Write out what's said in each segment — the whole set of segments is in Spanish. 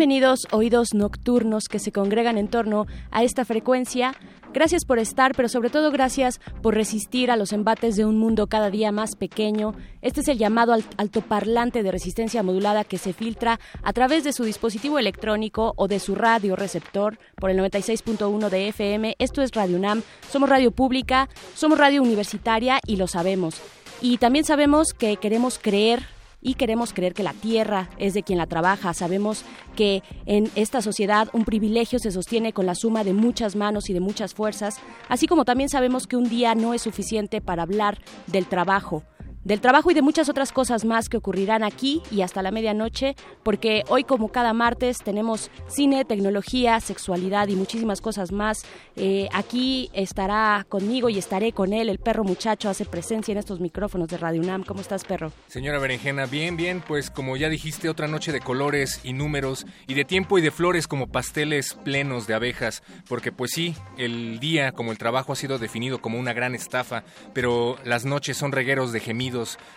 Bienvenidos, oídos nocturnos que se congregan en torno a esta frecuencia. Gracias por estar, pero sobre todo gracias por resistir a los embates de un mundo cada día más pequeño. Este es el llamado altoparlante de resistencia modulada que se filtra a través de su dispositivo electrónico o de su radio receptor por el 96.1 de FM. Esto es Radio UNAM. Somos radio pública, somos radio universitaria y lo sabemos. Y también sabemos que queremos creer y queremos creer que la tierra es de quien la trabaja. Sabemos que en esta sociedad un privilegio se sostiene con la suma de muchas manos y de muchas fuerzas, así como también sabemos que un día no es suficiente para hablar del trabajo del trabajo y de muchas otras cosas más que ocurrirán aquí y hasta la medianoche, porque hoy como cada martes tenemos cine, tecnología, sexualidad y muchísimas cosas más. Eh, aquí estará conmigo y estaré con él, el perro muchacho, hace presencia en estos micrófonos de Radio UNAM. ¿Cómo estás, perro? Señora Berenjena, bien, bien, pues como ya dijiste, otra noche de colores y números y de tiempo y de flores como pasteles plenos de abejas, porque pues sí, el día como el trabajo ha sido definido como una gran estafa, pero las noches son regueros de gemidos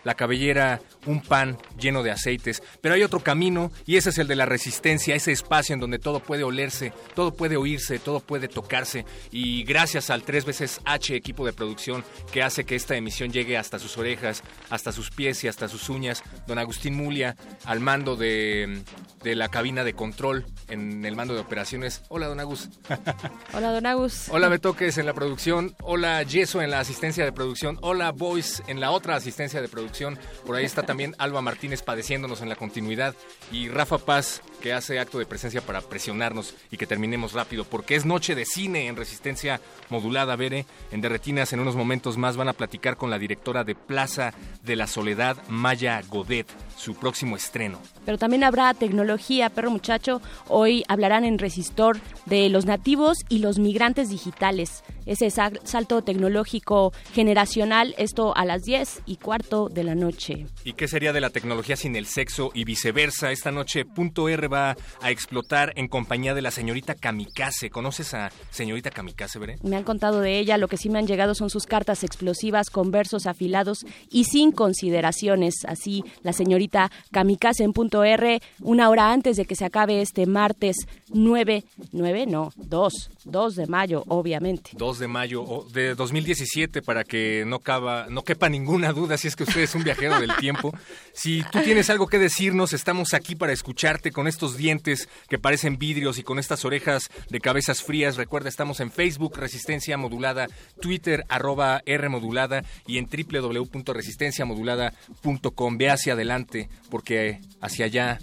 la cabellera un pan lleno de aceites, pero hay otro camino y ese es el de la resistencia, ese espacio en donde todo puede olerse, todo puede oírse, todo puede tocarse y gracias al tres veces H equipo de producción que hace que esta emisión llegue hasta sus orejas, hasta sus pies y hasta sus uñas, don Agustín Mulia al mando de, de la cabina de control en el mando de operaciones. Hola, don Agus. Hola, don Agus. Hola, Betoques en la producción. Hola, Yeso en la asistencia de producción. Hola, Boys en la otra asistencia de producción. Por ahí está también Alba Martínez padeciéndonos en la continuidad y Rafa Paz que hace acto de presencia para presionarnos y que terminemos rápido porque es noche de cine en resistencia modulada, Bere. En Derretinas en unos momentos más van a platicar con la directora de Plaza de la Soledad, Maya Godet, su próximo estreno. Pero también habrá tecnología, perro muchacho. Hoy hablarán en Resistor de los nativos y los migrantes digitales. Ese salto tecnológico generacional, esto a las 10 y cuarto de la noche. ¿Y qué sería de la tecnología sin el sexo y viceversa? Esta noche Punto R va a explotar en compañía de la señorita Kamikaze. ¿Conoces a señorita Kamikaze, Veré? Me han contado de ella, lo que sí me han llegado son sus cartas explosivas con versos afilados y sin consideraciones. Así, la señorita Kamikaze en Punto R, una hora antes de que se acabe este martes 9, 9, no, 2, 2 de mayo, obviamente. 2 de mayo de 2017 para que no, caba, no quepa ninguna duda si es que usted es un viajero del tiempo. Si tú tienes algo que decirnos, estamos aquí para escucharte con estos dientes que parecen vidrios y con estas orejas de cabezas frías. Recuerda, estamos en Facebook, Resistencia Modulada, Twitter, arroba R Modulada y en www.resistenciamodulada.com. Ve hacia adelante porque hacia allá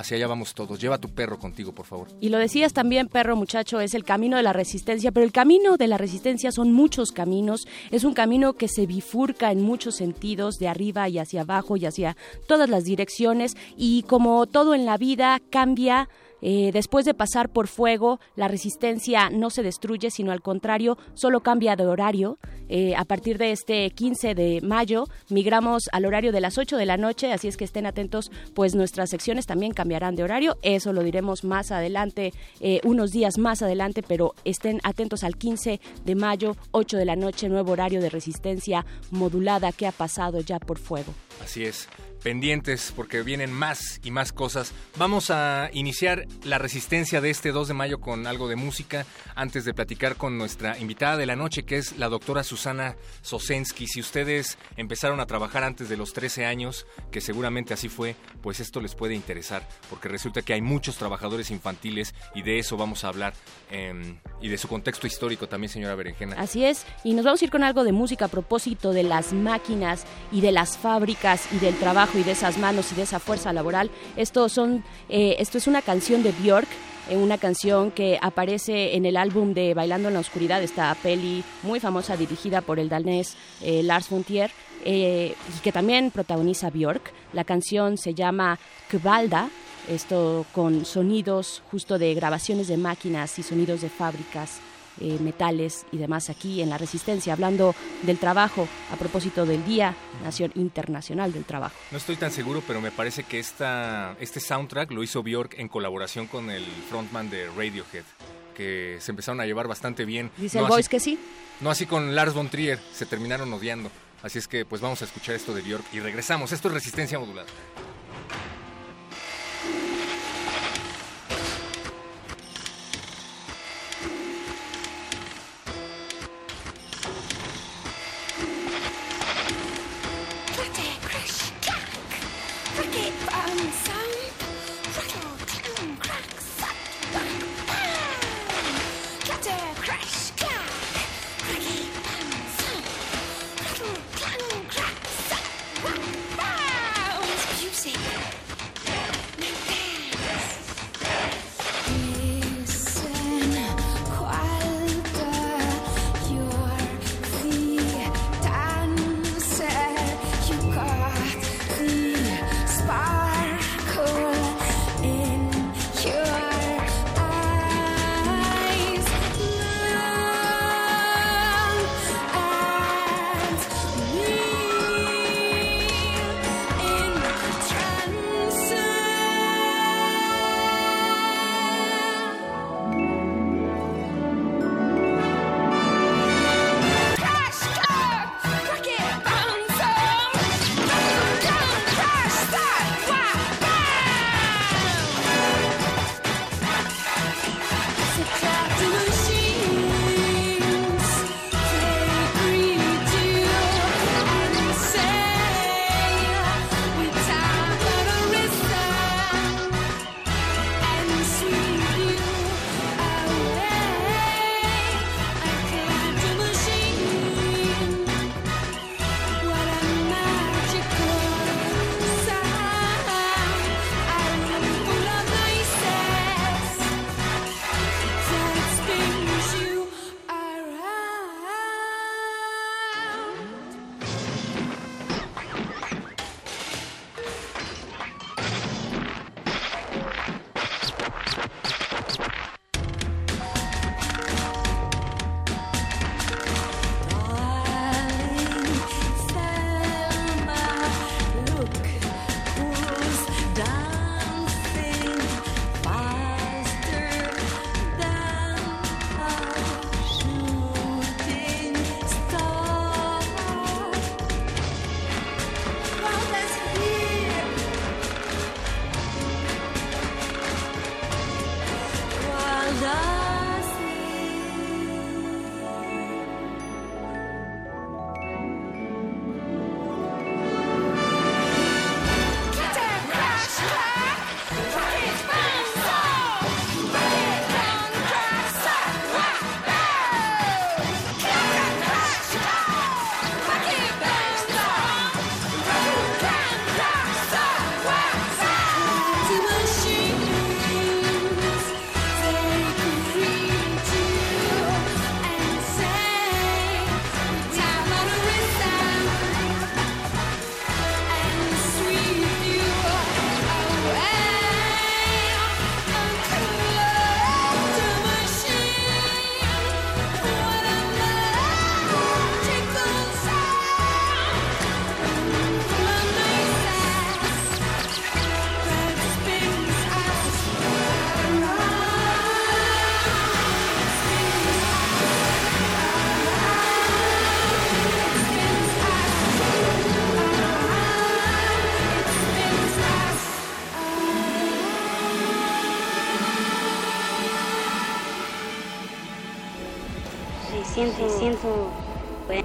Hacia allá vamos todos. Lleva tu perro contigo, por favor. Y lo decías también, perro muchacho, es el camino de la resistencia, pero el camino de la resistencia son muchos caminos. Es un camino que se bifurca en muchos sentidos, de arriba y hacia abajo y hacia todas las direcciones. Y como todo en la vida cambia eh, después de pasar por fuego, la resistencia no se destruye, sino al contrario, solo cambia de horario. Eh, a partir de este 15 de mayo, migramos al horario de las 8 de la noche, así es que estén atentos, pues nuestras secciones también cambiarán de horario. Eso lo diremos más adelante, eh, unos días más adelante, pero estén atentos al 15 de mayo, 8 de la noche, nuevo horario de resistencia modulada que ha pasado ya por fuego. Así es. Pendientes porque vienen más y más cosas. Vamos a iniciar la resistencia de este 2 de mayo con algo de música antes de platicar con nuestra invitada de la noche que es la doctora Susana Sosensky. Si ustedes empezaron a trabajar antes de los 13 años, que seguramente así fue, pues esto les puede interesar porque resulta que hay muchos trabajadores infantiles y de eso vamos a hablar em, y de su contexto histórico también, señora Berenjena. Así es, y nos vamos a ir con algo de música a propósito de las máquinas y de las fábricas y del trabajo y de esas manos y de esa fuerza laboral. Esto, son, eh, esto es una canción de Björk eh, una canción que aparece en el álbum de Bailando en la Oscuridad, esta peli muy famosa dirigida por el danés eh, Lars Fontier y que también protagoniza Björk. La canción se llama Kvalda, esto con sonidos justo de grabaciones de máquinas y sonidos de fábricas eh, metales y demás aquí en la Resistencia, hablando del trabajo a propósito del Día Nación Internacional del Trabajo. No estoy tan seguro, pero me parece que esta, este soundtrack lo hizo Bjork en colaboración con el frontman de Radiohead, que se empezaron a llevar bastante bien. Dice el voice que sí. No así con Lars von Trier, se terminaron odiando. Así es que pues vamos a escuchar esto de Bjork y regresamos. Esto es Resistencia Modulada.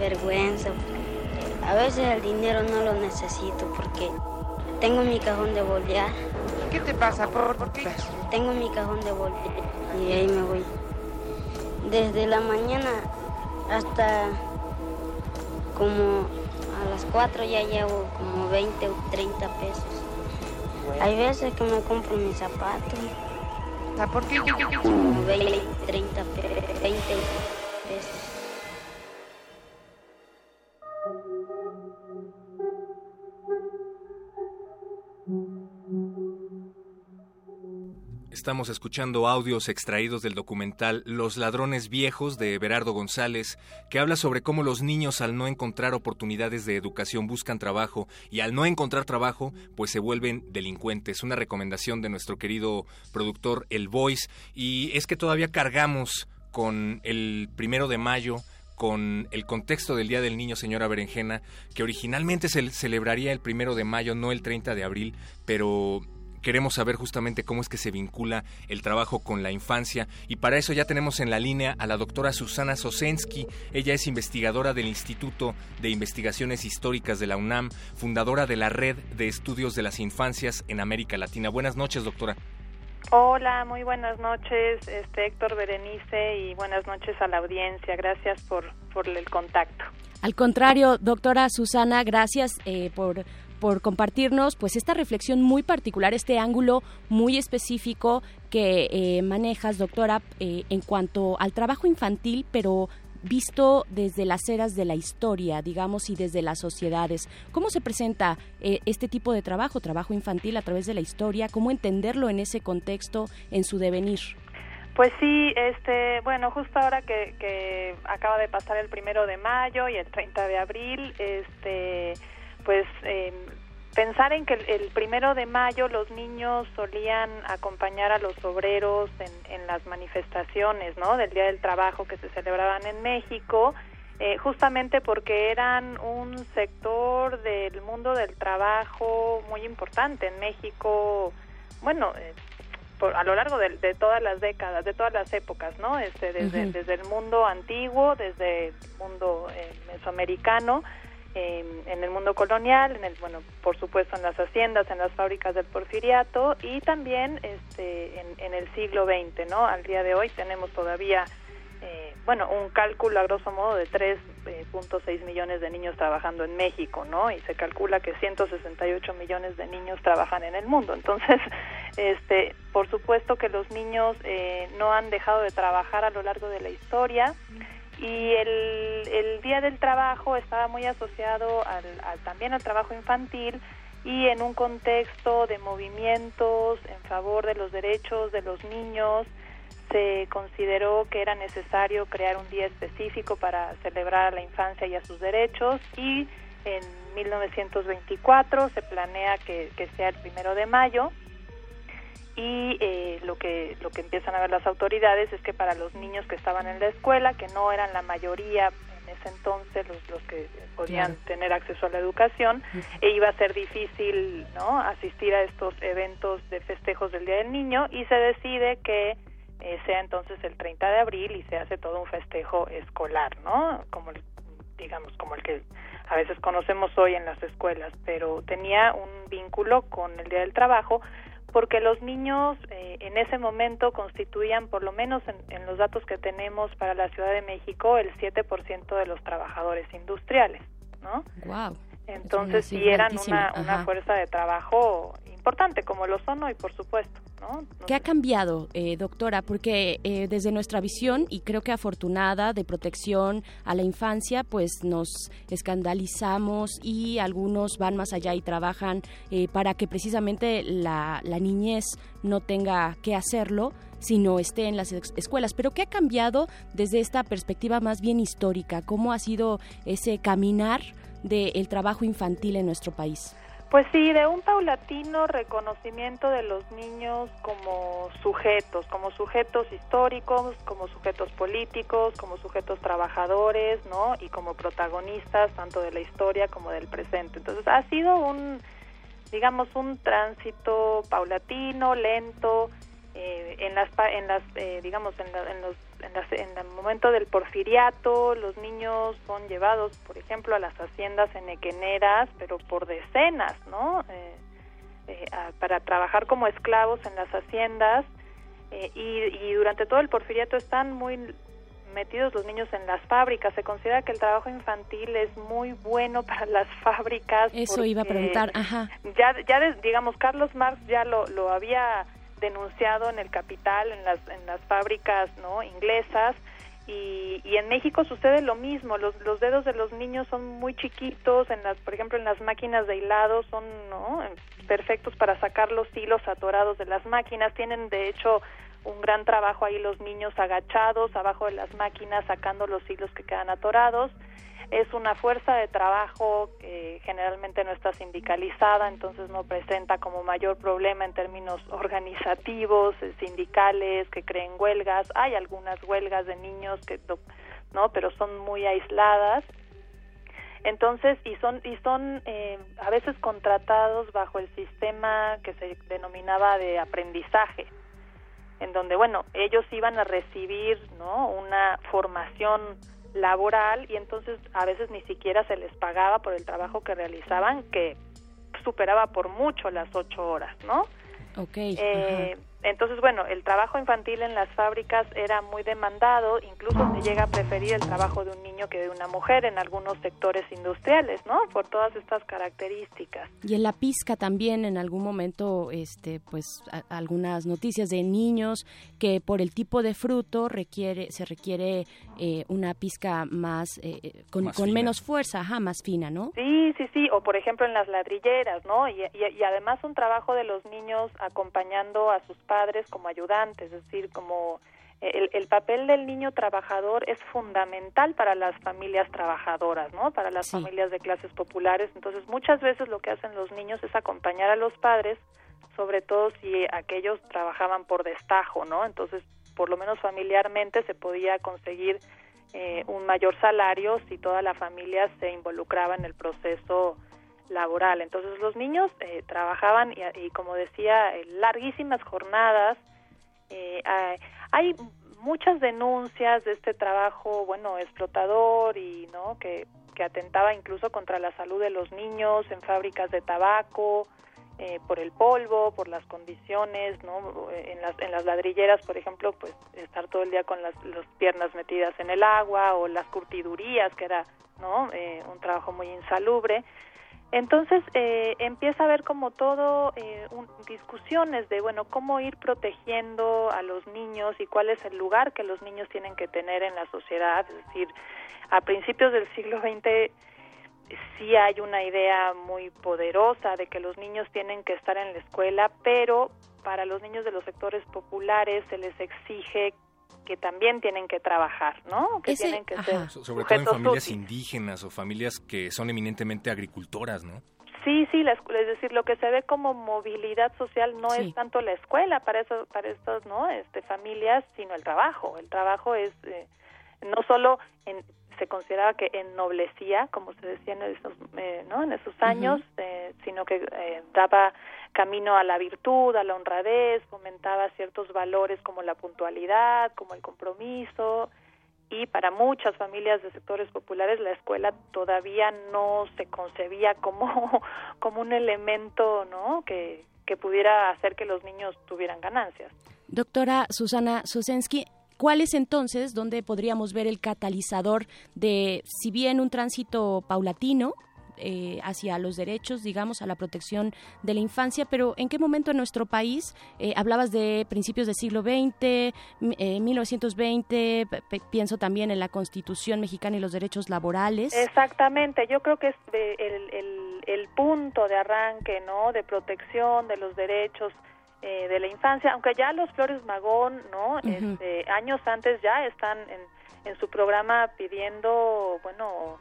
Vergüenza. A veces el dinero no lo necesito porque tengo mi cajón de bolear. ¿Qué te pasa? ¿Por, qué? Tengo mi cajón de bolear y ahí me voy. Desde la mañana hasta como a las 4 ya llevo como 20 o 30 pesos. Hay veces que me compro mis zapatos. ¿Por qué? Como 20, 30, 20 Estamos escuchando audios extraídos del documental Los ladrones viejos de Berardo González, que habla sobre cómo los niños al no encontrar oportunidades de educación buscan trabajo y al no encontrar trabajo pues se vuelven delincuentes. Una recomendación de nuestro querido productor El Voice y es que todavía cargamos con el primero de mayo con el contexto del Día del Niño, señora Berenjena, que originalmente se celebraría el primero de mayo, no el 30 de abril, pero queremos saber justamente cómo es que se vincula el trabajo con la infancia y para eso ya tenemos en la línea a la doctora Susana Sosensky. Ella es investigadora del Instituto de Investigaciones Históricas de la UNAM, fundadora de la Red de Estudios de las Infancias en América Latina. Buenas noches, doctora. Hola, muy buenas noches, este Héctor Berenice y buenas noches a la audiencia. Gracias por, por el contacto. Al contrario, doctora Susana, gracias eh, por por compartirnos pues esta reflexión muy particular, este ángulo muy específico que eh, manejas, doctora, eh, en cuanto al trabajo infantil, pero visto desde las eras de la historia, digamos, y desde las sociedades. ¿Cómo se presenta eh, este tipo de trabajo, trabajo infantil a través de la historia? ¿Cómo entenderlo en ese contexto, en su devenir? Pues sí, este, bueno, justo ahora que, que acaba de pasar el primero de mayo y el 30 de abril, este, pues eh, pensar en que el, primero de mayo los niños solían acompañar a los obreros en, en, las manifestaciones, ¿no? Del Día del Trabajo que se celebraban en México, eh, justamente porque eran un sector del mundo del trabajo muy importante en México, bueno, eh, por, a lo largo de, de, todas las décadas, de todas las épocas, ¿no? Este, desde, desde el mundo antiguo, desde el mundo eh, mesoamericano, en el mundo colonial, en el, bueno, por supuesto en las haciendas, en las fábricas del porfiriato y también este, en, el siglo XX, ¿no? Al día de hoy tenemos todavía, eh, bueno, un cálculo a grosso modo de 3.6 eh, millones de niños trabajando en México, ¿no? Y se calcula que 168 millones de niños trabajan en el mundo. Entonces, este, por supuesto que los niños eh, no han dejado de trabajar a lo largo de la historia y el, el Día del Trabajo estaba muy asociado al, también al trabajo infantil y en un contexto de movimientos en favor de los derechos de los niños se consideró que era necesario crear un día específico para celebrar a la infancia y a sus derechos y en 1924 se planea que, que sea el primero de mayo y eh, lo que lo que empiezan a ver las autoridades es que para los niños que estaban en la escuela que no eran la mayoría en ese entonces los, los que podían tener acceso a la educación e iba a ser difícil no asistir a estos eventos de festejos del día del niño y se decide que eh, sea entonces el 30 de abril y se hace todo un festejo escolar no como digamos como el que a veces conocemos hoy en las escuelas pero tenía un vínculo con el día del trabajo porque los niños eh, en ese momento constituían, por lo menos en, los datos que tenemos para la Ciudad de México, el 7% de los trabajadores industriales, ¿no? Wow. Entonces sí eran una, una fuerza de trabajo importante, como lo son hoy, por supuesto. ¿Qué ha cambiado, eh, doctora? Porque eh, desde nuestra visión, y creo que afortunada, de protección a la infancia, pues nos escandalizamos y algunos van más allá y trabajan eh, para que precisamente la, la niñez no tenga que hacerlo sino esté en las escuelas. Pero ¿qué ha cambiado desde esta perspectiva más bien histórica? ¿Cómo ha sido ese caminar del trabajo infantil en nuestro país? Pues sí, de un paulatino reconocimiento de los niños como sujetos, como sujetos históricos, como sujetos políticos, como sujetos trabajadores, ¿no? Y como protagonistas tanto de la historia como del presente. Entonces ha sido un, digamos, un tránsito paulatino, lento, eh, en las, en las digamos, en, en, los, en, el momento del porfiriato, los niños son llevados, por ejemplo, a las haciendas enequeneras, pero por decenas, ¿no? para trabajar como esclavos en las haciendas y, y durante todo el porfiriato están muy metidos los niños en las fábricas. Se considera que el trabajo infantil es muy bueno para las fábricas. Eso iba a preguntar, ajá. Ya, ya digamos, Carlos Marx ya lo, lo había denunciado en el Capital, en las, en las fábricas no inglesas. Y, y, en México sucede lo mismo, los, los dedos de los niños son muy chiquitos, en las, por ejemplo, en las máquinas de hilado son ¿no? perfectos para sacar los hilos atorados de las máquinas, tienen de hecho un gran trabajo ahí los niños agachados abajo de las máquinas sacando los hilos que quedan atorados. Es una fuerza de trabajo que generalmente no está sindicalizada, entonces no presenta como mayor problema en términos organizativos, eh, sindicales, que creen huelgas. Hay algunas huelgas de niños que no, pero son muy aisladas. Entonces, y son, y son eh, a veces contratados bajo el sistema que se denominaba de aprendizaje, en donde, bueno, ellos iban a recibir, ¿no? Una formación laboral y entonces a veces ni siquiera se les pagaba por el trabajo que realizaban, que superaba por mucho las ocho horas, ¿no? Okay. Eh, entonces, bueno, el trabajo infantil en las fábricas era muy demandado, incluso se llega a preferir el trabajo de un niño que de una mujer en algunos sectores industriales, ¿no? Por todas estas características. Y en la pizca también en algún momento, este, pues, algunas noticias de niños que por el tipo de fruto requiere, se requiere eh, una pizca más, eh, eh, con, menos fuerza, ajá, más fina, ¿no? Sí, sí, sí, o por ejemplo en las ladrilleras, ¿no? Y, y, y además un trabajo de los niños acompañando a sus padres padres como ayudantes, es decir, como el, el, papel del niño trabajador es fundamental para las familias trabajadoras, ¿no? Para las familias de clases populares. Entonces, muchas veces lo que hacen los niños es acompañar a los padres, sobre todo si aquellos trabajaban por destajo, ¿no? Entonces, por lo menos familiarmente se podía conseguir eh, un mayor salario si toda la familia se involucraba en el proceso laboral. Entonces los niños eh, trabajaban y, como decía, larguísimas jornadas. Eh, hay muchas denuncias de este trabajo, bueno, explotador y no que, que atentaba incluso contra la salud de los niños en fábricas de tabaco, eh, por el polvo, por las condiciones, ¿no? En las, en las ladrilleras, por ejemplo, pues estar todo el día con las, las piernas metidas en el agua o las curtidurías, que era, ¿no? un trabajo muy insalubre. Entonces eh, empieza a haber como todo eh, discusiones de, bueno, cómo ir protegiendo a los niños y cuál es el lugar que los niños tienen que tener en la sociedad. Es decir, a principios del siglo XX sí hay una idea muy poderosa de que los niños tienen que estar en la escuela, pero para los niños de los sectores populares se les exige que también tienen que trabajar, ¿no? Que tienen que ser sobre todo en familias indígenas o familias que son eminentemente agricultoras, ¿no? Sí, sí, es decir, lo que se ve como movilidad social no es tanto la escuela para eso, para estas, ¿no? Este, familias, sino el trabajo. El trabajo es eh, no solo en, se consideraba que ennoblecía, como se decía en esos, eh, ¿no? en esos años, eh, sino que daba camino a la virtud, a la honradez, fomentaba ciertos valores como la puntualidad, como el compromiso, y para muchas familias de sectores populares la escuela todavía no se concebía como, como un elemento ¿no? que, que pudiera hacer que los niños tuvieran ganancias. Doctora Susana Susensky, ¿Cuál es entonces donde podríamos ver el catalizador de, si bien un tránsito paulatino, eh, hacia los derechos, digamos, a la protección de la infancia, pero ¿en qué momento en nuestro país, eh, hablabas de principios del siglo XX, 1920, eh, pienso también en la Constitución mexicana y los derechos laborales? Exactamente, yo creo que es el, el, punto de arranque, ¿no?, de protección de los derechos de la infancia, aunque ya los Flores Magón, ¿no?, este, años antes ya están en, en su programa pidiendo, bueno,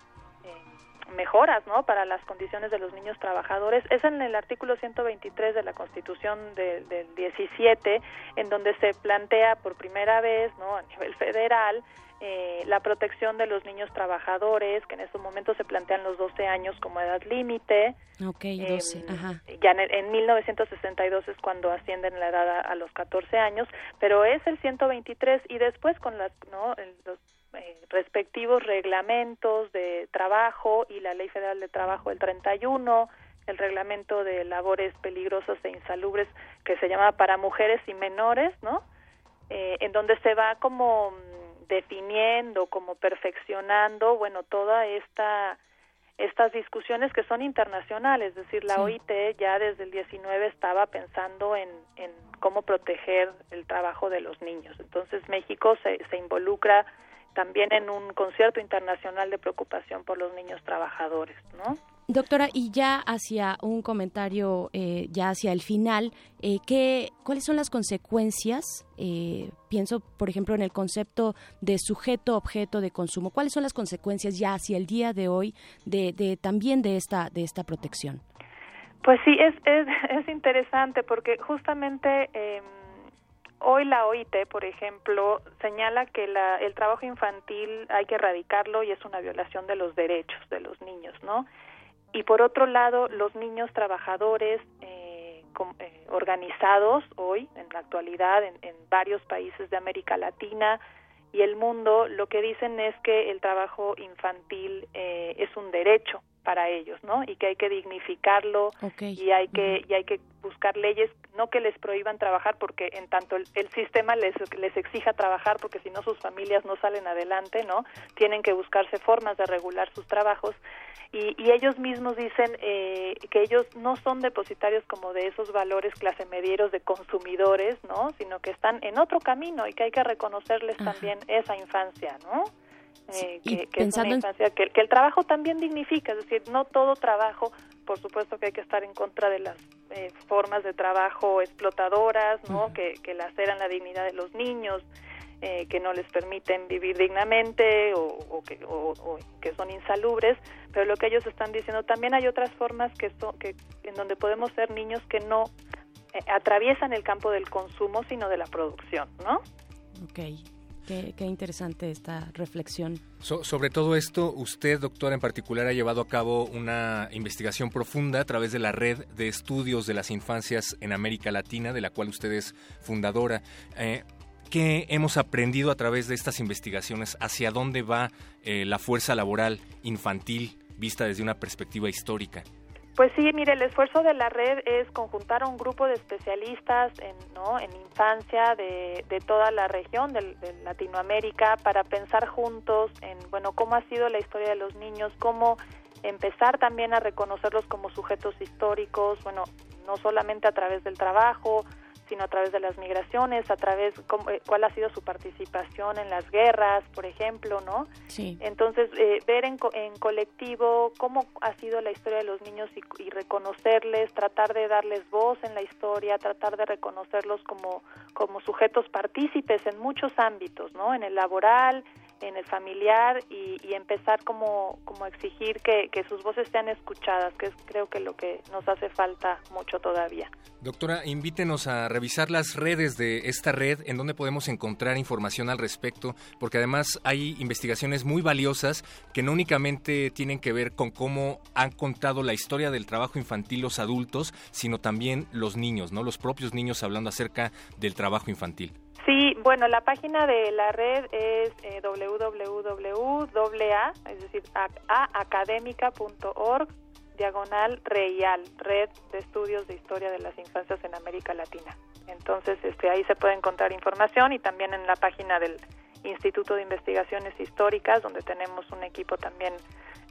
mejoras, ¿no? Para las condiciones de los niños trabajadores. Es en el artículo 123 de la Constitución del 17, en donde se plantea por primera vez, ¿no? A nivel federal, eh, la protección de los niños trabajadores, que en estos momentos se plantean los 12 años como edad límite. Ok, 12, Em, ajá. Ya en, en 1962 es cuando ascienden la edad a, a los 14 años, pero es el 123 y después con las, ¿no? los eh, respectivos reglamentos de trabajo y la Ley Federal de Trabajo del 31, el reglamento de labores peligrosas e insalubres que se llama para mujeres y menores, ¿no? Eh, en donde se va como mm, definiendo, como perfeccionando, bueno, toda esta estas discusiones que son internacionales, es decir, la Sí. OIT ya desde el 19 estaba pensando en, en cómo proteger el trabajo de los niños. Entonces México se, se involucra también en un concierto internacional de preocupación por los niños trabajadores, ¿no? Doctora, y ya hacia un comentario, eh, ya hacia el final, eh, ¿qué, ¿cuáles son las consecuencias? Eh, pienso, por ejemplo, en el concepto de sujeto-objeto de consumo. ¿Cuáles son las consecuencias ya hacia el día de hoy de, de también de esta, de esta protección? Pues sí, es, es, es interesante porque justamente eh, hoy la OIT, por ejemplo, señala que la, el trabajo infantil hay que erradicarlo y es una violación de los derechos de los niños, ¿no? Y por otro lado, los niños trabajadores eh, com- eh, organizados hoy, en la actualidad, en, en varios países de América Latina y el mundo, lo que dicen es que el trabajo infantil eh, es un derecho para ellos, ¿no? Y que hay que dignificarlo y hay que y hay que buscar leyes no que les prohíban trabajar porque en tanto el, el sistema les les exija trabajar porque si no sus familias no salen adelante no tienen que buscarse formas de regular sus trabajos. Y, y ellos mismos dicen eh, que ellos no son depositarios como de esos valores clase medieros de consumidores no sino que están en otro camino y que hay que reconocerles Ajá. también esa infancia no eh, y que, que es una pensando en- infancia que, que el trabajo también dignifica, es decir, no todo trabajo, por supuesto que hay que estar en contra de las eh, formas de trabajo explotadoras, ¿no? Ujú. que, que laceran la dignidad de los niños, eh, que no les permiten vivir dignamente o, o que, o- o que son insalubres, pero lo que ellos están diciendo también hay otras formas que, son, que en donde podemos ser niños que no eh, atraviesan el campo del consumo, sino de la producción, ¿no? Ok. Qué, interesante esta reflexión. So- sobre todo esto, usted, doctora, en particular, ha llevado a cabo una investigación profunda a través de la red de estudios de las infancias en América Latina, de la cual usted es fundadora. Eh, ¿Qué hemos aprendido a través de estas investigaciones? ¿Hacia dónde va eh, la fuerza laboral infantil vista desde una perspectiva histórica? Pues sí, mire, el esfuerzo de la red es conjuntar a un grupo de especialistas en, ¿no? en infancia de, de toda la región del- de, Latinoamérica para pensar juntos en, bueno, cómo ha sido la historia de los niños, cómo empezar también a reconocerlos como sujetos históricos, bueno, no solamente a través del trabajo, sino a través de las migraciones, a través cómo- eh, cuál ha sido su participación en las guerras, por ejemplo, ¿no? Sí. Entonces, eh, ver en, co- en colectivo cómo ha sido la historia de los niños y, y reconocerles, tratar de darles voz en la historia, tratar de reconocerlos como, como sujetos partícipes en muchos ámbitos, ¿no? En el laboral, en el familiar y, empezar como, como a exigir que, que sus voces sean escuchadas, que es creo que lo que nos hace falta mucho todavía. Doctora, invítenos a revisar las redes de esta red, en donde podemos encontrar información al respecto, porque además hay investigaciones muy valiosas que no únicamente tienen que ver con cómo han contado la historia del trabajo infantil los adultos, sino también los niños, ¿no? Los propios niños hablando acerca del trabajo infantil. Sí, bueno, la página de la red es eh, www.a, es decir, diagonal real, red de estudios de historia de las infancias en América Latina. Entonces, este, ahí se puede encontrar información y también en la página del Instituto de Investigaciones Históricas, donde tenemos un equipo también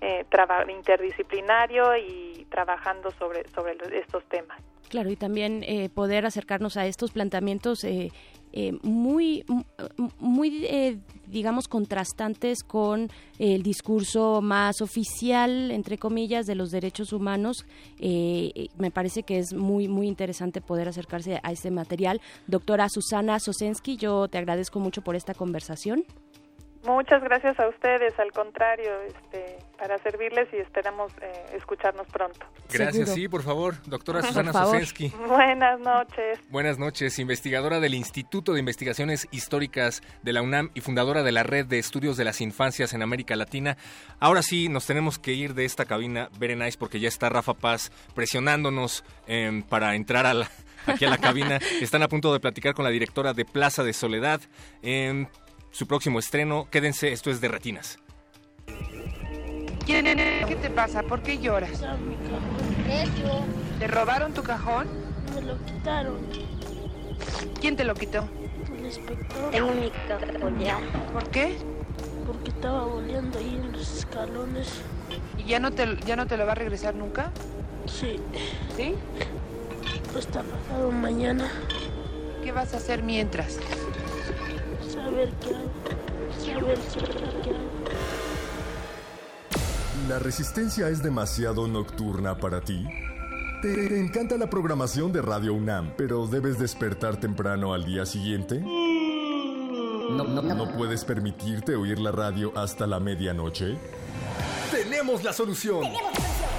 eh, interdisciplinario y trabajando sobre, sobre estos temas. Claro, y también eh, poder acercarnos a estos planteamientos eh, eh, muy, muy eh, digamos, contrastantes con el discurso más oficial, entre comillas, de los derechos humanos. Eh, eh, me parece que es muy, muy interesante poder acercarse a este material. Doctora Susana Sosensky, yo te agradezco mucho por esta conversación. Muchas gracias a ustedes, al contrario, este, para servirles y esperamos eh, escucharnos pronto. Gracias, sí, por favor, doctora Susana Sosensky. Buenas noches. Buenas noches, investigadora del Instituto de Investigaciones Históricas de la UNAM y fundadora de la Red de Estudios de las Infancias en América Latina. Ahora sí, nos tenemos que ir de esta cabina, Berenice, porque ya está Rafa Paz presionándonos em, para entrar a aquí a la cabina. Están a punto de platicar con la directora de Plaza de Soledad. Em, su próximo estreno. Quédense, esto es de Retinas. ¿Qué te pasa? ¿Por qué lloras? ¿Te robaron tu cajón? Me lo quitaron. ¿Quién te lo quitó? El inspector. Tengo mi cajón ¿Por qué? Porque estaba boleando ahí en los escalones. ¿Y ya no te, ya no te lo va a regresar nunca? Sí. ¿Sí? Pues está pasado mañana. ¿Qué vas a hacer mientras? Saber qué hago. Saber qué hago. ¿La resistencia es demasiado nocturna para ti? ¿Te encanta la programación de Radio UNAM, pero debes despertar temprano al día siguiente? No, no, no. ¿No puedes permitirte oír la radio hasta la medianoche? Tenemos la solución.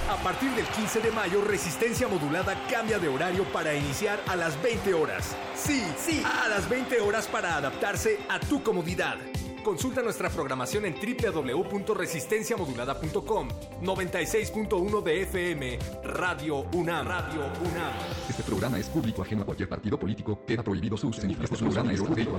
A partir del 15 de mayo, Resistencia Modulada cambia de horario para iniciar a las 20 horas. Sí, sí, a las 20 horas para adaptarse a tu comodidad. Consulta nuestra programación en www.resistenciamodulada.com 96.1 de FM Radio UNAM. Radio UNAM. Este programa es público ajeno a cualquier partido político. Queda prohibido su uso. Este programa es público.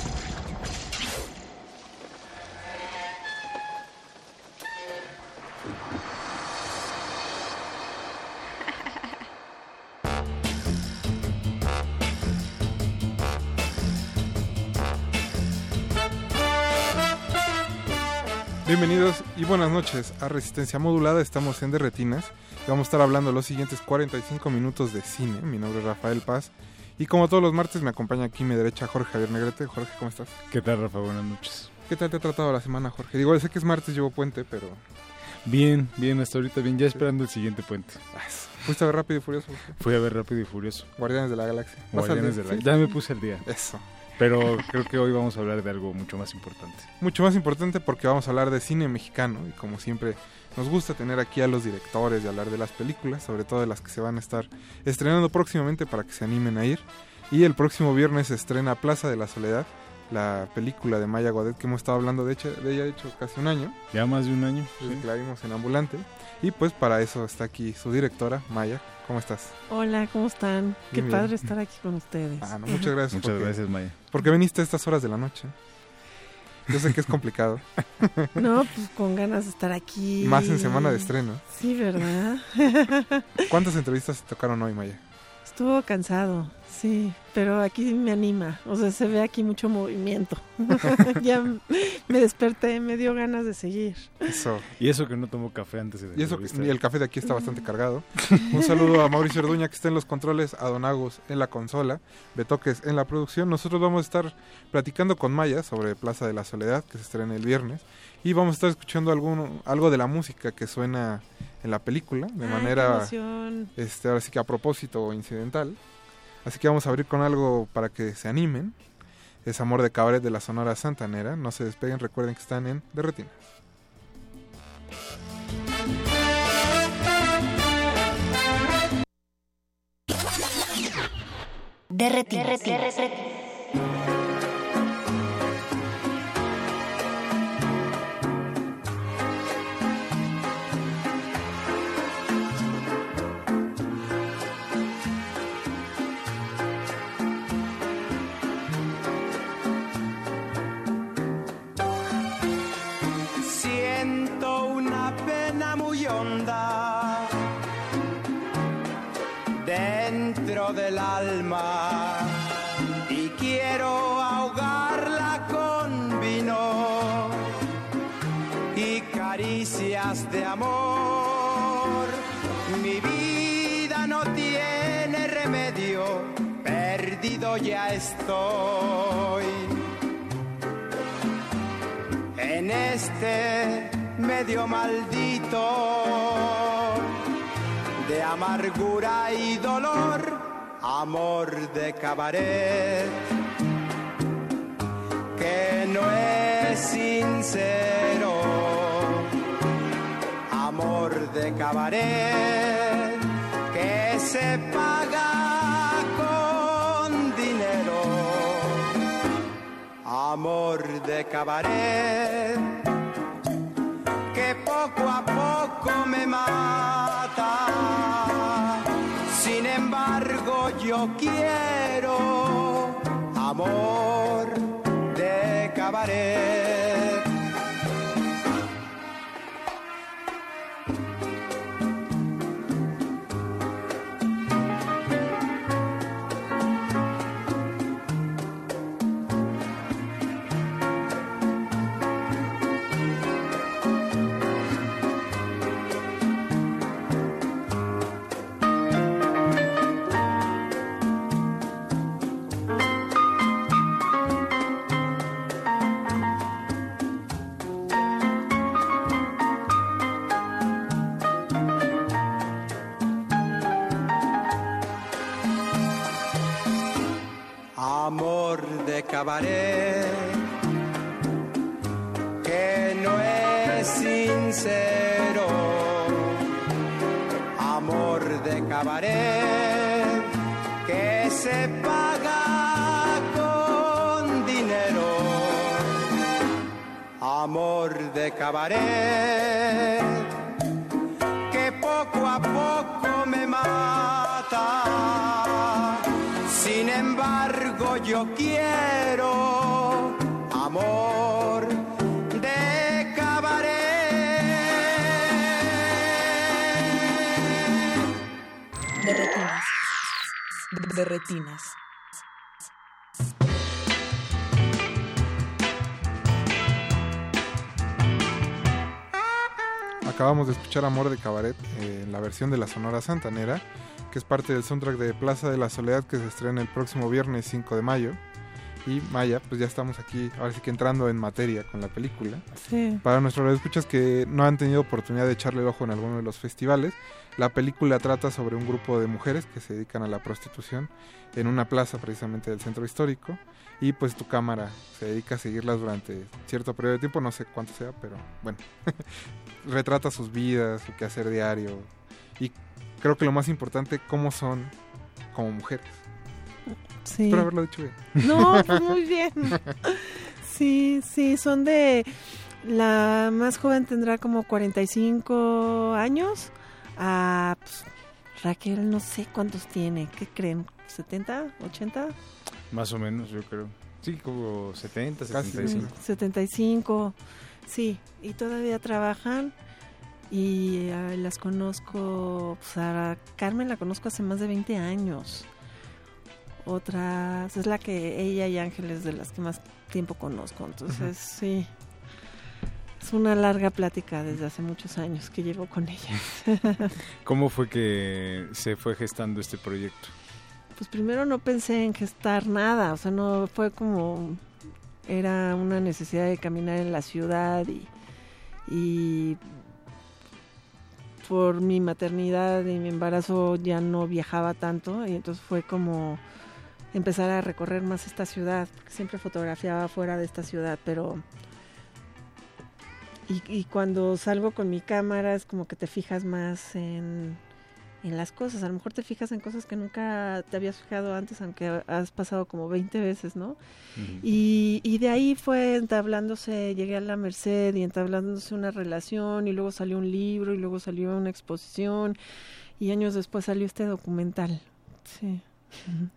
Bienvenidos y buenas noches a Resistencia Modulada. Estamos en Derretinas y vamos a estar hablando los siguientes 45 minutos de cine. Mi nombre es Rafael Paz y como todos los martes me acompaña aquí a mi derecha Jorge Javier Negrete. Jorge, ¿cómo estás? ¿Qué tal, Rafa? Buenas noches. ¿Qué tal te ha tratado la semana, Jorge? Digo, sé que es martes, llevo puente, pero... Bien, bien, hasta ahorita bien, ya esperando el siguiente puente. ¿Fuiste a ver Rápido y Furioso? Fui a ver Rápido y Furioso. Guardianes de la Galaxia. Guardianes de la Ya me puse al día. Eso. Pero creo que hoy vamos a hablar de algo mucho más importante. Mucho más importante porque vamos a hablar de cine mexicano y como siempre nos gusta tener aquí a los directores y hablar de las películas, sobre todo de las que se van a estar estrenando próximamente para que se animen a ir. Y el próximo viernes se estrena Plaza de la Soledad, la película de Maya Godet que hemos estado hablando de, hecho, de ella de hecho casi un año. Ya más de un año. Sí. La vimos en Ambulante. Y pues para eso está aquí su directora, Maya. ¿Cómo estás? Hola, ¿cómo están? Qué Bien, padre bien. estar aquí con ustedes. Ah, no, muchas gracias. Muchas porque- gracias, Maya. Porque viniste a estas horas de la noche. Yo sé que es complicado. No, pues con ganas de estar aquí. Más en semana de estreno. Sí, ¿verdad? ¿Cuántas entrevistas te tocaron hoy, Maya? Estuvo cansado, sí, pero aquí me anima. O sea, se ve aquí mucho movimiento. ya me desperté, me dio ganas de seguir. Eso. Y eso que no tomo café antes de la Y eso, y el café de aquí está bastante cargado. Un saludo a Mauricio Orduña que está en los controles, a Don Agus en la consola, Betoques en la producción. Nosotros vamos a estar platicando con Maya sobre Plaza de la Soledad, que se estrena el viernes. Y vamos a estar escuchando algún, algo de la música que suena en la película, de Ay, manera, este, ahora sí que a propósito o incidental. Así que vamos a abrir con algo para que se animen. Es Amor de Cabaret de la Sonora Santanera. No se despeguen, recuerden que están en. Derretinas. Siento y quiero ahogarla con vino y caricias de amor. Mi vida no tiene remedio, perdido ya estoy. En este medio maldito de amargura y dolor amor de cabaret que no es sincero, amor de cabaret que se paga con dinero, amor de cabaret que poco a poco me mata. Sin embargo, yo quiero amor de cabaret. Amor de cabaret que no es sincero, amor de cabaret que se paga con dinero, amor de cabaret que poco a poco me Sin embargo, yo quiero amor de cabaret. De retinas. De retinas. Acabamos de escuchar Amor de Cabaret eh, en la versión de la Sonora Santanera, que es parte del soundtrack de Plaza de la Soledad que se estrena el próximo viernes 5 de mayo. Y Maya, pues ya estamos aquí, ahora sí que entrando en materia con la película. Sí. Para nuestros escuchas que no han tenido oportunidad de echarle el ojo en alguno de los festivales, la película trata sobre un grupo de mujeres que se dedican a la prostitución en una plaza precisamente del centro histórico y pues tu cámara se dedica a seguirlas durante cierto periodo de tiempo, no sé cuánto sea, pero bueno, retrata sus vidas, su quehacer diario y creo que lo más importante, cómo son como mujeres. Sí. Espero haberlo dicho bien. No, pues muy bien. Sí, sí, son de... La más joven tendrá como 45 años. Ah, pues, Raquel no sé cuántos tiene. ¿Qué creen? ¿70? ¿80? Más o menos, yo creo. Sí, como 70, Casi. 75. 75. Sí, y todavía trabajan. Y ah, las conozco, pues a Carmen la conozco hace más de 20 años. Otras, es la que ella y Ángeles de las que más tiempo conozco. Entonces, sí. Es una larga plática desde hace muchos años que llevo con ella. ¿Cómo fue que se fue gestando este proyecto? pues primero no pensé en gestar nada, o sea, no fue como era una necesidad de caminar en la ciudad y, y por mi maternidad y mi embarazo ya no viajaba tanto y entonces fue como empezar a recorrer más esta ciudad, siempre fotografiaba fuera de esta ciudad, pero y, y cuando salgo con mi cámara es como que te fijas más en en las cosas. A lo mejor te fijas en cosas que nunca te habías fijado antes, aunque has pasado como 20 veces, ¿no? y, y de ahí fue entablándose, llegué a la Merced y entablándose una relación y luego salió un libro y luego salió una exposición y años después salió este documental. Sí.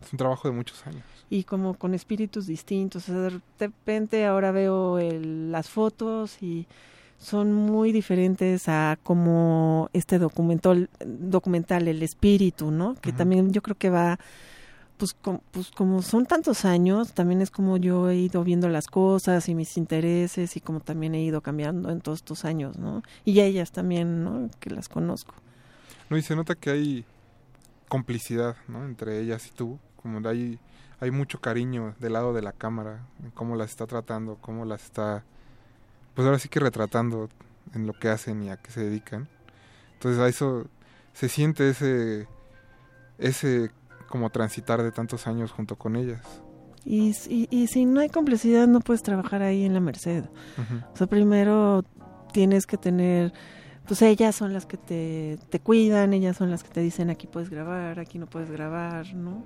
Es un trabajo de muchos años. Y como con espíritus distintos. O sea, de repente ahora veo el, las fotos y son muy diferentes a como este documental, documental El Espíritu, ¿no? Que también yo creo que va pues, pues como son tantos años, también es como yo he ido viendo las cosas y mis intereses y como también he ido cambiando en todos estos años, ¿no? Y ellas también, ¿no? Que las conozco. No, y se nota que hay complicidad, ¿no? Entre ellas y tú, como hay, hay mucho cariño del lado de la cámara, en cómo las está tratando, cómo las está, pues ahora sí que retratando en lo que hacen y a qué se dedican. Entonces a eso se siente ese, ese como transitar de tantos años junto con ellas. Y, y, si no hay complicidad no puedes trabajar ahí en la Merced. O sea, primero tienes que tener, pues ellas son las que te, te cuidan, ellas son las que te dicen aquí puedes grabar, aquí no puedes grabar, ¿no?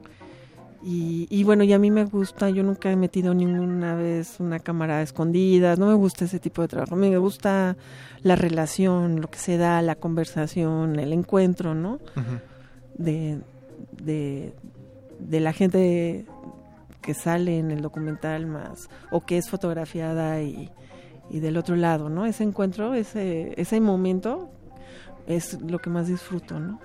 Y, y, bueno, y a mí me gusta, yo nunca he metido ninguna vez una cámara escondida, no me gusta ese tipo de trabajo, a mí me gusta la relación, lo que se da, la conversación, el encuentro, ¿no? de, de, de la gente que sale en el documental más, o que es fotografiada y, y del otro lado, ¿no? Ese encuentro, ese, ese momento es lo que más disfruto, ¿no?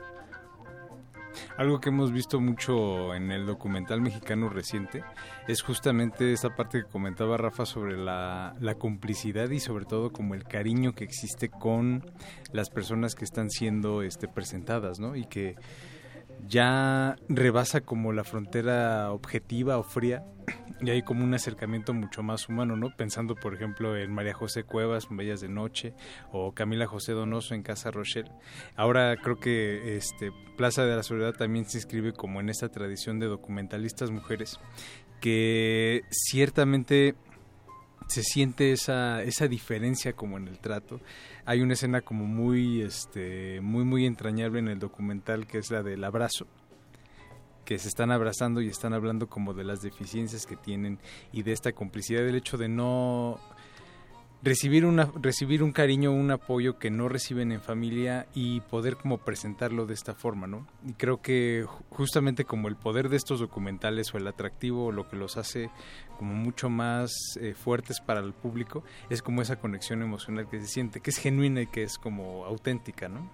Algo que hemos visto mucho en el documental mexicano reciente es justamente esa parte que comentaba Rafa sobre la, la, complicidad y sobre todo como el cariño que existe con las personas que están siendo este, presentadas, ¿no? Y que ya rebasa como la frontera objetiva o fría y hay como un acercamiento mucho más humano, ¿no? Pensando, por ejemplo, en María José Cuevas, Bellas de Noche, o Camila José Donoso en Casa Rochelle. Ahora creo que este Plaza de la Soledad también se inscribe como en esta tradición de documentalistas mujeres que ciertamente se siente esa, esa diferencia como en el trato. Hay una escena como muy este muy muy entrañable en el documental que es la del abrazo que se están abrazando y están hablando como de las deficiencias que tienen y de esta complicidad del hecho de no recibir una recibir un cariño un apoyo que no reciben en familia y poder como presentarlo de esta forma no y creo que justamente como el poder de estos documentales o el atractivo o lo que los hace como mucho más eh, fuertes para el público es como esa conexión emocional que se siente que es genuina y que es como auténtica no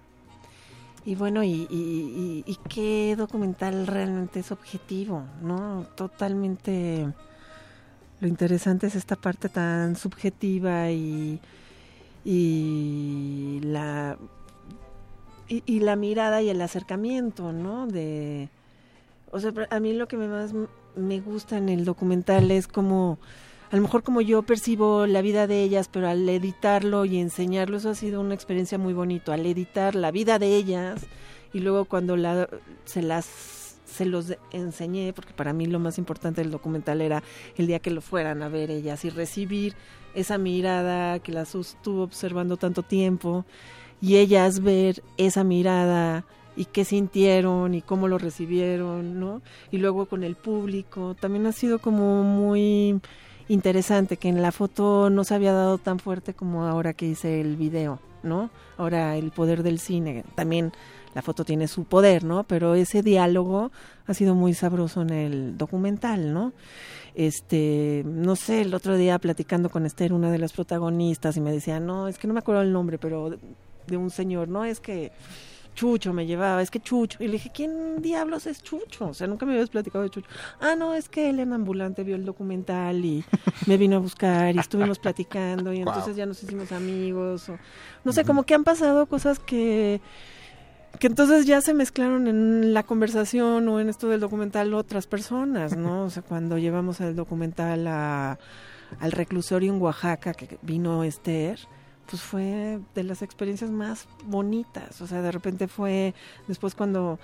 y bueno, y, y, y, qué documental realmente es objetivo, ¿no? Totalmente lo interesante es esta parte tan subjetiva y, y la y, la mirada y el acercamiento, ¿no? De, o sea, a mí lo que más me gusta en el documental es como, a lo mejor como yo percibo la vida de ellas, pero al editarlo y enseñarlo, eso ha sido una experiencia muy bonito, al editar la vida de ellas y luego cuando la, se las se los enseñé, porque para mí lo más importante del documental era el día que lo fueran a ver ellas y recibir esa mirada que las estuvo observando tanto tiempo y ellas ver esa mirada y qué sintieron y cómo lo recibieron, ¿no? Y luego con el público, también ha sido como muy interesante que en la foto no se había dado tan fuerte como ahora que hice el video, ¿no? Ahora el poder del cine, también la foto tiene su poder, ¿no? Pero ese diálogo ha sido muy sabroso en el documental, ¿no? Este, no sé, el otro día platicando con Esther, una de las protagonistas, y me decía, no, es que no me acuerdo el nombre, pero de, un señor, no, es que Chucho me llevaba, es que Chucho. Y le dije, ¿quién diablos es Chucho? O sea, nunca me habías platicado de Chucho. Ah, no, es que él en ambulante vio el documental y me vino a buscar y estuvimos platicando y entonces ya nos hicimos amigos. O, no sé, como que han pasado cosas que que entonces ya se mezclaron en la conversación o en esto del documental otras personas, ¿no? O sea, cuando llevamos el documental a, al reclusorio en Oaxaca, que vino Esther, pues fue de las experiencias más bonitas. O sea, de repente fue después cuando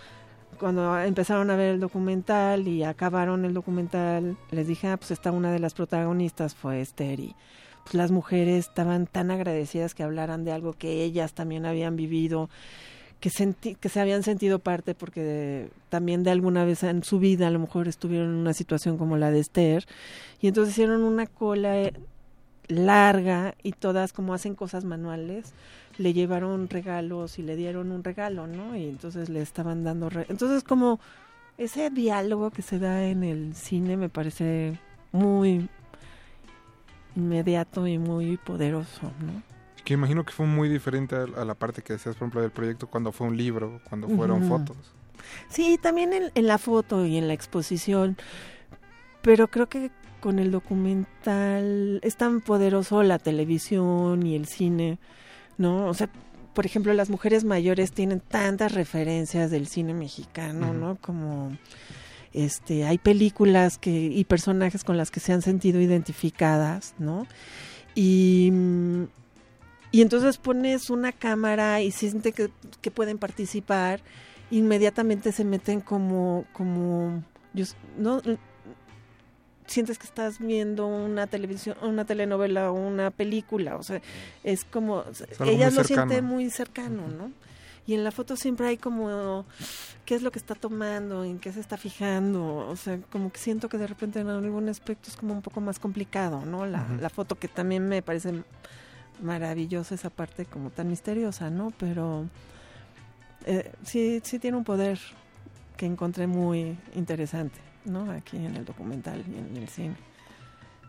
cuando empezaron a ver el documental y acabaron el documental, les dije, ah, pues está una de las protagonistas, fue Esther y pues las mujeres estaban tan agradecidas que hablaran de algo que ellas también habían vivido que, que se habían sentido parte porque también de alguna vez en su vida a lo mejor estuvieron en una situación como la de Esther y entonces hicieron una cola eh, larga y todas como hacen cosas manuales le llevaron regalos y le dieron un regalo, ¿no? Y entonces le estaban dando... entonces como ese diálogo que se da en el cine me parece muy inmediato y muy poderoso, ¿no? que imagino que fue muy diferente a, la parte que decías, por ejemplo, del proyecto cuando fue un libro, cuando fueron fotos. Sí, también en, en la foto y en la exposición, pero creo que con el documental es tan poderoso la televisión y el cine, ¿no? O sea, por ejemplo, las mujeres mayores tienen tantas referencias del cine mexicano, ¿no? Como este hay películas que y personajes con las que se han sentido identificadas, ¿no? Y y entonces pones una cámara y siente que, que pueden participar, inmediatamente se meten como como yo, no sientes que estás viendo una televisión, una telenovela o una película, o sea, es como algo ella muy lo cercano. siente muy cercano, ¿no? Y en la foto siempre hay como qué es lo que está tomando, en qué se está fijando, o sea, como que siento que de repente en algún aspecto es como un poco más complicado, ¿no? La foto que también me parece maravillosa esa parte como tan misteriosa, ¿no? Pero eh, sí, sí tiene un poder que encontré muy interesante, ¿no? Aquí en el documental y en el cine.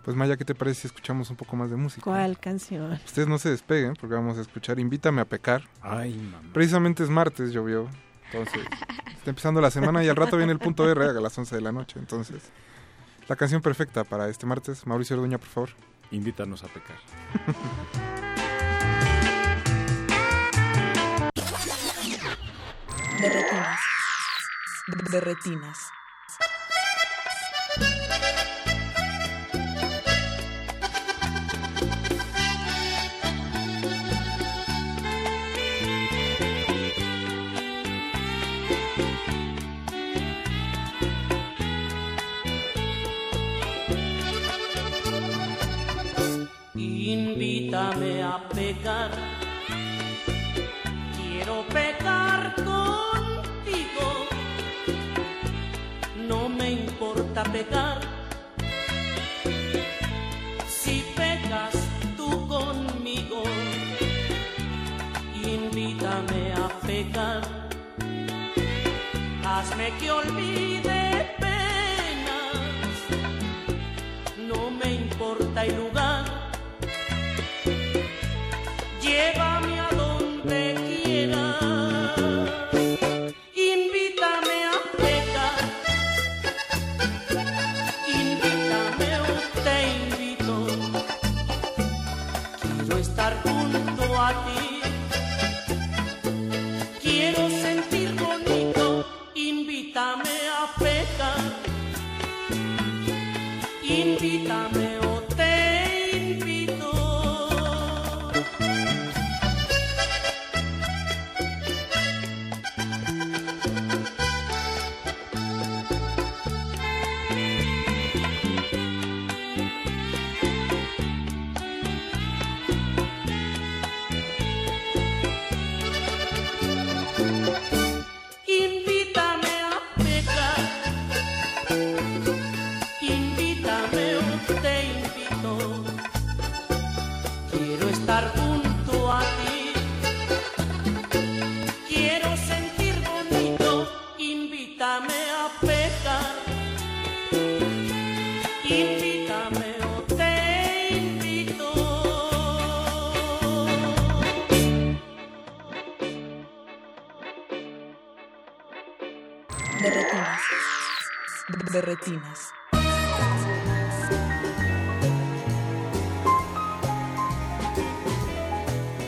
Pues Maya, ¿qué te parece si escuchamos un poco más de música? ¿Cuál canción? Ustedes no se despeguen porque vamos a escuchar Invítame a pecar. Ay, mamá. Precisamente es martes, llovió. Entonces, está empezando la semana y al rato viene el punto R a las 11 de la noche. Entonces, la canción perfecta para este martes. Mauricio Orduña, por favor. Invítanos a pecar. De retinas. De retinas. Invítame a pecar. Quiero pecar contigo. No me importa pecar. Si pecas tú conmigo, invítame a pecar. Hazme que olvide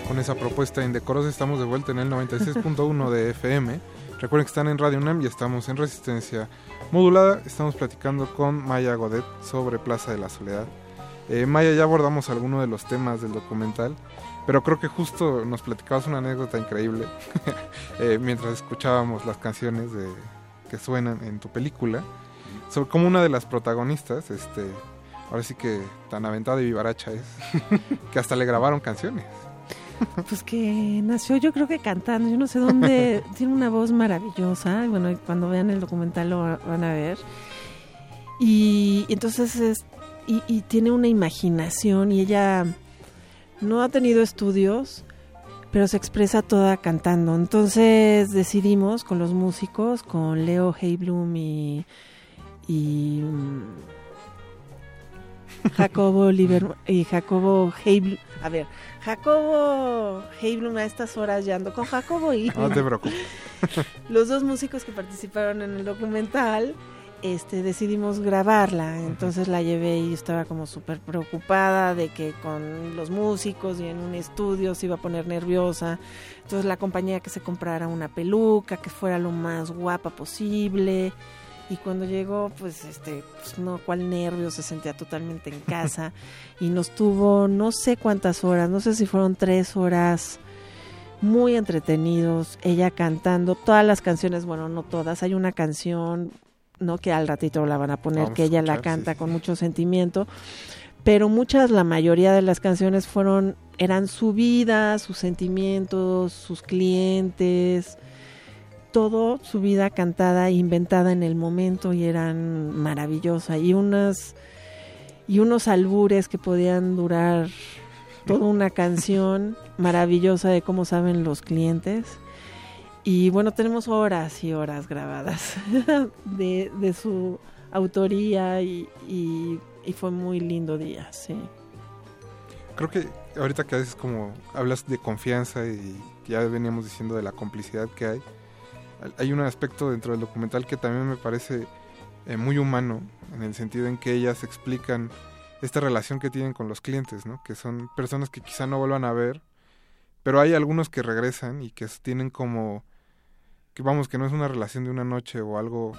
Con esa propuesta indecorosa estamos de vuelta en el 96.1 de FM. Recuerden que están en Radio UNAM y estamos en Resistencia Modulada. Estamos platicando con Maya Godet sobre Plaza de la Soledad. Eh, Maya, ya abordamos algunos de los temas del documental, pero creo que justo nos platicabas una anécdota increíble eh, mientras escuchábamos las canciones de, que suenan en tu película, sobre cómo una de las protagonistas, este, ahora sí que tan aventada y vivaracha es, que hasta le grabaron canciones. Pues que nació yo creo que cantando, yo no sé dónde, tiene una voz maravillosa, y bueno, cuando vean el documental lo va- van a ver. Y, y entonces es, y, y tiene una imaginación y ella no ha tenido estudios, pero se expresa toda cantando. Entonces decidimos con los músicos, con Leo Heiblum y, y mm, Jacobo Oliver y Jacobo Heiblum. A ver, Jacobo Heiblum a estas horas ya ando con Jacobo y No te preocupes. los dos músicos que participaron en el documental, este, decidimos grabarla. Entonces la llevé y estaba como súper preocupada de que con los músicos y en un estudio se iba a poner nerviosa. Entonces la compañía que se comprara una peluca, que fuera lo más guapa posible. Y cuando llegó, pues, este, pues, no, cuál nervio, se sentía totalmente en casa. y nos tuvo no sé cuántas horas, no sé si fueron tres horas muy entretenidos, ella cantando todas las canciones, bueno, no todas, hay una canción, no que al ratito la van a poner, Vamos que ella la sí, canta con mucho sentimiento, pero muchas, la mayoría de las canciones fueron, eran su vida, sus sentimientos, sus clientes, todo su vida cantada, inventada en el momento y eran maravillosa y unas y unos albures que podían durar toda una canción maravillosa de cómo saben los clientes. Y bueno, tenemos horas y horas grabadas de, de su autoría y, y- y fue muy lindo día, sí. Creo que ahorita que haces como hablas de confianza y ya veníamos diciendo de la complicidad que hay, hay un aspecto dentro del documental que también me parece eh, muy humano, en el sentido en que ellas explican esta relación que tienen con los clientes, ¿no? Que son personas que quizá no vuelvan a ver, pero hay algunos que regresan y que tienen como que vamos que no es una relación de una noche o algo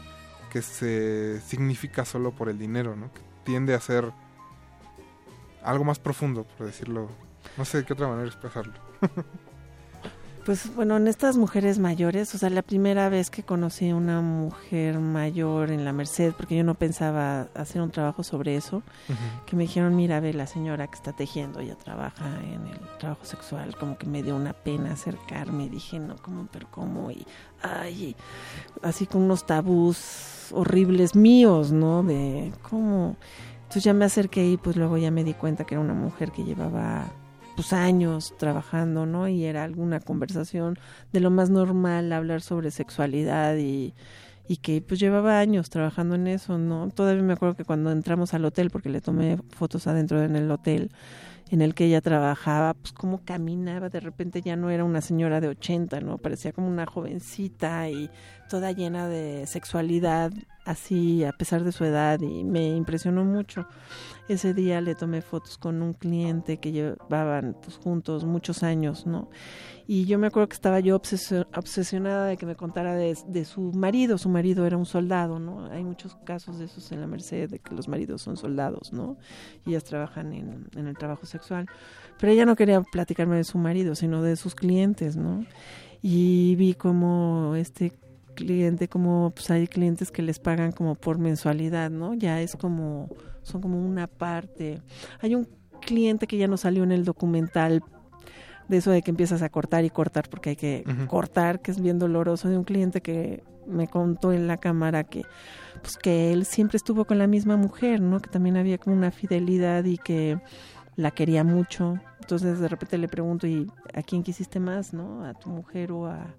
que se significa solo por el dinero, ¿no? Que tiende a ser algo más profundo, por decirlo. No sé de qué otra manera expresarlo. Pues bueno, en estas mujeres mayores, o sea, la primera vez que conocí a una mujer mayor en la Merced, porque yo no pensaba hacer un trabajo sobre eso, que me dijeron, mira, ve la señora que está tejiendo, ella trabaja en el trabajo sexual, como que me dio una pena acercarme y dije, no, ¿cómo? Pero ¿cómo? Y, ay, así con unos tabús horribles míos, ¿no? De cómo... Entonces ya me acerqué y pues luego ya me di cuenta que era una mujer que llevaba pues años trabajando, ¿no? Y era alguna conversación de lo más normal hablar sobre sexualidad y, y que pues llevaba años trabajando en eso, ¿no? Todavía me acuerdo que cuando entramos al hotel, porque le tomé fotos adentro en el hotel en el que ella trabajaba, pues cómo caminaba, de repente ya no era una señora de 80, ¿no? Parecía como una jovencita y toda llena de sexualidad, así a pesar de su edad y me impresionó mucho. Ese día le tomé fotos con un cliente que llevaban pues, juntos muchos años, ¿no? Y yo me acuerdo que estaba yo obsesio- obsesionada de que me contara de, su marido. Su marido era un soldado, ¿no? Hay muchos casos de esos en la Merced, de que los maridos son soldados, ¿no? Y ellas trabajan en, en el trabajo sexual. Pero ella no quería platicarme de su marido, sino de sus clientes, ¿no? Y vi como este cliente, como pues hay clientes que les pagan como por mensualidad, ¿no? Ya es como, son como una parte. Hay un cliente que ya no salió en el documental de eso de que empiezas a cortar y cortar porque hay que cortar, que es bien doloroso, de un cliente que me contó en la cámara que pues que él siempre estuvo con la misma mujer, ¿no? Que también había como una fidelidad y que la quería mucho. Entonces de repente le pregunto, ¿y a quién quisiste más, no? ¿A tu mujer o a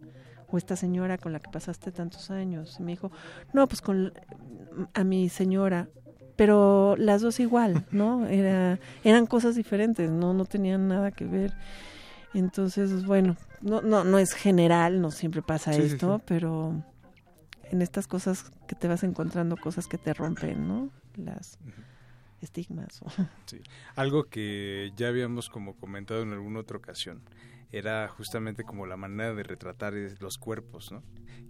o esta señora con la que pasaste tantos años? Y me dijo, no, pues con a mi señora, pero las dos igual, ¿no? Era, eran cosas diferentes, no, no tenían nada que ver. Entonces, bueno, no, no, no es general, no siempre pasa Sí, sí, esto, sí. pero en estas cosas que te vas encontrando cosas que te rompen, ¿no? Las estigmas. o- Sí. Algo que ya habíamos como comentado en alguna otra ocasión era justamente como la manera de retratar los cuerpos, ¿no?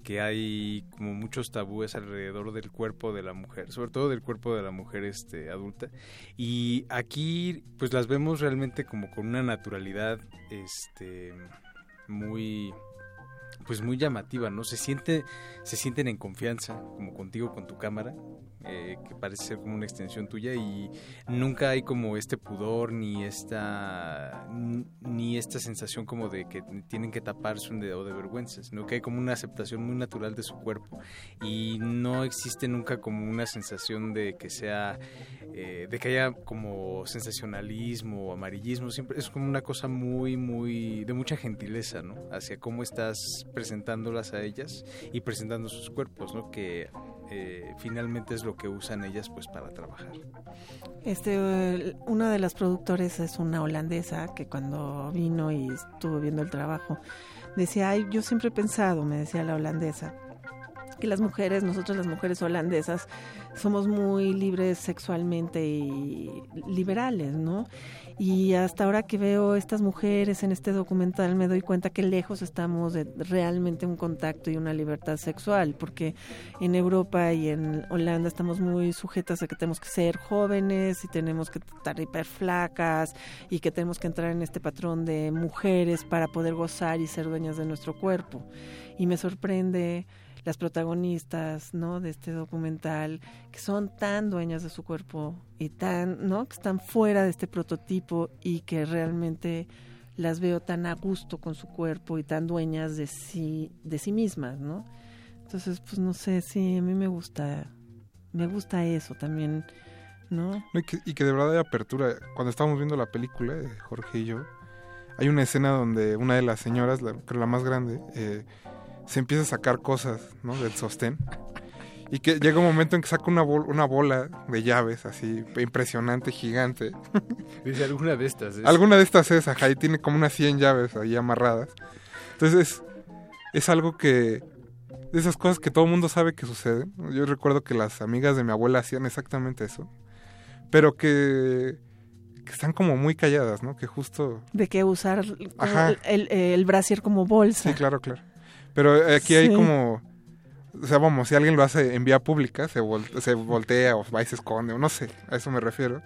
Que hay como muchos tabúes alrededor del cuerpo de la mujer, sobre todo del cuerpo de la mujer este adulta y aquí pues las vemos realmente como con una naturalidad este muy pues muy llamativa, ¿no? Se siente, se sienten en confianza, como contigo con tu cámara, eh, que parece ser como una extensión tuya y nunca hay como este pudor ni esta ni esta sensación como de que tienen que taparse un dedo de vergüenza, sino que hay como una aceptación muy natural de su cuerpo y no existe nunca como una sensación de que sea eh, de que haya como sensacionalismo o amarillismo, siempre es como una cosa muy muy de mucha gentileza. Hacia cómo estás presentándolas a ellas y presentando sus cuerpos, ¿no? Que eh, finalmente es lo que usan ellas pues para trabajar. Este, una de las productores es una holandesa que cuando vino y estuvo viendo el trabajo, decía, ay, yo siempre he pensado, me decía la holandesa, que las mujeres, nosotros las mujeres holandesas, somos muy libres sexualmente y liberales, ¿no? Y hasta ahora que veo estas mujeres en este documental me doy cuenta que lejos estamos de realmente un contacto y una libertad sexual, porque en Europa y en Holanda estamos muy sujetas a que tenemos que ser jóvenes y tenemos que estar hiper flacas y que tenemos que entrar en este patrón de mujeres para poder gozar y ser dueñas de nuestro cuerpo. Y me sorprende las protagonistas, ¿no? De este documental, que son tan dueñas de su cuerpo y tan, ¿no? Que están fuera de este prototipo y que realmente las veo tan a gusto con su cuerpo y tan dueñas de sí, de sí mismas, ¿no? Entonces, pues no sé, sí, a mí me gusta, me gusta eso también, ¿no? Y que, y que de verdad hay apertura. Cuando estábamos viendo la película, eh, Jorge y yo, hay una escena donde una de las señoras, la, creo la más grande, eh, se empieza a sacar cosas ¿no? del sostén. Y que llega un momento en que saca una, bol- una bola de llaves así impresionante, gigante. Dice alguna de estas. es- Alguna de estas es, ajá, y tiene como unas 100 llaves ahí amarradas. Entonces es, es algo que... De esas cosas que todo el mundo sabe que suceden. Yo recuerdo que las amigas de mi abuela hacían exactamente eso. Pero que, que están como muy calladas, ¿no? Que justo... De que usar como Ajá. el, el, el brasier como bolsa. Sí, claro, claro. Pero aquí hay Sí. como... O sea, vamos, si alguien lo hace en vía pública, se, vol- se voltea o va y se esconde, o no sé, a eso me refiero.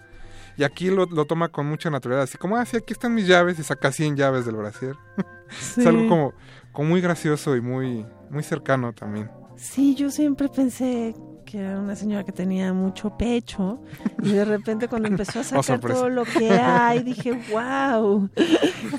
Y aquí lo, lo toma con mucha naturalidad, así como, ah, sí, aquí están mis llaves, y saca 100 llaves del brasier. Sí. es algo como, como muy gracioso y muy, muy cercano también. Sí, yo siempre pensé que era una señora que tenía mucho pecho y de repente cuando empezó a Oh, sacar todo lo que hay dije, wow,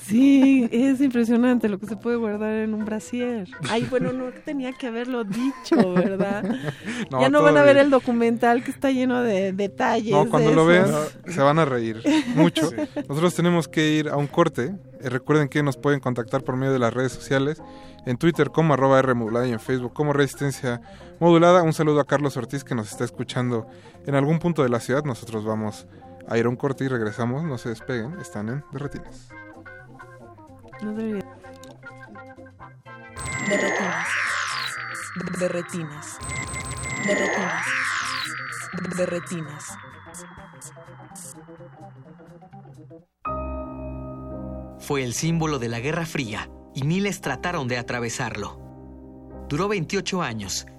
sí, es impresionante lo que se puede guardar en un brasier. Ay, bueno, no tenía que haberlo dicho, ¿verdad? No, ya no van a ver bien. el documental que está lleno de detalles. No, cuando de lo vean se van a reír mucho. Nosotros tenemos que ir a un corte. Eh, recuerden que nos pueden contactar por medio de las redes sociales. En Twitter como arroba R modulada y en Facebook como Resistencia Modulada. Un saludo a Carlos Ortiz que nos está escuchando en algún punto de la ciudad. Nosotros vamos a ir a un corte y regresamos. No se despeguen. Están en Derretinas. No debería- De retinas. De retinas. De retinas. De retinas. Fue el símbolo de la Guerra Fría y miles trataron de atravesarlo. Duró 28 años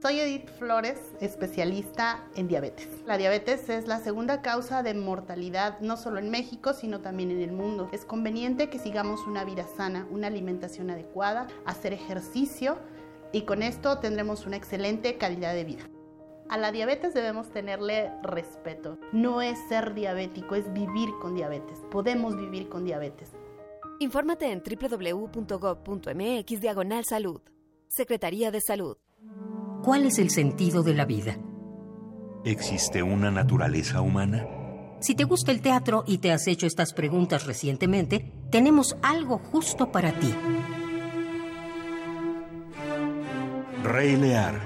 Soy Edith Flores, especialista en diabetes. La diabetes es la segunda causa de mortalidad no solo en México, sino también en el mundo. Es conveniente que sigamos una vida sana, una alimentación adecuada, hacer ejercicio y con esto tendremos una excelente calidad de vida. A la diabetes debemos tenerle respeto. No es ser diabético, es vivir con diabetes. Podemos vivir con diabetes. Infórmate en www.gov.mx diagonal salud. Secretaría de Salud. ¿Cuál es el sentido de la vida? ¿Existe una naturaleza humana? Si te gusta el teatro y te has hecho estas preguntas recientemente, tenemos algo justo para ti. Rey Lear.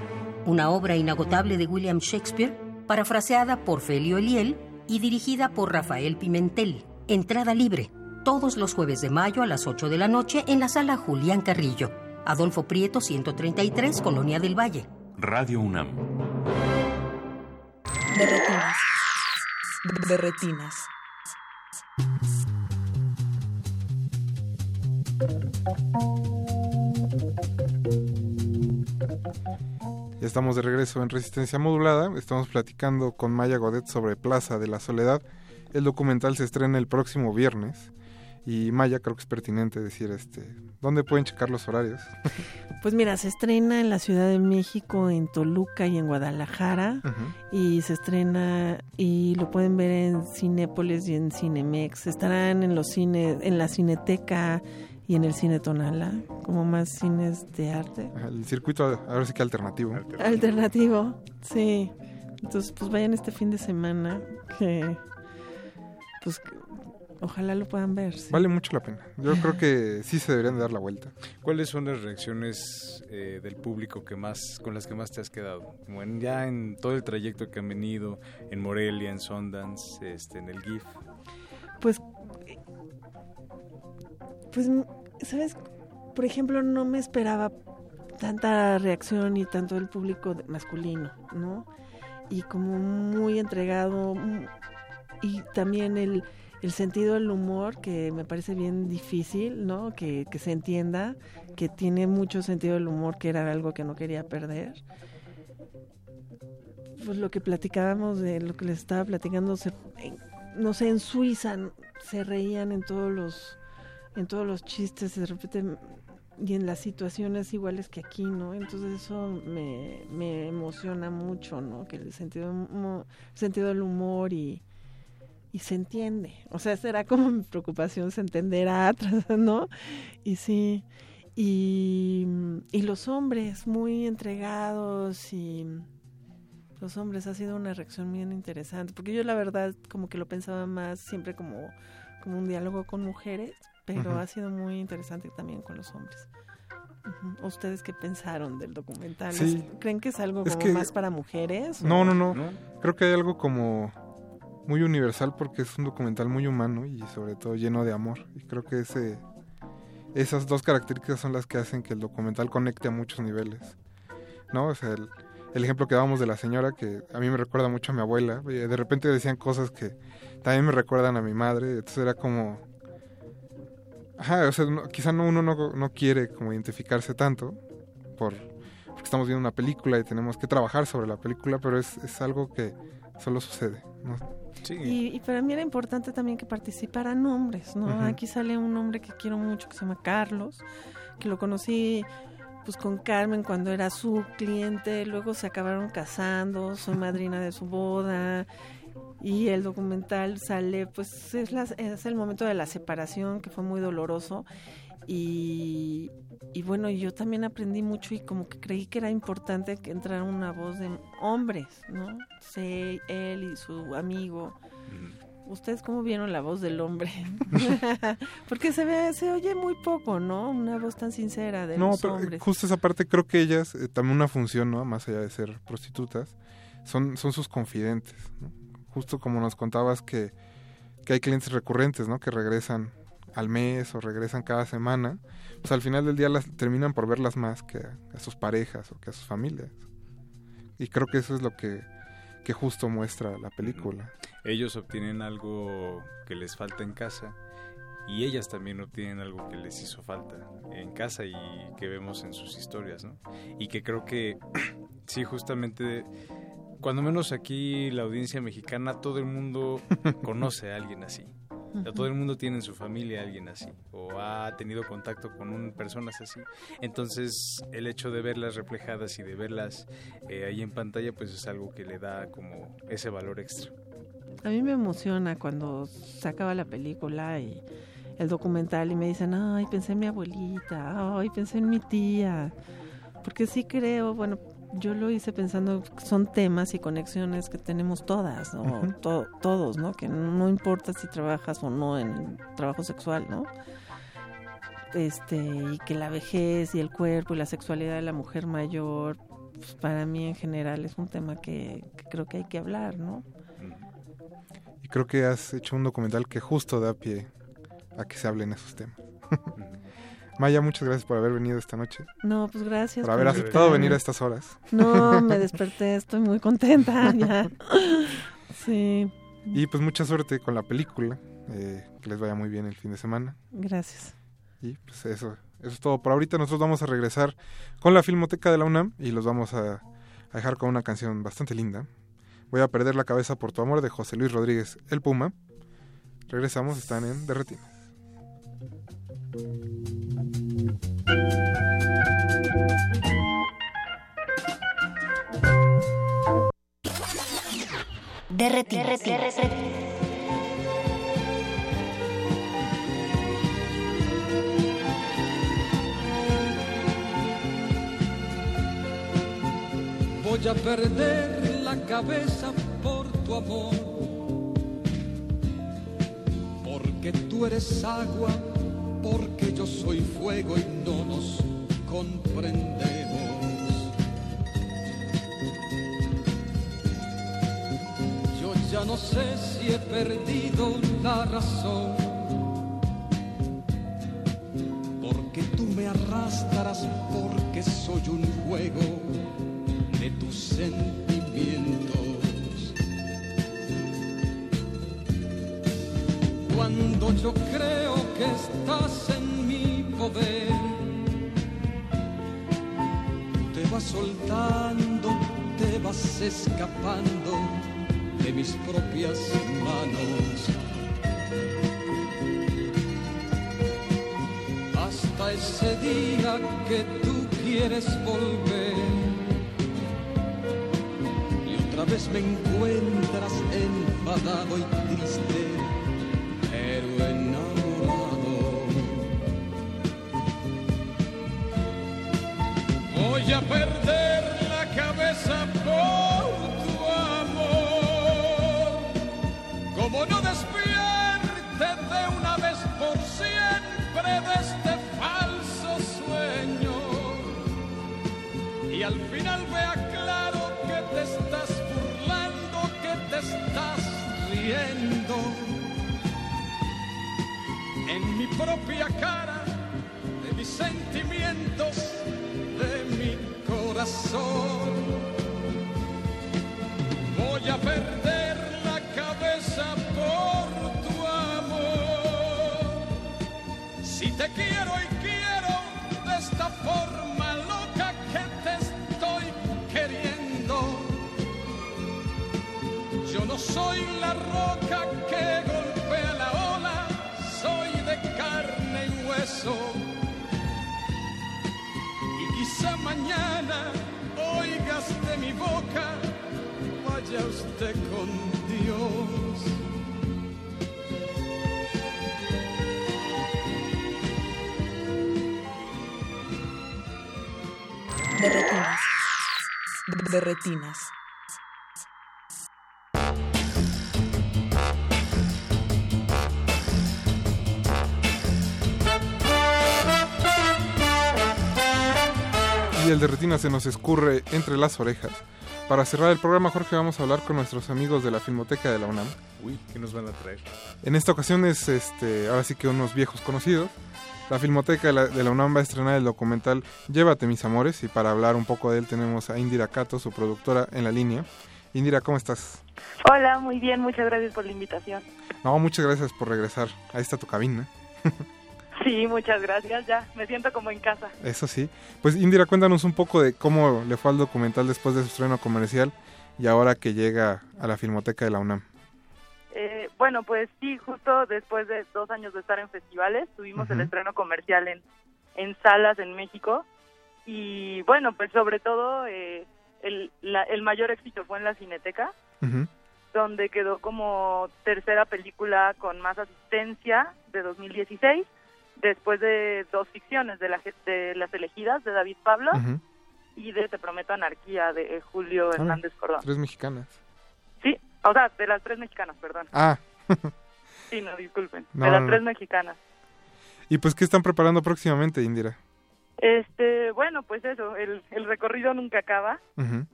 Una obra inagotable de William Shakespeare, parafraseada por Felio Eliel y dirigida por Rafael Pimentel. Entrada libre, todos los jueves de mayo a las 8 de la noche en la sala Julián Carrillo. Adolfo Prieto 133, Colonia del Valle. Radio UNAM. Berretinas. Berretinas. Ya estamos de regreso en Resistencia Modulada. Estamos platicando con Maya Godet sobre Plaza de la Soledad. El documental se estrena el próximo viernes. Y Maya, creo que es pertinente decir, este, ¿dónde pueden checar los horarios? Pues mira, se estrena en la Ciudad de México, en Toluca y en Guadalajara. Y se estrena y lo pueden ver en Cinépolis y en Cinemex. Estarán en los cines, en la Cineteca y en el Cine Tonala, como más cines de arte. El circuito, ahora sí que alternativo. Alternativo, sí. Entonces, pues vayan este fin de semana, que pues ojalá lo puedan ver. sí. Vale mucho la pena. Yo creo que sí se deberían de dar la vuelta. ¿Cuáles son las reacciones eh, del público que más con las que más te has quedado? Como en- ya en todo el trayecto que han venido, en Morelia, en Sundance, este, en el GIF. Pues, pues, ¿sabes? Por ejemplo, no me esperaba tanta reacción y tanto el público masculino, ¿no? Y como muy entregado y también el, el sentido del humor que me parece bien difícil, ¿no? Que, que se entienda, que tiene mucho sentido del humor, que era algo que no quería perder. Pues lo que platicábamos de lo que les estaba platicando, se- no sé, en Suiza se reían en todos los en todos los chistes de repente y en las situaciones iguales que aquí, ¿no? Entonces eso me, me emociona mucho, ¿no? Que el sentido, el sentido del humor y, y se entiende. O sea, será como mi preocupación, se entenderá, ¿no? Y sí. Y, y los hombres muy entregados y los hombres ha sido una reacción bien interesante. Porque yo la verdad como que lo pensaba más siempre como, como un diálogo con mujeres, pero ha sido muy interesante también con los hombres. ¿Ustedes qué pensaron del documental? Sí. ¿Creen que es algo Es como que- más para mujeres? No, o- no, no, Creo que hay algo como muy universal porque es un documental muy humano y sobre todo lleno de amor. Y creo que ese, esas dos características son las que hacen que el documental conecte a muchos niveles. ¿No? O sea, el, el ejemplo que dábamos de la señora que a mí me recuerda mucho a mi abuela. De repente decían cosas que también me recuerdan a mi madre. Entonces era como... Ajá, o sea, no- quizá no, uno no, no quiere como identificarse tanto por, porque estamos viendo una película y tenemos que trabajar sobre la película, pero es, es algo que solo sucede. ¿no? Y, y para mí era importante también que participaran hombres, ¿no? Aquí sale un hombre que quiero mucho que se llama Carlos, que lo conocí pues con Carmen cuando era su cliente, luego se acabaron casando, soy madrina de su boda y el documental sale pues es, la- es el momento de la separación que fue muy doloroso y, y bueno yo también aprendí mucho y como que creí que era importante que entrara una voz de hombres, ¿no? Sí, él y su amigo. ¿Ustedes cómo vieron la voz del hombre? Porque se ve, se oye muy poco, ¿no? Una voz tan sincera de No, los pero eh, hombres. justo esa parte creo que ellas, eh, también una función, ¿no? Más allá de ser prostitutas, son, son sus confidentes, ¿no? Justo como nos contabas que, que hay clientes recurrentes, ¿no? Que regresan al mes o regresan cada semana, pues al final del día las terminan por verlas más que a, sus parejas o que a sus familias. Y creo que eso es lo que, que justo muestra la película. Ellos obtienen algo que les falta en casa y ellas también obtienen algo que les hizo falta en casa y que vemos en sus historias, ¿no? Y que creo que sí, justamente, cuando menos aquí la audiencia mexicana, todo el mundo conoce a alguien así. O sea, todo el mundo tiene en su familia a alguien así o ha tenido contacto con un- personas así. Entonces, el hecho de verlas reflejadas y de verlas eh, ahí en pantalla, pues es algo que le da como ese valor extra. A mí me emociona cuando se acaba la película y el documental y me dicen, ay, pensé en mi abuelita, ay, pensé en mi tía. Porque sí creo, bueno, yo lo hice pensando que son temas y conexiones que tenemos todas, ¿no? To- todos, ¿no? Que no importa si trabajas o no en trabajo sexual, ¿no? Este, y que la vejez y el cuerpo y la sexualidad de la mujer mayor, pues, para mí en general es un tema que, que creo que hay que hablar, ¿no? Y creo que has hecho un documental que justo da pie a que se hablen esos temas. Maya, muchas gracias por haber venido esta noche. No, pues gracias. Por haber por aceptado venir a estas horas. No, me desperté, estoy muy contenta ya. Sí, Y pues mucha suerte con la película. eh, que les vaya muy bien el fin de semana. gracias. Y pues eso, eso es todo por ahorita. Nosotros vamos a regresar con la Filmoteca de la UNAM y los vamos a, a dejar con una canción bastante linda. Voy a perder la cabeza por tu amor de José Luis Rodríguez, El Puma. Regresamos, están en Derretinas. Derretinas. Voy a perder la cabeza por tu amor, porque tú eres agua, porque yo soy fuego y no nos comprendemos. Ya no sé si he perdido la razón, porque tú me arrastras, porque soy un juego de tus sentimientos. Cuando yo creo que estás en mi poder, te vas soltando, te vas escapando mis propias manos. Hasta ese día que tú quieres volver otra vez me encuentras enfadado y estás riendo. En mi propia cara, de mis sentimientos, de mi corazón. Soy la roca que golpea la ola, soy de carne y hueso. Y quizá mañana oigas de mi boca, vaya usted con Dios. Derretinas. Derretinas. Y el de retina se nos escurre entre las orejas. Para cerrar el programa, Jorge, vamos a hablar con nuestros amigos de la Filmoteca de la UNAM. Uy, ¿qué nos van a traer? En esta ocasión es, este, ahora sí que unos viejos conocidos. La Filmoteca de la, de la UNAM va a estrenar el documental Llévate mis amores y para hablar un poco de él tenemos a Indira Cato, su productora, en la línea. Indira, ¿cómo estás? Hola, muy bien, muchas gracias por la invitación. No, muchas gracias por regresar. Ahí está tu cabina. Sí, muchas gracias, ya me siento como en casa. Eso sí. Pues Indira, cuéntanos un poco de cómo le fue al documental después de su estreno comercial y ahora que llega a la Filmoteca de la UNAM. Eh, bueno, pues sí, justo después de dos años de estar en festivales, tuvimos el estreno comercial en, en salas en México y bueno, pues sobre todo eh, el, la- el mayor éxito fue en la Cineteca, donde quedó como tercera película con más asistencia de 2016, después de dos ficciones, de, la, de Las elegidas de David Pablo y de Te prometo anarquía de Julio Ah, Hernández Cordón. Tres mexicanas. Sí, o sea, de las tres mexicanas, perdón. Ah, Sí, no, disculpen. No, de las no, no. tres mexicanas. ¿y pues qué están preparando próximamente, Indira? Este, bueno, pues eso, el, el recorrido nunca acaba.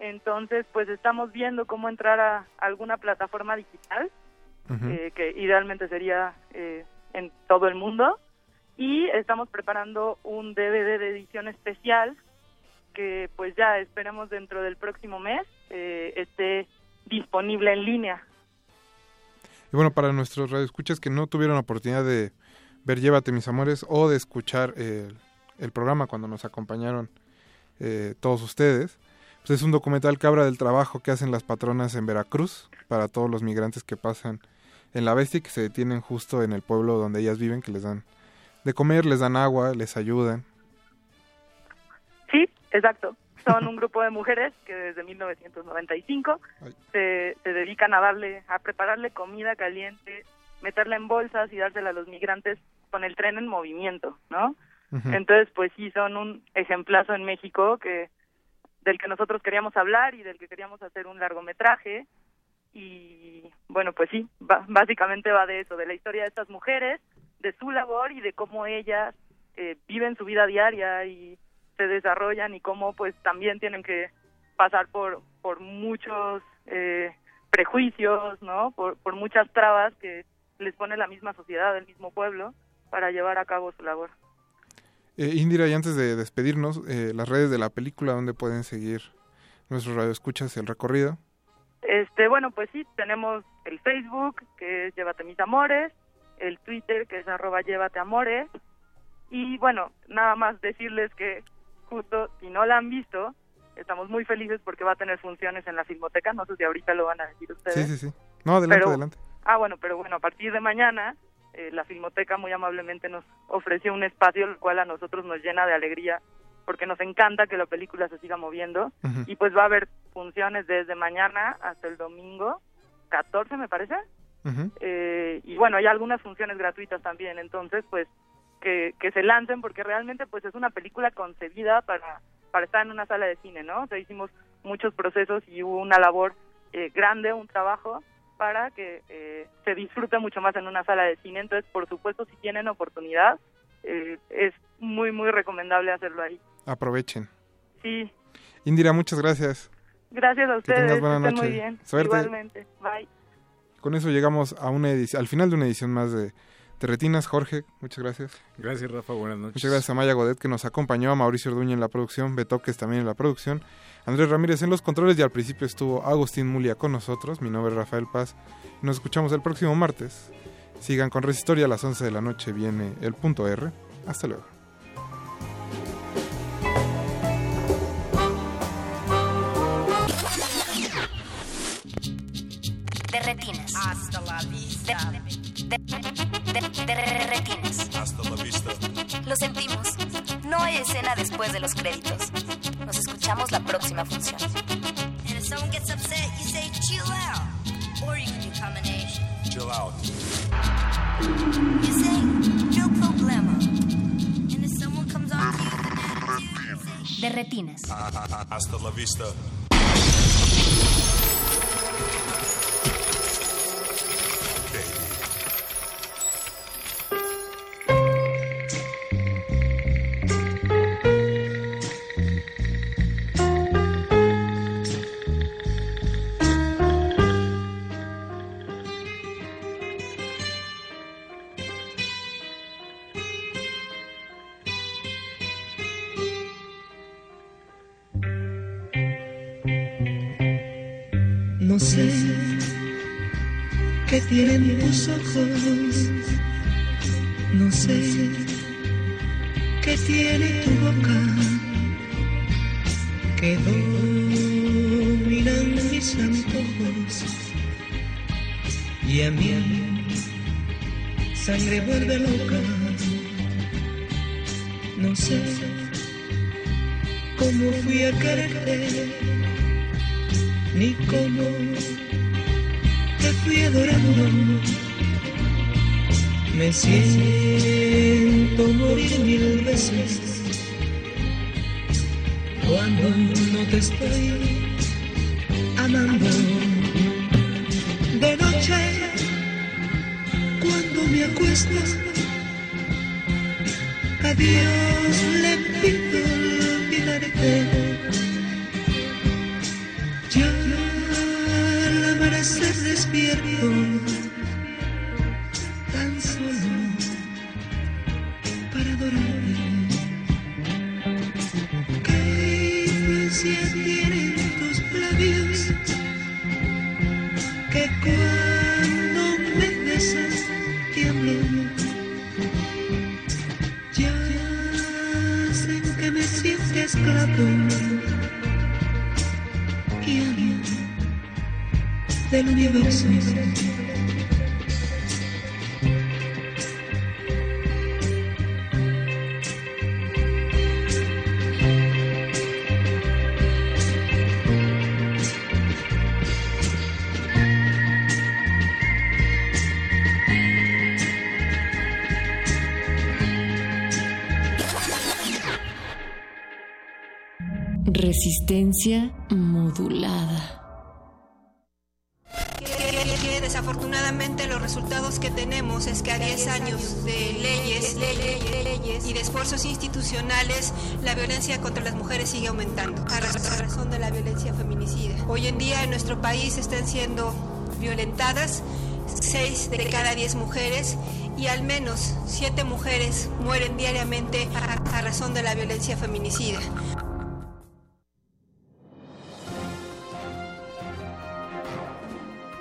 Entonces, pues estamos viendo cómo entrar a alguna plataforma digital, eh, que idealmente sería eh, en todo el mundo. Y estamos preparando un DVD de edición especial que pues ya esperemos dentro del próximo mes eh, esté disponible en línea. Y bueno, para nuestros radioescuchas que no tuvieron oportunidad de ver Llévate mis amores o de escuchar el, el programa cuando nos acompañaron eh, todos ustedes. Pues es un documental que habla del trabajo que hacen las patronas en Veracruz para todos los migrantes que pasan en la bestia y que se detienen justo en el pueblo donde ellas viven, que les dan de comer, les dan agua, les ayudan. Sí, exacto. Son un grupo de mujeres que desde 1995 se, se dedican a darle, a prepararle comida caliente, meterla en bolsas y dársela a los migrantes con el tren en movimiento, ¿no? Entonces, pues sí, son un ejemplazo en México que del que nosotros queríamos hablar y del que queríamos hacer un largometraje. Y bueno, pues sí, ba- básicamente va de eso, de la historia de estas mujeres, de su labor y de cómo ellas eh, viven su vida diaria y se desarrollan y cómo pues también tienen que pasar por, por muchos eh, prejuicios, ¿no? Por, por muchas trabas que les pone la misma sociedad, el mismo pueblo, para llevar a cabo su labor. Eh, Indira, y antes de despedirnos, eh, las redes de la película donde pueden seguir nuestros radioescuchas el recorrido. Este, bueno, pues sí, tenemos el Facebook, que es Llévate Mis Amores, el Twitter, que es arroba Llévate Amores, y bueno, nada más decirles que justo si no la han visto, estamos muy felices porque va a tener funciones en la Filmoteca, no sé si ahorita lo van a decir ustedes. Sí, sí, sí. No, adelante, Pero- adelante. Ah, bueno, pero bueno, a partir de mañana eh, la Filmoteca muy amablemente nos ofreció un espacio, el cual a nosotros nos llena de alegría porque nos encanta que la película se siga moviendo y pues va a haber funciones desde mañana hasta el domingo 14 me parece eh, y bueno hay algunas funciones gratuitas también entonces pues que, que se lancen porque realmente pues es una película concebida para para estar en una sala de cine no o sea hicimos muchos procesos y hubo una labor eh, grande un trabajo para que eh, se disfrute mucho más en una sala de cine entonces por supuesto si tienen oportunidad eh, es muy muy recomendable hacerlo ahí Aprovechen. sí Indira, muchas gracias. gracias a Que ustedes tengas buena estén noche. muy bien Suerte. igualmente bye Con eso llegamos a una al final de una edición más de, de Retinas. Jorge, muchas gracias. Gracias, Rafa. Buenas noches. Muchas gracias a Maya Godet que nos acompañó, a Mauricio Orduña en la producción, Betoques también en la producción, Andrés Ramírez en los controles y al principio estuvo Agustín Mulia con nosotros. Mi nombre es Rafael Paz. Nos escuchamos el próximo martes. Sigan con Resistoria a las 11 de la noche. Viene el punto R. Hasta luego. De, de- de- de retinas. Hasta la vista. Lo sentimos. No hay escena después de los créditos. Nos escuchamos la próxima función. And if someone gets upset, you say chill out. Or you can do combination. Chill out. You say no problema. And if someone comes on to you De retinas. Hasta la vista. Modulada. Desafortunadamente los resultados que tenemos es que a 10 años de leyes, y de esfuerzos institucionales, la violencia contra las mujeres sigue aumentando a razón de la violencia feminicida. Hoy en día en nuestro país están siendo violentadas 6 de cada 10 mujeres y al menos 7 mujeres mueren diariamente a razón de la violencia feminicida.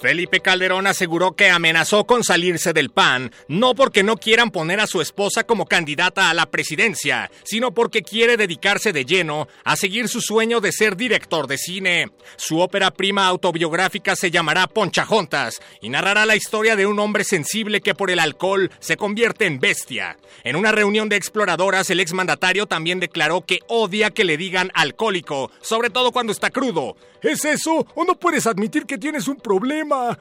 Felipe Calderón aseguró que amenazó con salirse del PAN, no porque no quieran poner a su esposa como candidata a la presidencia, sino porque quiere dedicarse de lleno a seguir su sueño de ser director de cine. Su ópera prima autobiográfica se llamará Ponchajontas y narrará la historia de un hombre sensible que por el alcohol se convierte en bestia. En una reunión de exploradoras, el exmandatario también declaró que odia que le digan alcohólico, sobre todo cuando está crudo. ¿Es eso o no puedes admitir que tienes un problema? 妈呀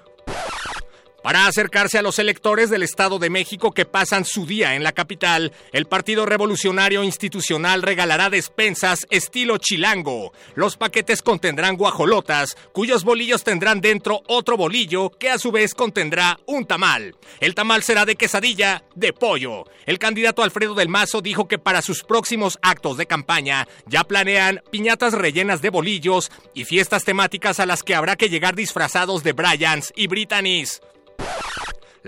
Para acercarse a los electores del Estado de México que pasan su día en la capital, el Partido Revolucionario Institucional regalará despensas estilo chilango. Los paquetes contendrán guajolotas, cuyos bolillos tendrán dentro otro bolillo que a su vez contendrá un tamal. El tamal será de quesadilla de pollo. El candidato Alfredo del Mazo dijo que para sus próximos actos de campaña ya planean piñatas rellenas de bolillos y fiestas temáticas a las que habrá que llegar disfrazados de Bryans y Britannies.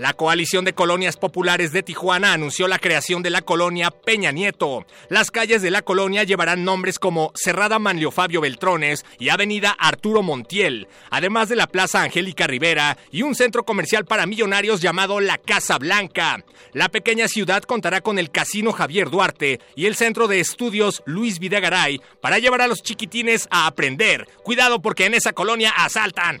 La Coalición de Colonias Populares de Tijuana anunció la creación de la colonia Peña Nieto. Las calles de la colonia llevarán nombres como Cerrada Manlio Fabio Beltrones y Avenida Arturo Montiel, además de la Plaza Angélica Rivera y un centro comercial para millonarios llamado La Casa Blanca. La pequeña ciudad contará con el Casino Javier Duarte y el Centro de Estudios Luis Videgaray para llevar a los chiquitines a aprender. Cuidado porque en esa colonia asaltan.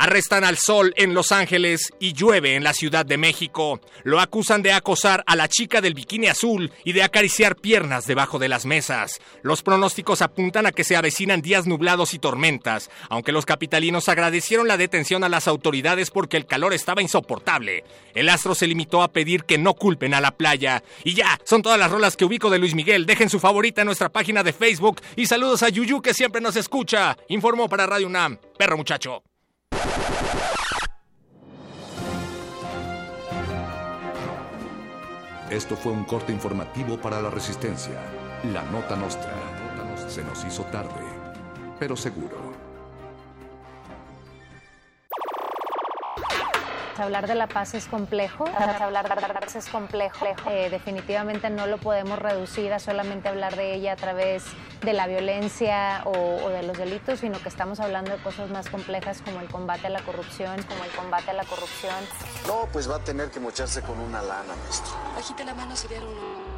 Arrestan al sol en Los Ángeles y llueve en la Ciudad de México. Lo acusan de acosar a la chica del bikini azul y de acariciar piernas debajo de las mesas. Los pronósticos apuntan a que se avecinan días nublados y tormentas, aunque los capitalinos agradecieron la detención a las autoridades porque el calor estaba insoportable. El astro se limitó a pedir que no culpen a la playa. Y ya, son todas las rolas que ubico de Luis Miguel. Dejen su favorita en nuestra página de Facebook y saludos a Yuyu que siempre nos escucha. Informó para Radio UNAM. Perro muchacho. Esto fue un corte informativo para la resistencia. La nota nostra. Se nos hizo tarde, pero seguro. Hablar de la paz es complejo, hablar de la paz es complejo. Eh, definitivamente no lo podemos reducir a solamente hablar de ella a través de la violencia o, o, de los delitos, sino que estamos hablando de cosas más complejas como el combate a la corrupción, como el combate a la corrupción. No, pues va a tener que mocharse con una lana, maestro. Bajita la mano serían unos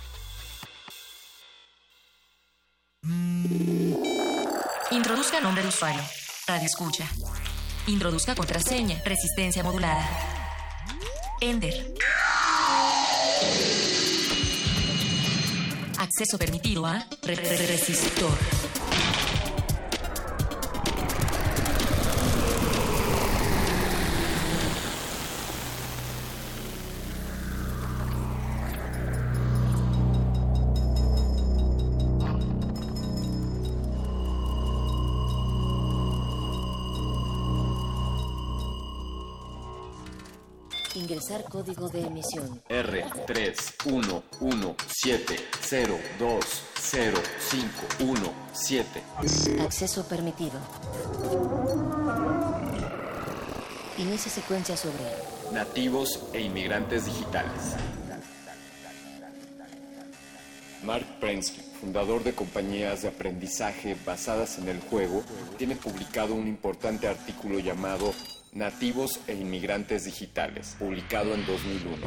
Introduzca nombre de usuario. Radio escucha. Introduzca contraseña. Resistencia modulada. Ender. Acceso permitido a re re resistor. Código de emisión. R3117020517. Acceso permitido. Inicia secuencia sobre Nativos e inmigrantes digitales. Mark Prensky, fundador de compañías de aprendizaje basadas en el juego, tiene publicado un importante artículo llamado Nativos e inmigrantes digitales, publicado en 2001.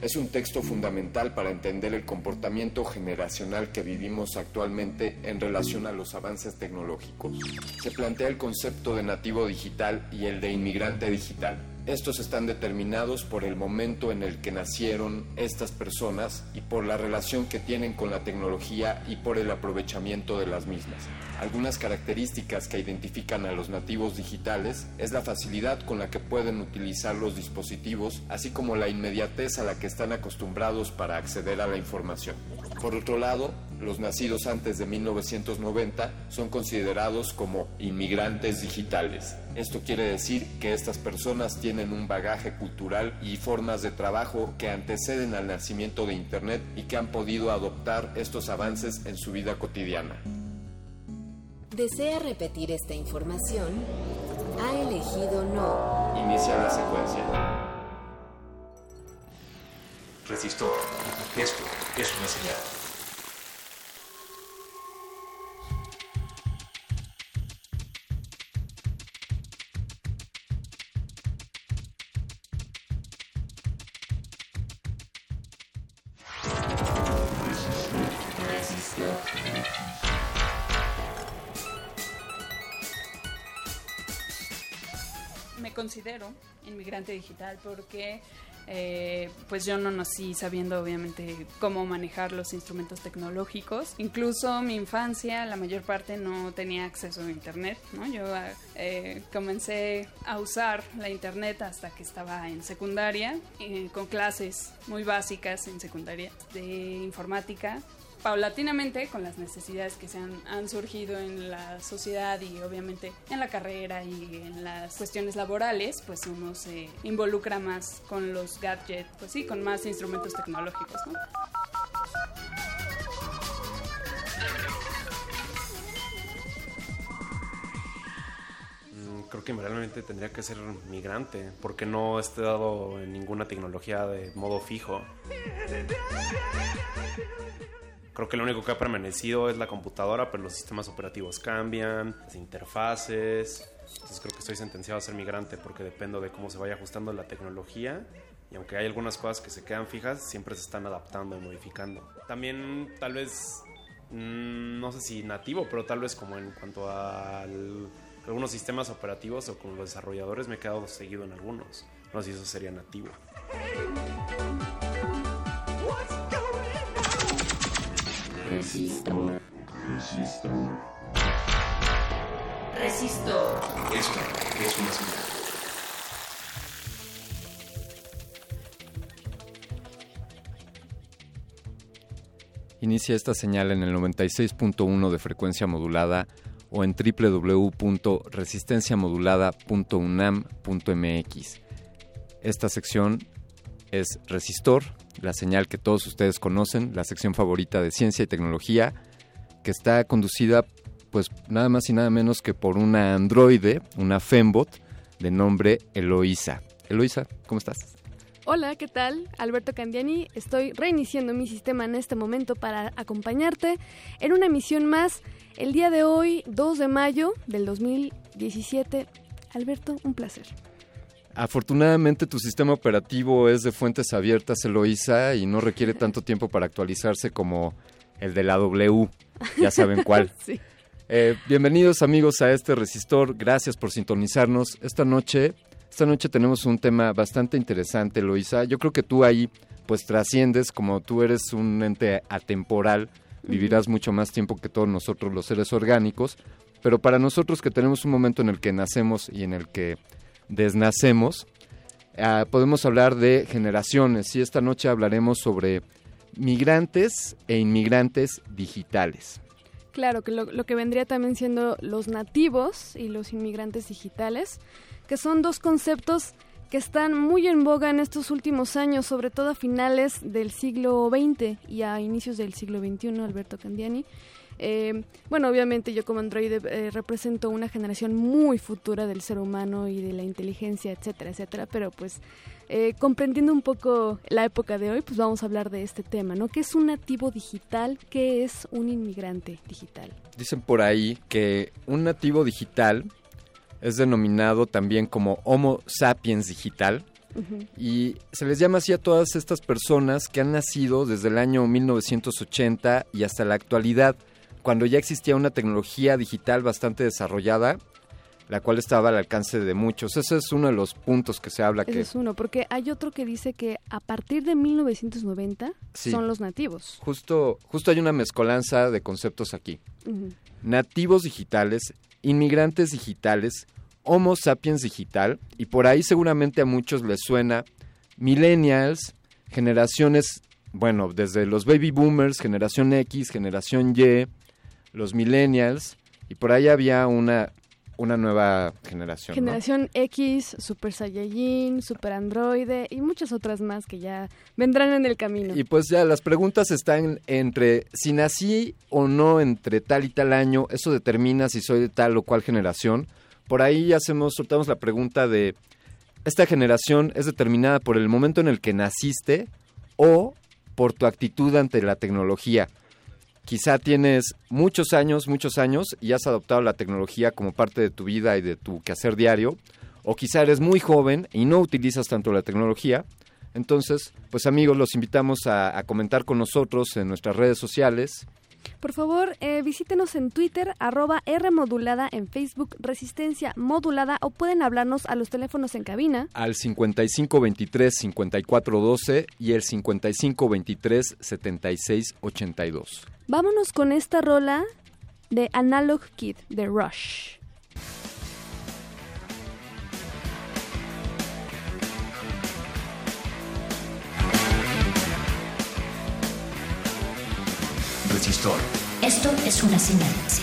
Es un texto fundamental para entender el comportamiento generacional que vivimos actualmente en relación a los avances tecnológicos. Se plantea el concepto de nativo digital y el de inmigrante digital. Estos están determinados por el momento en el que nacieron estas personas y por la relación que tienen con la tecnología y por el aprovechamiento de las mismas. Algunas características que identifican a los nativos digitales es la facilidad con la que pueden utilizar los dispositivos, así como la inmediatez a la que están acostumbrados para acceder a la información. Por otro lado, los nacidos antes de 1990 son considerados como inmigrantes digitales. Esto quiere decir que estas personas tienen un bagaje cultural y formas de trabajo que anteceden al nacimiento de Internet y que han podido adoptar estos avances en su vida cotidiana. ¿Desea repetir esta información? Ha elegido no. Inicia la secuencia. Resistor. Esto es una señal. Digital porque eh, pues yo no nací sabiendo obviamente cómo manejar los instrumentos tecnológicos. Incluso mi infancia, la mayor parte no tenía acceso a internet. ¿no? Yo eh, comencé a usar la internet hasta que estaba en secundaria, eh, con clases muy básicas en secundaria de informática paulatinamente con las necesidades que se han, han, surgido en la sociedad y obviamente en la carrera y en las cuestiones laborales, pues uno se involucra más con los gadgets, pues sí, con más instrumentos tecnológicos, ¿no? creo que realmente tendría que ser migrante, porque no he estado en ninguna tecnología de modo fijo. Creo que lo único que ha permanecido es la computadora, pero los sistemas operativos cambian, las interfaces. Entonces creo que estoy sentenciado a ser migrante porque dependo de cómo se vaya ajustando la tecnología. Y aunque hay algunas cosas que se quedan fijas, siempre se están adaptando y modificando. También tal vez, mmm, no sé si nativo, pero tal vez como en cuanto a algunos sistemas operativos o con los desarrolladores me he quedado seguido en algunos. No sé si eso sería nativo. Resistor. Resistor. Resistor. Eso es una señal. Inicia esta señal en el 96.1 de frecuencia modulada o en www.resistenciamodulada.unam.mx. Esta sección es Resistor, la señal que todos ustedes conocen, la sección favorita de ciencia y tecnología, que está conducida pues nada más y nada menos que por una androide, una fembot de nombre Eloisa. Eloisa, ¿cómo estás? Hola, ¿qué tal? Alberto Candiani. Estoy reiniciando mi sistema en este momento para acompañarte en una emisión más el día de hoy, 2 de mayo del 2017. Alberto, un placer. Afortunadamente tu sistema operativo es de fuentes abiertas, Eloisa, y no requiere tanto tiempo para actualizarse como el de la W. Ya saben cuál. sí. Eh, bienvenidos amigos a este resistor. Gracias por sintonizarnos. Esta noche, esta noche tenemos un tema bastante interesante, Eloisa. Yo creo que tú ahí pues trasciendes, como tú eres un ente atemporal, vivirás mucho más tiempo que todos nosotros los seres orgánicos, pero para nosotros que tenemos un momento en el que nacemos y en el que desnacemos, uh, podemos hablar de generaciones y esta noche hablaremos sobre migrantes e inmigrantes digitales. Claro, que lo, lo, que vendría también siendo los nativos y los inmigrantes digitales, que son dos conceptos que están muy en boga en estos últimos años, sobre todo a finales del siglo XX y a inicios del siglo XXI, Alberto Candiani. Eh, bueno, obviamente yo como androide eh, represento una generación muy futura del ser humano y de la inteligencia, etcétera, etcétera, pero pues eh, comprendiendo un poco la época de hoy, pues vamos a hablar de este tema, ¿no? ¿Qué es un nativo digital? ¿Qué es un inmigrante digital? Dicen por ahí que un nativo digital es denominado también como Homo sapiens digital. Y se les llama así a todas estas personas que han nacido desde el año 1980 y hasta la actualidad, cuando ya existía una tecnología digital bastante desarrollada, la cual estaba al alcance de muchos. Ese es uno de los puntos que se habla Ese que es uno, porque hay otro que dice que a partir de 1990 Sí. son los nativos. justo, justo hay una mezcolanza de conceptos aquí. Nativos digitales, inmigrantes digitales, Homo sapiens digital, y por ahí seguramente a muchos les suena millennials, generaciones, bueno, desde los baby boomers, generación X, generación Y, los millennials, y por ahí había una, una nueva generación. ¿no? Generación X, Super Saiyajin, Super Androide y muchas otras más que ya vendrán en el camino. Y pues ya las preguntas están entre si nací o no entre tal y tal año, eso determina si soy de tal o cual generación. Por ahí hacemos, soltamos la pregunta de esta generación es determinada por el momento en el que naciste o por tu actitud ante la tecnología. Quizá tienes muchos años, muchos años y has adoptado la tecnología como parte de tu vida y de tu quehacer diario, o quizá eres muy joven y no utilizas tanto la tecnología. Entonces, pues amigos, los invitamos a, a comentar con nosotros en nuestras redes sociales. Por favor, eh, visítenos en Twitter, arroba R modulada, en Facebook, Resistencia Modulada, o pueden hablarnos a los teléfonos en cabina. al 5523-5412 y el 5523-7682. Vámonos con esta rola de Analog Kid, de Rush. Esto es una señal.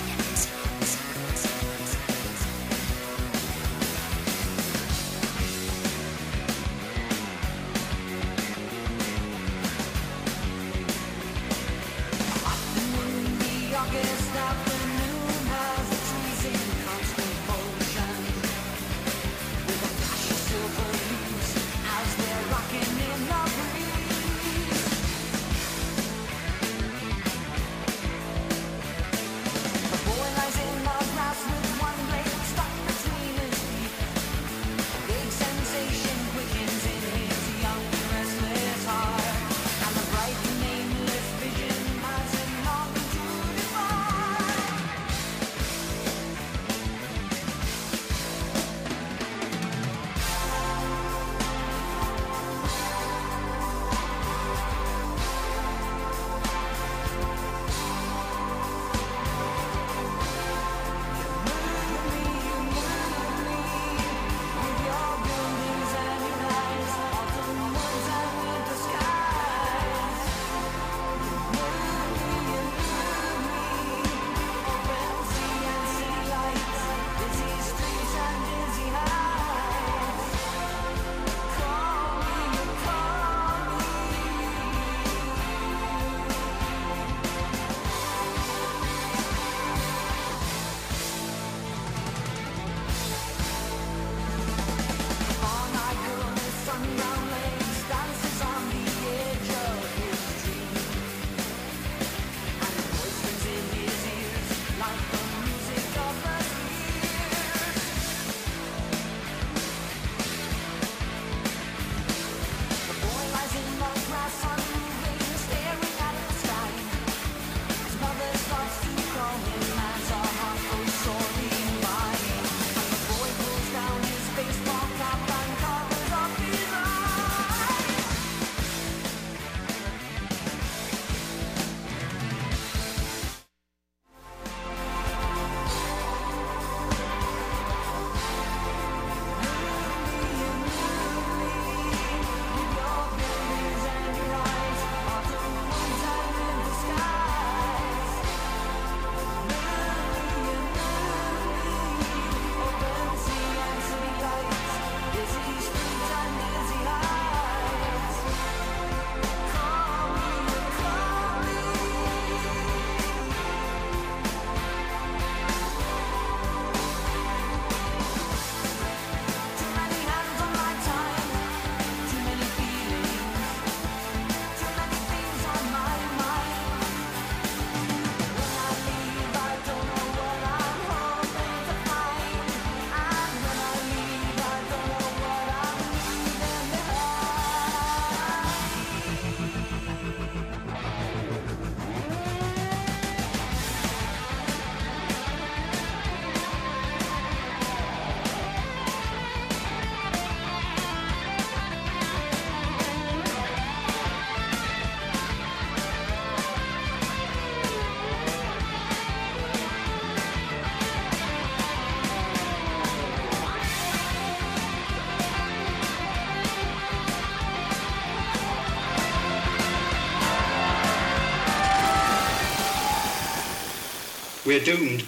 Doomed.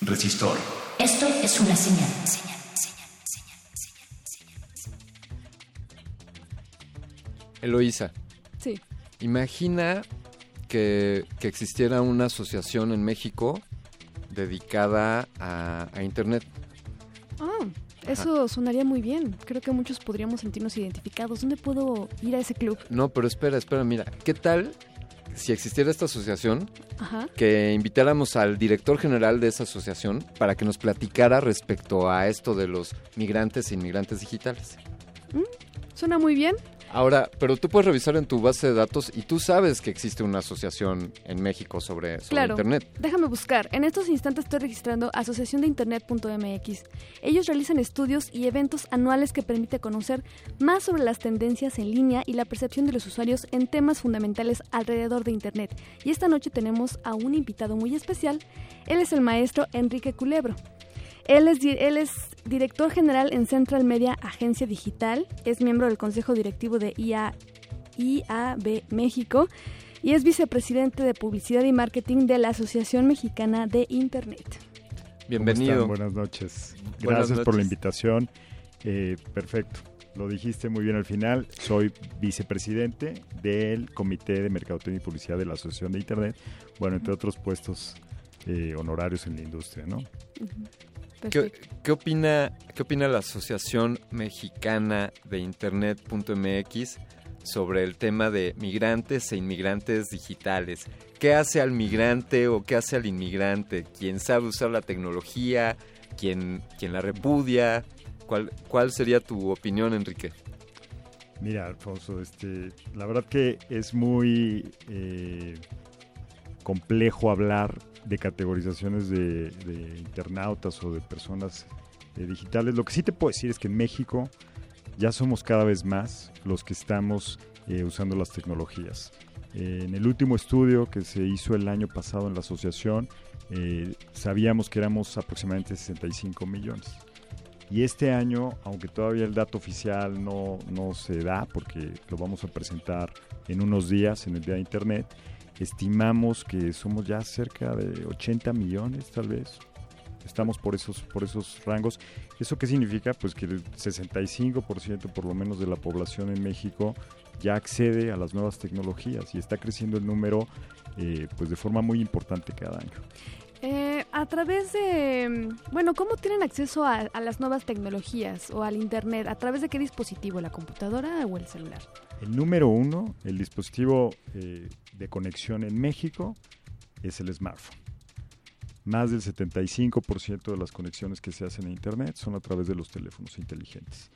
Resistor. Esto es una señal. Eloísa, Sí. imagina que, que existiera una asociación en México dedicada a, a Internet. Ah, eso sonaría muy bien. Creo que muchos podríamos sentirnos identificados. ¿Dónde puedo ir a ese club? No, pero espera, espera, mira, ¿qué tal si existiera esta asociación Ajá. que invitáramos al director general de esa asociación para que nos platicara respecto a esto de los migrantes e inmigrantes digitales? Suena muy bien. Ahora, pero tú puedes revisar en tu base de datos y tú sabes que existe una asociación en México sobre, sobre Claro. Internet. Déjame buscar. En estos instantes estoy registrando asociaciondeinternet.mx. Ellos realizan estudios y eventos anuales que permiten conocer más sobre las tendencias en línea y la percepción de los usuarios en temas fundamentales alrededor de Internet. Y esta noche tenemos a un invitado muy especial. Él es el maestro Enrique Culebro. Él es, di- él es director general en Central Media Agencia Digital, es miembro del Consejo Directivo de IA, IAB México y es vicepresidente de Publicidad y Marketing de la Asociación Mexicana de Internet. Bienvenido. Buenas noches. Buenas Gracias por la invitación. Eh, perfecto. Lo dijiste muy bien al final. Soy vicepresidente del Comité de Mercadotecnia y Publicidad de la Asociación de Internet. Bueno, entre otros puestos eh, honorarios en la industria, ¿no? ¿Qué, qué opina, ¿Qué opina la Asociación Mexicana de Internet.mx sobre el tema de migrantes e inmigrantes digitales? ¿Qué hace al migrante o qué hace al inmigrante? ¿Quién sabe usar la tecnología? ¿Quién, quién la repudia? ¿Cuál, ¿Cuál sería tu opinión, Enrique? Mira, Alfonso, este, la verdad que es muy eh, complejo hablar de categorizaciones de, internautas o de personas eh, digitales. Lo que sí te puedo decir es que en México ya somos cada vez más los que estamos eh, usando las tecnologías. Eh, en el último estudio que se hizo el año pasado en la asociación, sabíamos que éramos aproximadamente 65 millones. Y este año, aunque todavía el dato oficial no, no se da, porque lo vamos a presentar en unos días en el Día de Internet, estimamos que somos ya cerca de 80 millones tal vez. Estamos por esos, por esos rangos. ¿Eso qué significa? Pues que el 65% por lo menos de la población en México ya accede a las nuevas tecnologías y está creciendo el número eh, pues de forma muy importante cada año. Eh, a través de, bueno, ¿cómo tienen acceso a, a las nuevas tecnologías o al Internet? ¿A través de qué dispositivo? ¿La computadora o el celular? El número uno, el dispositivo eh, de conexión en México, es el smartphone. Más del 75% de las conexiones que se hacen a Internet son a través de los teléfonos inteligentes.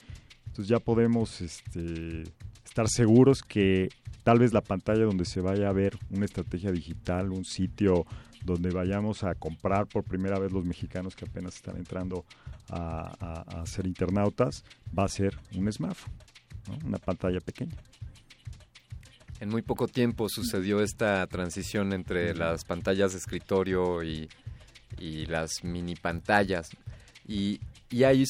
Entonces ya podemos este, estar seguros que tal vez la pantalla donde se vaya a ver una estrategia digital, un sitio donde vayamos a comprar por primera vez los mexicanos que apenas están entrando a, a- a ser internautas, va a ser un smartphone, ¿no? una pantalla pequeña. En muy poco tiempo sucedió esta transición entre las pantallas de escritorio y, y las mini pantallas. Y, y hay,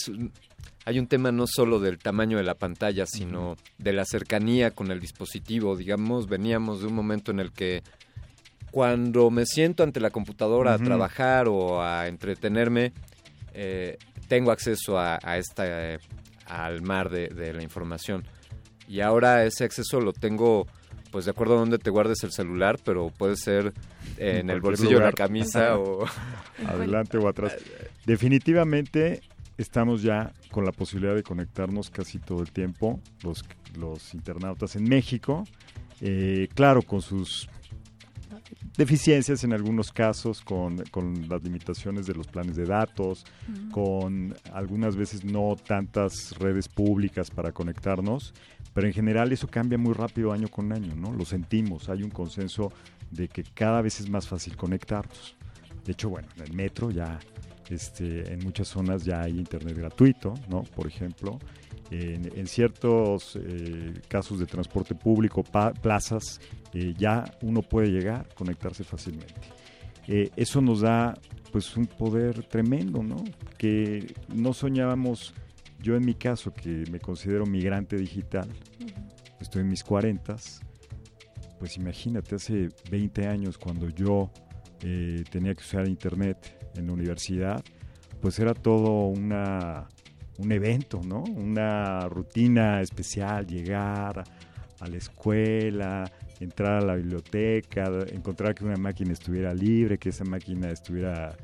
hay un tema no solo del tamaño de la pantalla, sino de la cercanía con el dispositivo. Digamos, veníamos de un momento en el que cuando me siento ante la computadora a trabajar o a entretenerme, eh, tengo acceso a, a esta, eh, al mar de, de la información. Y ahora ese acceso lo tengo, pues de acuerdo a dónde te guardes el celular, pero puede ser eh, en el bolsillo de la lugar. camisa o... Adelante o atrás. Definitivamente estamos ya con la posibilidad de conectarnos casi todo el tiempo, los, los internautas en México. Eh, claro, con sus deficiencias en algunos casos, con, con las limitaciones de los planes de datos, con algunas veces no tantas redes públicas para conectarnos, pero en general eso cambia muy rápido año con año, ¿no? Lo sentimos, hay un consenso de que cada vez es más fácil conectarnos. De hecho, bueno, en el metro ya, este, en muchas zonas ya hay internet gratuito, ¿no? Por ejemplo, en, en ciertos eh, casos de transporte público, pa- plazas, eh, ya uno puede llegar, conectarse fácilmente. Eh, eso nos da pues un poder tremendo, ¿no? Que no soñábamos, yo en mi caso, que me considero migrante digital, estoy en mis cuarentas, pues imagínate, hace 20 años cuando yo eh, tenía que usar internet en la universidad, pues era todo una, un evento, ¿no? Una rutina especial, llegar a, a la escuela, entrar a la biblioteca, encontrar que una máquina estuviera libre, que esa máquina estuviera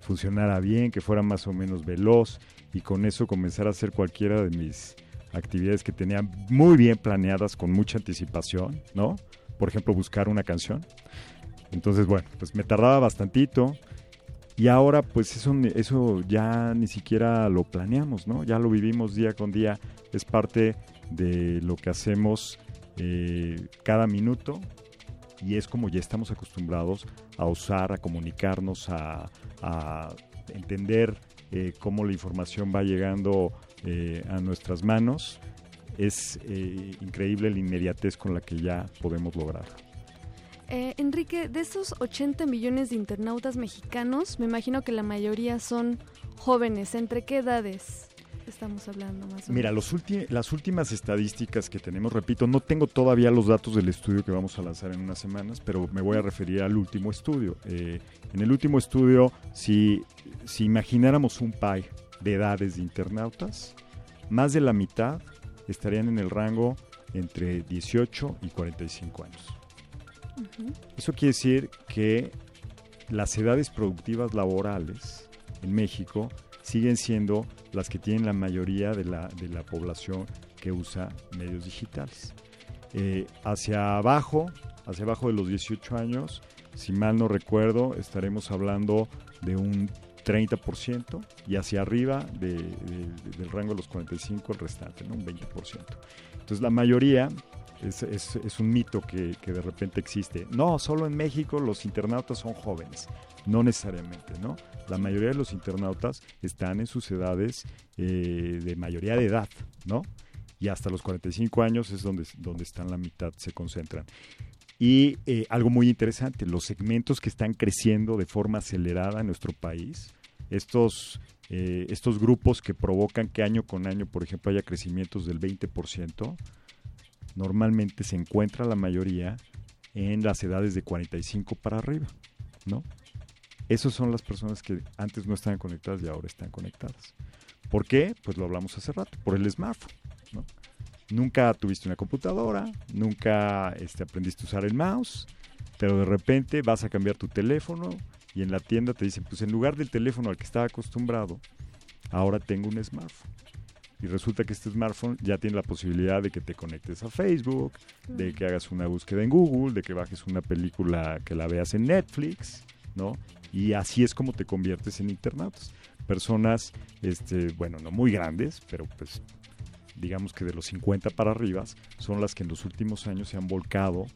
funcionara bien, que fuera más o menos veloz y con eso comenzar a hacer cualquiera de mis actividades que tenía muy bien planeadas con mucha anticipación, ¿no? Por ejemplo, buscar una canción. Entonces, bueno, pues me tardaba bastantito y ahora pues eso, eso ya ni siquiera lo planeamos, ¿no? Ya lo vivimos día con día, es parte de lo que hacemos eh, cada minuto y es como ya estamos acostumbrados a usar, a comunicarnos, a, entender eh, cómo la información va llegando eh, a nuestras manos. Es increíble la inmediatez con la que ya podemos lograr. Enrique, de esos 80 millones de internautas mexicanos, me imagino que la mayoría son jóvenes. ¿Entre qué edades estamos hablando más o Mira, menos? los ulti- las últimas estadísticas que tenemos, repito, no tengo todavía los datos del estudio que vamos a lanzar en unas semanas, pero me voy a referir al último estudio. Eh, en el último estudio, si, si imagináramos un pie de edades de internautas, más de la mitad estarían en el rango entre 18 y 45 años. Eso quiere decir que las edades productivas laborales en México siguen siendo las que tienen la mayoría de la, de la población que usa medios digitales. Eh, hacia abajo, hacia abajo de los 18 años, si mal no recuerdo, estaremos hablando de un 30% y hacia arriba de- de- del rango de los 45 el restante, ¿no? un 20%. Entonces la mayoría es, es- es un mito que, que de repente existe. No, solo en México los internautas son jóvenes. No necesariamente, ¿no? La mayoría de los internautas están en sus edades eh, de mayoría de edad, ¿no? Y hasta los 45 años es donde, donde están la mitad, se concentran. Y eh, algo muy interesante, los segmentos que están creciendo de forma acelerada en nuestro país, estos, eh, estos grupos que provocan que año con año, por ejemplo, haya crecimientos del 20%, normalmente se encuentra la mayoría en las edades de 45 para arriba, ¿no? Esas son las personas que antes no estaban conectadas y ahora están conectadas. ¿Por qué? Pues lo hablamos hace rato, por el smartphone. Nunca tuviste una computadora, nunca este, aprendiste a usar el mouse, pero de repente vas a cambiar tu teléfono y en la tienda te dicen, pues en lugar del teléfono al que estaba acostumbrado, ahora tengo un smartphone. Y resulta que este smartphone ya tiene la posibilidad de que te conectes a Facebook, de que hagas una búsqueda en Google, de que bajes una película que la veas en Netflix, ¿no? Y así es como te conviertes en internautas. Personas, este, bueno, no muy grandes, pero pues digamos que de los 50 para arriba, son las que en los últimos años se han volcado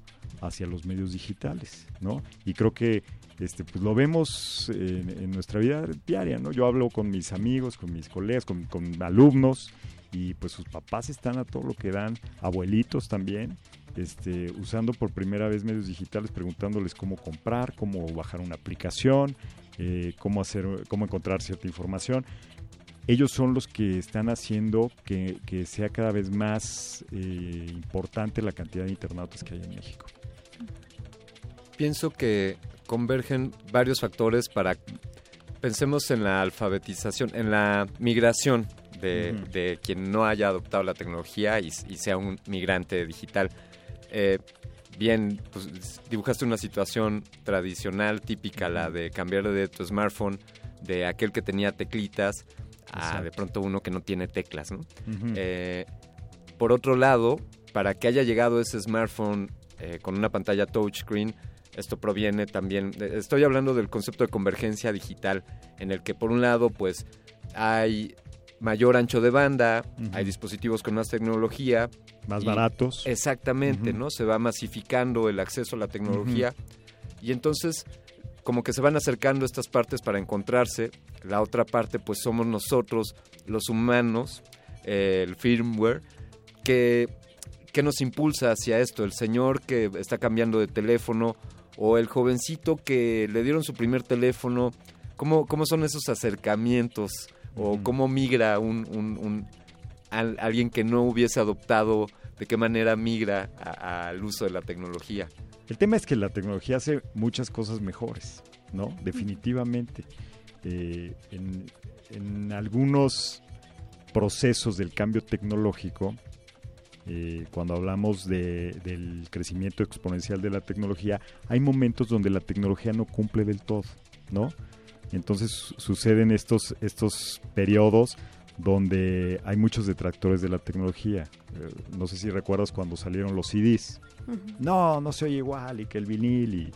hacia los medios digitales, ¿no? Y creo que este, pues lo vemos en, nuestra vida diaria, ¿no? Yo hablo con mis amigos, con mis colegas, con, alumnos, y pues sus papás están a todo lo que dan, abuelitos también, este, usando por primera vez medios digitales, preguntándoles cómo comprar, cómo bajar una aplicación, eh, cómo hacer, cómo encontrar cierta información ellos son los que están haciendo que, que sea cada vez más eh, importante la cantidad de internautas que hay en México. Pienso que convergen varios factores para... Pensemos en la alfabetización, en la migración de, de quien no haya adoptado la tecnología y, y sea un migrante digital. Eh, bien, pues dibujaste una situación tradicional, típica, la de cambiar de tu smartphone de aquel que tenía teclitas a Exacto. de pronto uno que no tiene teclas, ¿no? Eh, por otro lado, para que haya llegado ese smartphone eh, con una pantalla touchscreen, esto proviene también, de- estoy hablando del concepto de convergencia digital, en el que por un lado, pues hay mayor ancho de banda, hay dispositivos con más tecnología. Más y- baratos. Exactamente. ¿no? Se va masificando el acceso a la tecnología. Y entonces, como que se van acercando estas partes para encontrarse. La otra parte, pues somos nosotros, los humanos, eh, el firmware, que, que nos impulsa hacia esto. El señor que está cambiando de teléfono o el jovencito que le dieron su primer teléfono. ¿Cómo, cómo son esos acercamientos? ¿O cómo migra un, un- un- al- alguien que no hubiese adoptado? ¿De qué manera migra al uso de la tecnología? El tema es que la tecnología hace muchas cosas mejores. ¿no? Definitivamente. Eh, en, en algunos procesos del cambio tecnológico, eh, cuando hablamos de- del crecimiento exponencial de la tecnología, hay momentos donde la tecnología no cumple del todo, ¿no? Entonces su- suceden estos, estos periodos donde hay muchos detractores de la tecnología. Eh, no sé si recuerdas cuando salieron los CDs. No, no se oye igual y que el vinil y,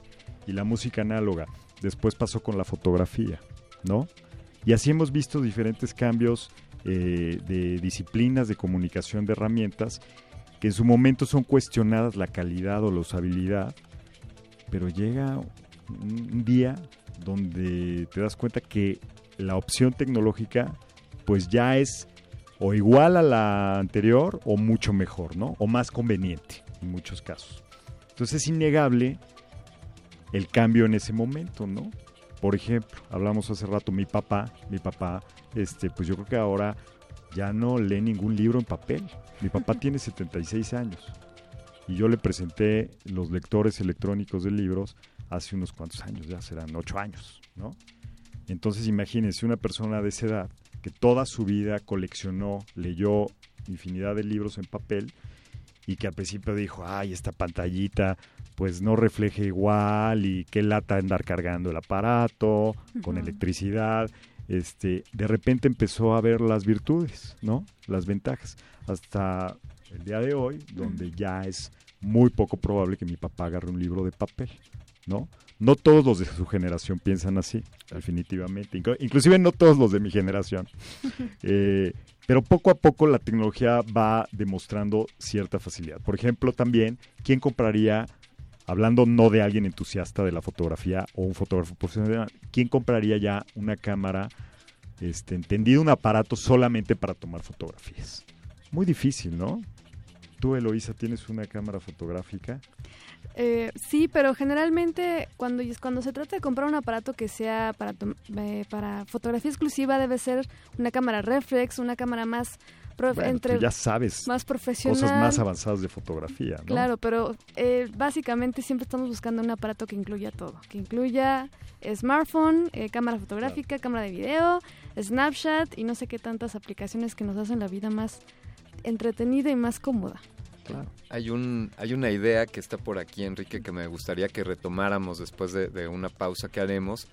y la música análoga. Después pasó con la fotografía, ¿no? Y así hemos visto diferentes cambios eh, de disciplinas de comunicación de herramientas que en su momento son cuestionadas la calidad o la usabilidad, pero llega un, día donde te das cuenta que la opción tecnológica pues ya es o igual a la anterior o mucho mejor, ¿no? O más conveniente en muchos casos. Entonces es innegable el cambio en ese momento, ¿no? Por ejemplo, hablamos hace rato, mi papá, mi papá, este, pues yo creo que ahora ya no lee ningún libro en papel. Mi papá tiene 76 años y yo le presenté los lectores electrónicos de libros hace unos cuantos años, ya serán 8 años, ¿no? Entonces imagínense una persona de esa edad que toda su vida coleccionó, leyó infinidad de libros en papel y que al principio dijo, ay, esta pantallita pues no refleja igual y qué lata andar cargando el aparato con electricidad. Este, de repente empezó a ver las virtudes, ¿no? Las ventajas. Hasta el día de hoy, donde ya es muy poco probable que mi papá agarre un libro de papel, ¿no? No todos los de su generación piensan así, definitivamente. Inclu- inclusive no todos los de mi generación. Eh, pero poco a poco la tecnología va demostrando cierta facilidad. Por ejemplo, también, ¿quién compraría, hablando no de alguien entusiasta de la fotografía o un fotógrafo profesional, ¿quién compraría ya una cámara, este, entendido un aparato solamente para tomar fotografías? Muy difícil, ¿no? Tú, Eloisa, tienes una cámara fotográfica. Eh, sí, pero generalmente cuando, cuando se trata de comprar un aparato que sea para, eh, para fotografía exclusiva debe ser una cámara reflex, una cámara más prof- Bueno, entre tú ya sabes más profesional. cosas más avanzadas de fotografía, ¿no? Claro, pero eh, básicamente siempre estamos buscando un aparato que incluya todo, que incluya smartphone, eh, cámara fotográfica, cámara de video, Snapchat y no sé qué tantas aplicaciones que nos hacen la vida más entretenida y más cómoda. Hay, un, hay una idea que está por aquí, Enrique, que me gustaría que retomáramos después de, de una pausa que haremos,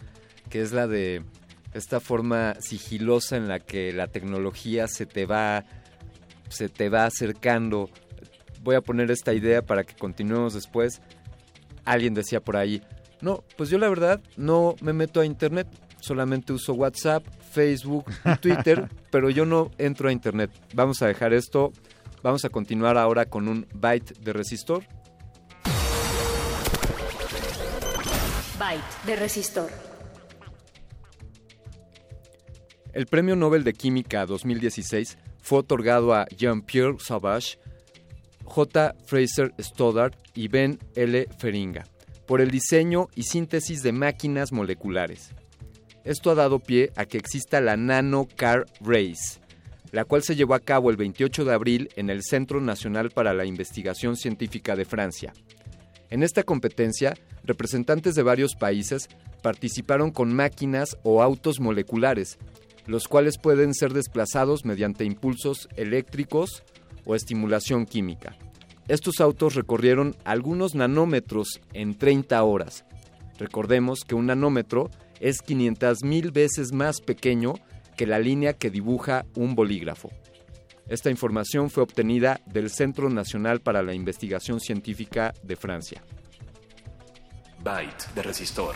que es la de esta forma sigilosa en la que la tecnología se te va, se te va acercando. Voy a poner esta idea para que continuemos después. Alguien decía por ahí, no, pues yo la verdad no me meto a internet, solamente uso WhatsApp, Facebook Twitter, pero yo no entro a internet. Vamos a dejar esto Vamos a continuar ahora con un byte de resistor. Byte de resistor. El Premio Nobel de Química 2016 fue otorgado a Jean-Pierre Sauvage, J. Fraser Stoddard y Ben L. Feringa por el diseño y síntesis de máquinas moleculares. Esto ha dado pie a que exista la Nano Car Race, la cual se llevó a cabo el 28 de abril en el Centro Nacional para la Investigación Científica de Francia. En esta competencia, representantes de varios países participaron con máquinas o autos moleculares, los cuales pueden ser desplazados mediante impulsos eléctricos o estimulación química. Estos autos recorrieron algunos nanómetros en 30 horas. Recordemos que un nanómetro es 500.000 veces más pequeño que la línea que dibuja un bolígrafo. Esta información fue obtenida del Centro Nacional para la Investigación Científica de Francia. Byte de resistor.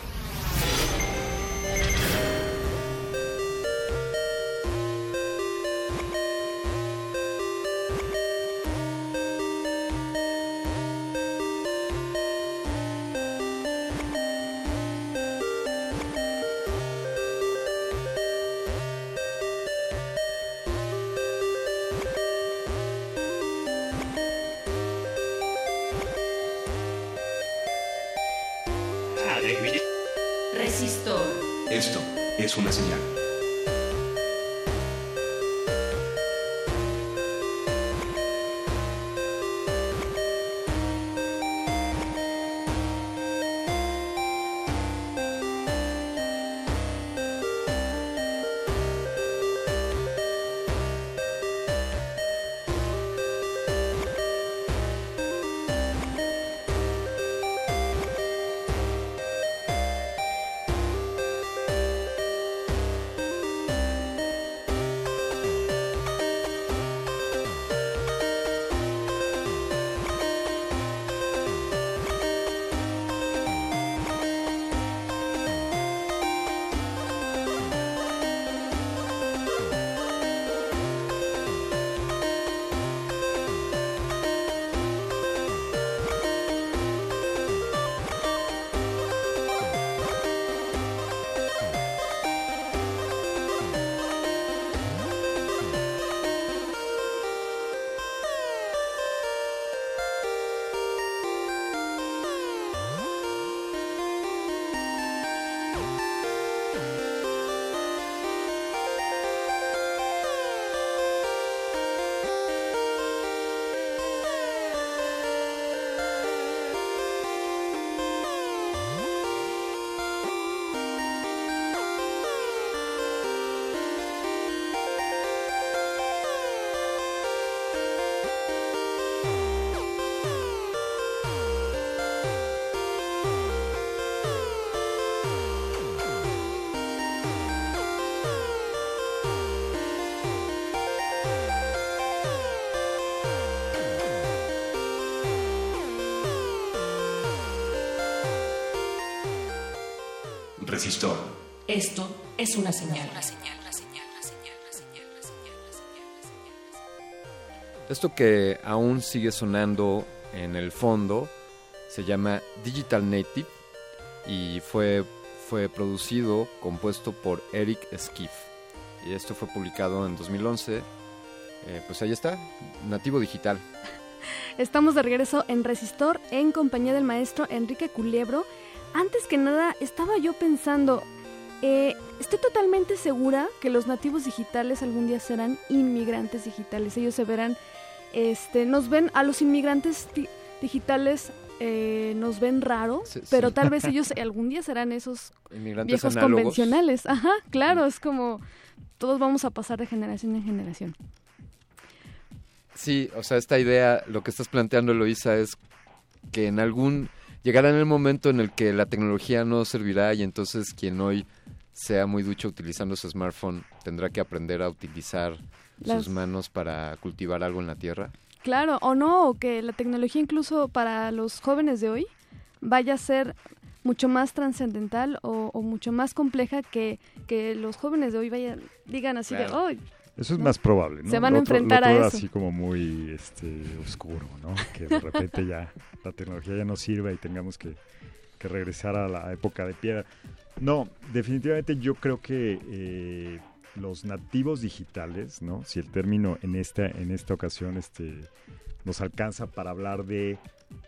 Es una señal. Esto que aún sigue sonando en el fondo se llama Digital Native y fue, fue producido, compuesto por Eric Skiff. Y esto fue publicado en 2011. Eh, pues ahí está, nativo digital. Estamos de regreso en Resistor en compañía del maestro Enrique Culebro. Antes que nada, estaba yo pensando, eh, estoy totalmente segura que los nativos digitales algún día serán inmigrantes digitales. Ellos se verán, este, nos ven a los inmigrantes di- digitales. eh, nos ven raro, Sí, sí. pero tal vez ellos algún día serán esos Inmigrantes viejos análogos. convencionales. Ajá, claro, es como todos vamos a pasar de generación en generación. Sí, o sea, esta idea, lo que estás planteando, Eloisa, es que en algún... Llegará en el momento en el que la tecnología no servirá y entonces quien hoy sea muy ducho utilizando su smartphone tendrá que aprender a utilizar Las- sus manos para cultivar algo en la tierra. Claro, o no, o que la tecnología incluso para los jóvenes de hoy vaya a ser mucho más trascendental o, o mucho más compleja que, que los jóvenes de hoy vayan, digan así de. "Oh, Eso es ¿no? más probable, ¿no? Se van Lo a otro- lo enfrentar otro a eso. así como muy este, oscuro, ¿no? Que de repente ya la tecnología ya no sirva y tengamos que, que regresar a la época de piedra. No, definitivamente yo creo que eh, los nativos digitales, ¿no? Si el término en esta, en esta ocasión este, nos alcanza para hablar de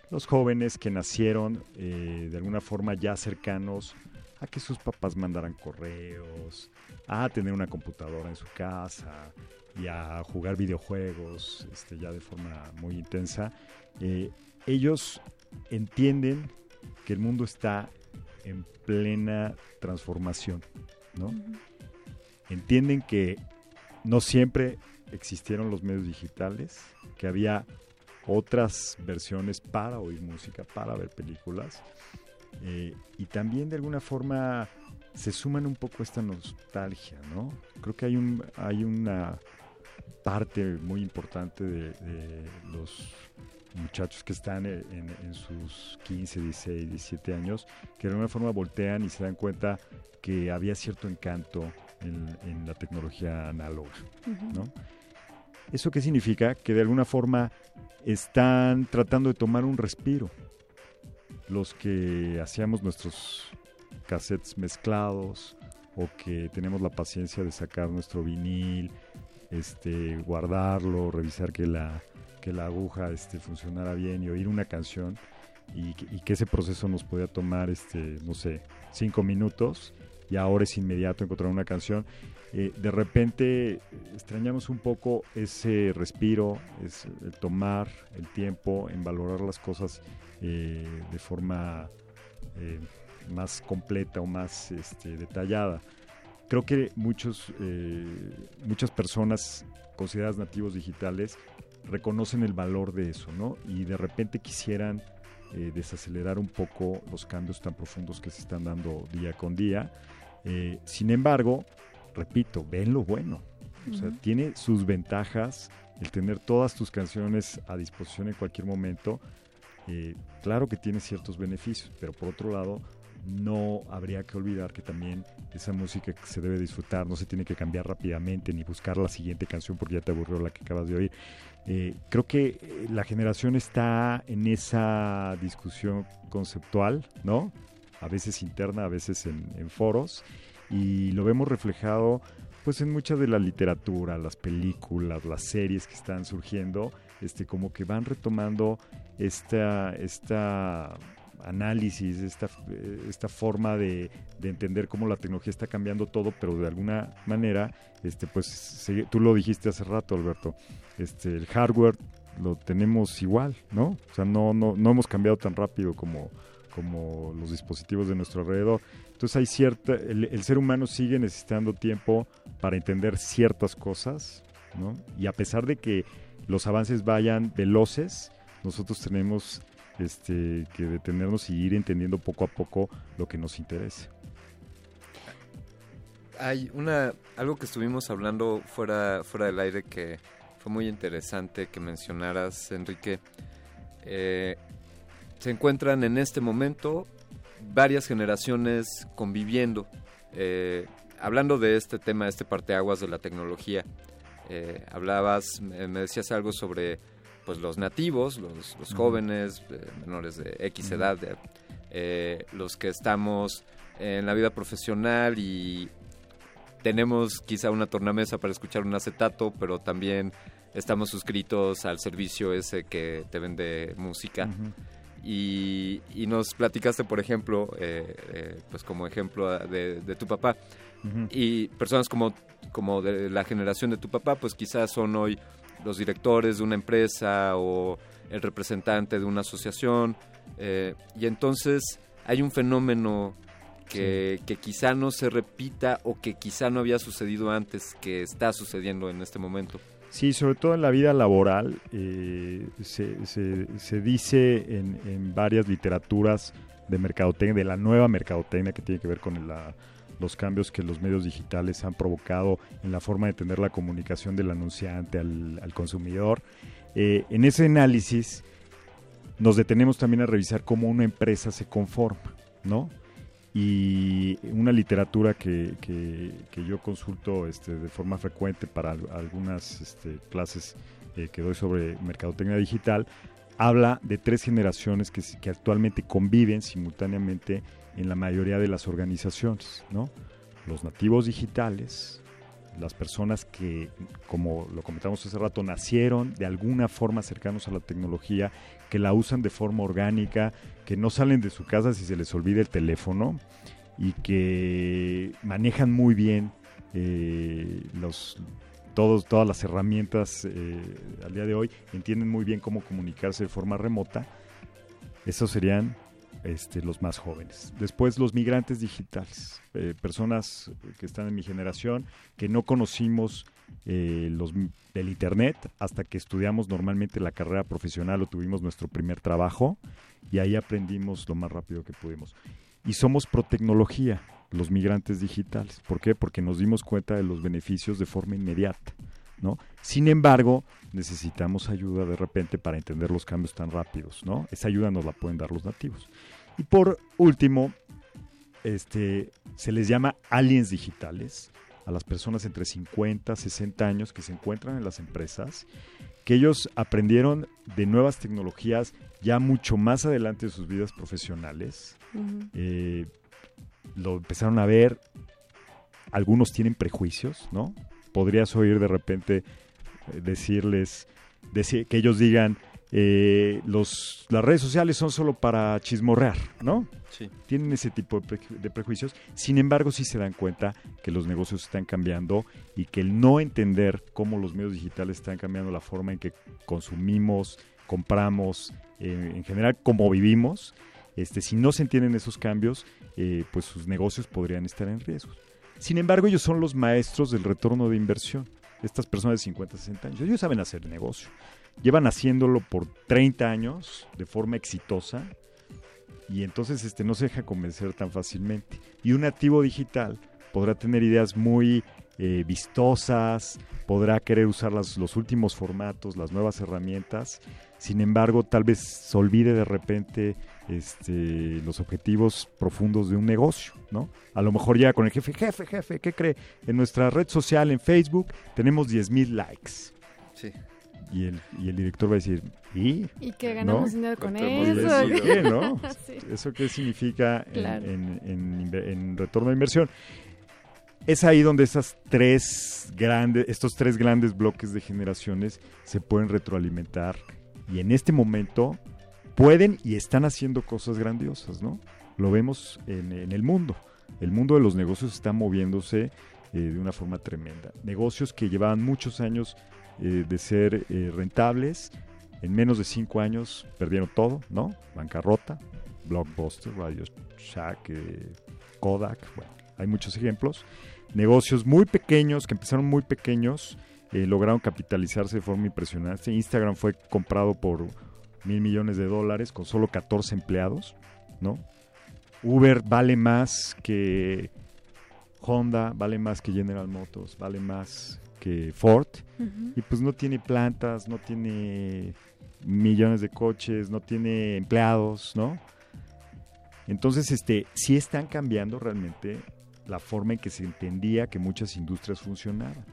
los jóvenes que nacieron eh, de alguna forma ya cercanos a que sus papás mandaran correos, a tener una computadora en su casa y a jugar videojuegos este, ya de forma muy intensa, eh, ellos entienden que el mundo está en plena transformación, ¿no? Entienden que no siempre existieron los medios digitales, que había otras versiones para oír música, para ver películas, eh, y también de alguna forma se suman un poco a esta nostalgia, ¿no? Creo que hay, un, hay una parte muy importante de, de los muchachos que están en, en- sus 15, 16, 17 años, que de alguna forma voltean y se dan cuenta que había cierto encanto en, en la tecnología análoga. ¿no? ¿Eso qué significa? Que de alguna forma están tratando de tomar un respiro. Los que hacíamos nuestros cassettes mezclados o que tenemos la paciencia de sacar nuestro vinil, este, guardarlo, revisar que la, que la aguja este, funcionara bien y oír una canción y, que- ese proceso nos podía tomar, este, no sé, cinco minutos y ahora es inmediato encontrar una canción. Eh, de repente extrañamos un poco ese respiro, es el tomar el tiempo en valorar las cosas eh, de forma eh, más completa o más este, detallada. Creo que muchos, muchas personas consideradas nativos digitales reconocen el valor de eso, ¿no? Y de repente quisieran eh, desacelerar un poco los cambios tan profundos que se están dando día con día. Eh, sin embargo, repito, ven lo bueno. O sea, Ujú. tiene sus ventajas el tener todas tus canciones a disposición en cualquier momento. Eh, claro que tiene ciertos beneficios, pero por otro lado, no habría que olvidar que también esa música que se debe disfrutar no se tiene que cambiar rápidamente ni buscar la siguiente canción porque ya te aburrió la que acabas de oír. Eh, creo que eh, la generación está en esa discusión conceptual, ¿no? A veces interna, a veces en, foros, y lo vemos reflejado pues en mucha de la literatura, las películas, las series que están surgiendo, este, como que van retomando esta, esta análisis, esta, esta forma de, de entender cómo la tecnología está cambiando todo, pero de alguna manera, este, pues tú lo dijiste hace rato, Alberto, este, el hardware lo tenemos igual, ¿no? O sea, no, no, no hemos cambiado tan rápido como, como los dispositivos de nuestro alrededor. Entonces hay cierta, el, ser humano sigue necesitando tiempo para entender ciertas cosas, ¿no? Y a pesar de que los avances vayan veloces, nosotros tenemos este, que detenernos y ir entendiendo poco a poco lo que nos interesa. Hay una algo que estuvimos hablando fuera fuera del aire que fue muy interesante que mencionaras, Enrique. Eh, se encuentran en este momento varias generaciones conviviendo. Eh, hablando de este tema, este parteaguas de la tecnología, eh, hablabas, me decías algo sobre pues los nativos, los, jóvenes, eh, menores de X edad, eh, los que estamos en la vida profesional y tenemos quizá una tornamesa para escuchar un acetato, pero también estamos suscritos al servicio ese que te vende música. Y, y nos platicaste, por ejemplo, eh, eh, pues como ejemplo de, de tu papá. Y personas como, como de la generación de tu papá, pues quizás son hoy los directores de una empresa o el representante de una asociación. eh, y entonces hay un fenómeno que, quizá no se repita o que quizá no había sucedido antes, que está sucediendo en este momento. Sí, sobre todo en la vida laboral, eh, se, se- se dice en, en varias literaturas de mercadotecnia, de la nueva mercadotecnia que tiene que ver con la- los cambios que los medios digitales han provocado en la forma de tener la comunicación del anunciante al, al consumidor. Eh, en ese análisis nos detenemos también a revisar cómo una empresa se conforma, ¿no? Y una literatura que, que- yo consulto este, de forma frecuente para al- algunas este, clases eh, que doy sobre mercadotecnia digital, habla de tres generaciones que, que actualmente conviven simultáneamente en la mayoría de las organizaciones, ¿no? Los nativos digitales, las personas que, como lo comentamos hace rato, nacieron de alguna forma cercanos a la tecnología, que la usan de forma orgánica, que no salen de su casa si se les olvida el teléfono y que manejan muy bien eh, los todos, todas las herramientas eh, al día de hoy, entienden muy bien cómo comunicarse de forma remota. Esos serían este, los más jóvenes. Después los migrantes digitales, eh, personas que están en mi generación, que no conocimos eh, los, del Internet hasta que estudiamos normalmente la carrera profesional o tuvimos nuestro primer trabajo y ahí aprendimos lo más rápido que pudimos. Y somos pro tecnología, los migrantes digitales. ¿Por qué? Porque nos dimos cuenta de los beneficios de forma inmediata. ¿no? Sin embargo, necesitamos ayuda de repente para entender los cambios tan rápidos. ¿no? Esa ayuda nos la pueden dar los nativos. Y por último, este, se les llama aliens digitales a las personas entre 50 y 60 años que se encuentran en las empresas, que ellos aprendieron de nuevas tecnologías ya mucho más adelante de sus vidas profesionales. Eh, lo empezaron a ver, algunos tienen prejuicios, ¿no? Podrías oír de repente eh, decirles, decir, que ellos digan, eh, los, las redes sociales son solo para chismorrear, ¿no? Sí. Tienen ese tipo de, preju- de prejuicios. Sin embargo, sí se dan cuenta que los negocios están cambiando y que el no entender cómo los medios digitales están cambiando la forma en que consumimos, compramos, eh, en general cómo vivimos, este, si no se entienden esos cambios, eh, pues sus negocios podrían estar en riesgo. Sin embargo, ellos son los maestros del retorno de inversión. Estas personas de 50, 60 años, ellos saben hacer negocio. Llevan haciéndolo por 30 años de forma exitosa y entonces este, no se deja convencer tan fácilmente. Y un activo digital podrá tener ideas muy eh, vistosas, podrá querer usar las- los últimos formatos, las nuevas herramientas, sin embargo tal vez se olvide de repente este, los objetivos profundos de un negocio, ¿no? A lo mejor ya con el jefe, jefe, jefe, ¿qué cree? En nuestra red social, en Facebook, tenemos 10 mil likes. Sí. Y el, y el director va a decir, ¿y? Y que ganamos ¿No? dinero con ¿Cuánto hemos eso. ¿Qué, no? Sí. ¿Eso qué significa en- Claro. en, en inve- en retorno de inversión? Es ahí donde esas tres grandes, estos tres grandes bloques de generaciones se pueden retroalimentar y en este momento pueden y están haciendo cosas grandiosas, ¿no? Lo vemos en, en el mundo. El mundo de los negocios está moviéndose eh, de una forma tremenda. Negocios que llevaban muchos años eh, de ser eh, rentables, en menos de cinco años perdieron todo, ¿no? Bancarrota, Blockbuster, Radio Shack, eh, Kodak, bueno, hay muchos ejemplos. Negocios muy pequeños, que empezaron muy pequeños, lograron capitalizarse de forma impresionante. Instagram fue comprado por mil millones de dólares con solo 14 empleados, ¿no? Uber vale más que Honda, vale más que General Motors, vale más que Ford. Y pues no tiene plantas, no tiene millones de coches, no tiene empleados, ¿no? Entonces, este, sí están cambiando realmente la forma en que se entendía que muchas industrias funcionaban.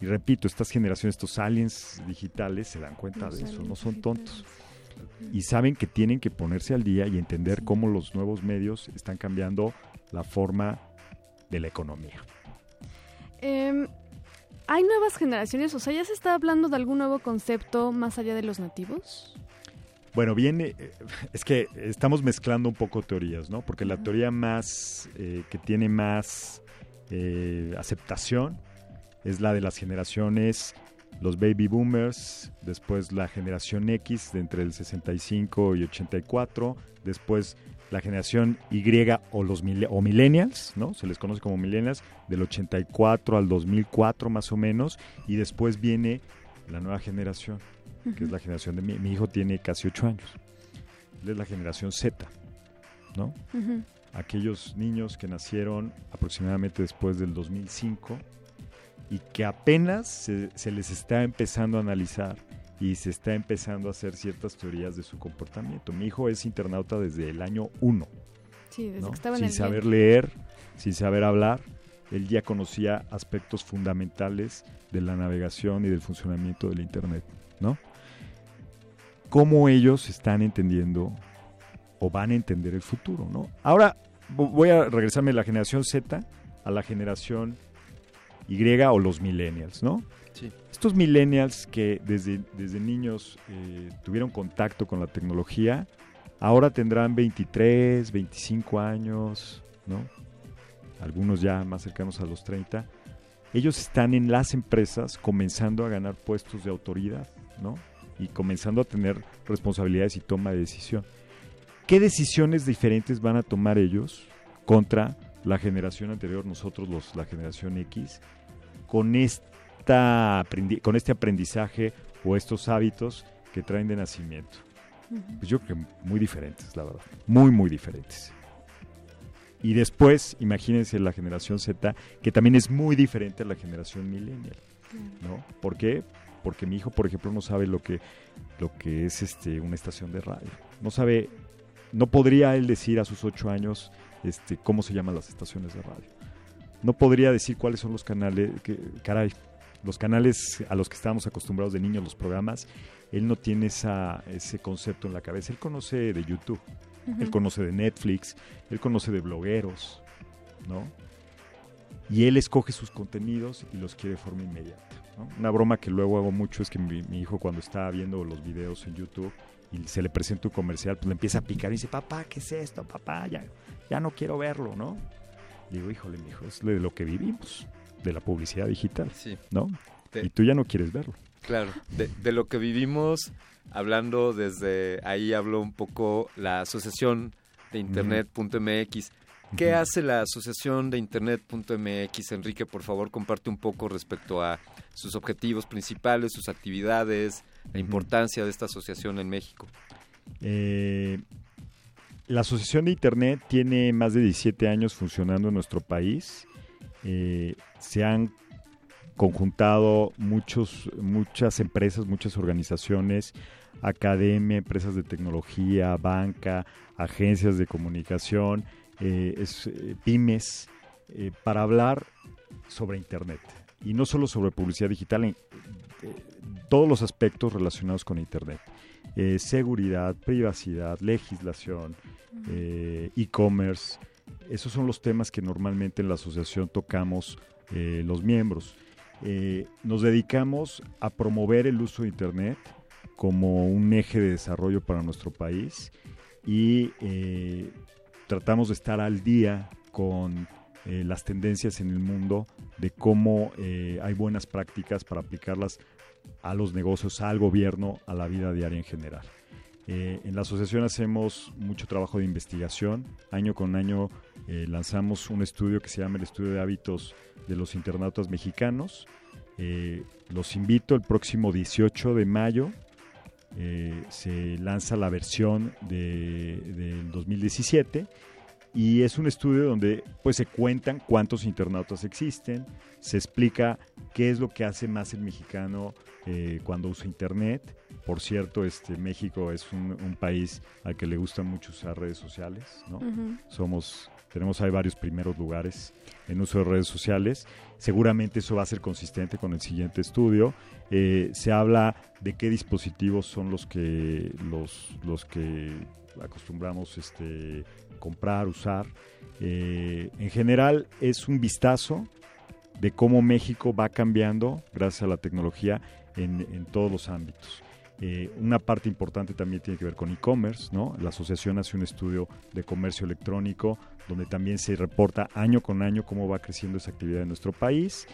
Y repito, estas generaciones, estos aliens digitales se dan cuenta Los de eso, no son tontos. Y saben que tienen que ponerse al día y entender cómo los nuevos medios están cambiando la forma de la economía. Em, ¿Hay nuevas generaciones? O sea, ¿ya se está hablando de algún nuevo concepto más allá de los nativos? Bueno, viene, eh, es que estamos mezclando un poco teorías, ¿no? Porque la teoría más, eh, que tiene más eh, aceptación es la de las generaciones, los baby boomers, después la generación X de entre el 65 y 84, después la generación Y o los o millennials, ¿no? Se les conoce como millennials, del 84 al 2004 más o menos, y después viene la nueva generación, que es la generación de mi, mi hijo tiene casi 8 años. Él es la generación Z, ¿no? Aquellos niños que nacieron aproximadamente después del 2005 y que apenas se, se les está empezando a analizar y se está empezando a hacer ciertas teorías de su comportamiento. Mi hijo es internauta desde el año 1. Sí, desde ¿no? que estaba en sin el saber vientre. leer, sin saber hablar, él ya conocía aspectos fundamentales de la navegación y del funcionamiento del Internet, ¿no? Cómo ellos están entendiendo o van a entender el futuro, ¿no? Ahora vo- voy a regresarme de la generación Z a la generación Y o los millennials, ¿no? Sí. Estos millennials que desde, desde niños eh, tuvieron contacto con la tecnología, ahora tendrán 23, 25 años, ¿no? Algunos ya más cercanos a los 30. Ellos están en las empresas comenzando a ganar puestos de autoridad, ¿no? Y comenzando a tener responsabilidades y toma de decisión. ¿Qué decisiones diferentes van a tomar ellos contra la generación anterior, nosotros los, la generación X, con, esta con este aprendizaje o estos hábitos que traen de nacimiento? Pues yo creo que muy diferentes, la verdad. Muy, muy diferentes. Y después, imagínense la generación Z, que también es muy diferente a la generación millennial. ¿no? ¿Por qué? Porque mi hijo, por ejemplo, no sabe lo que, lo que es este, una estación de radio. No sabe, no podría él decir a sus ocho años este, cómo se llaman las estaciones de radio. No podría decir cuáles son los canales, que, caray, los canales a los que estábamos acostumbrados de niños, los programas. Él no tiene esa, ese concepto en la cabeza. Él conoce de YouTube, él conoce de Netflix, él conoce de blogueros, ¿no? y él escoge sus contenidos y los quiere de forma inmediata. ¿no? Una broma que luego hago mucho es que mi, mi hijo cuando está viendo los videos en YouTube y se le presenta un comercial, pues le empieza a picar y dice, papá, ¿qué es esto? Papá, ya, ya no quiero verlo, ¿no? Digo, híjole, mi hijo, es de lo que vivimos, de la publicidad digital, Sí. ¿no? Te- Y tú ya no quieres verlo. Claro, de, de lo que vivimos, hablando desde ahí habló un poco la Asociación de Internet.mx. ¿Qué hace la Asociación de Internet.mx? Enrique, por favor, comparte un poco respecto a sus objetivos principales, sus actividades, la importancia de esta asociación en México. Eh, la Asociación de Internet tiene más de 17 años funcionando en nuestro país. Eh, se han conjuntado muchos, muchas empresas, muchas organizaciones, academia, empresas de tecnología, banca, agencias de comunicación, eh, eh, pymes, para hablar sobre Internet. Y no solo sobre publicidad digital, en todos los aspectos relacionados con Internet. Eh, seguridad, privacidad, legislación, eh, e-commerce. Esos son los temas que normalmente en la asociación tocamos eh, los miembros. Nos dedicamos a promover el uso de Internet como un eje de desarrollo para nuestro país y tratamos de estar al día con eh, las tendencias en el mundo de cómo eh, hay buenas prácticas para aplicarlas a los negocios, al gobierno, a la vida diaria en general. Eh, en la asociación hacemos mucho trabajo de investigación. Año con año eh, lanzamos un estudio que se llama el Estudio de Hábitos de los Internautas Mexicanos. Eh, los invito el próximo 18 de mayo. se lanza la versión de, del 2017 y es un estudio donde pues se cuentan cuántos internautas existen, se explica qué es lo que hace más el mexicano eh, cuando usa Internet. Por cierto, este, México es un, un país al que le gusta mucho usar redes sociales, ¿no? Somos, tenemos ahí varios primeros lugares en uso de redes sociales. Seguramente eso va a ser consistente con el siguiente estudio. Eh, se habla de qué dispositivos son los que, los, los que acostumbramos este, comprar, usar. Eh, en general es un vistazo de cómo México va cambiando gracias a la tecnología en, todos los ámbitos. Eh, una parte importante también tiene que ver con e-commerce, ¿no? La asociación hace un estudio de comercio electrónico donde también se reporta año con año cómo va creciendo esa actividad en nuestro país.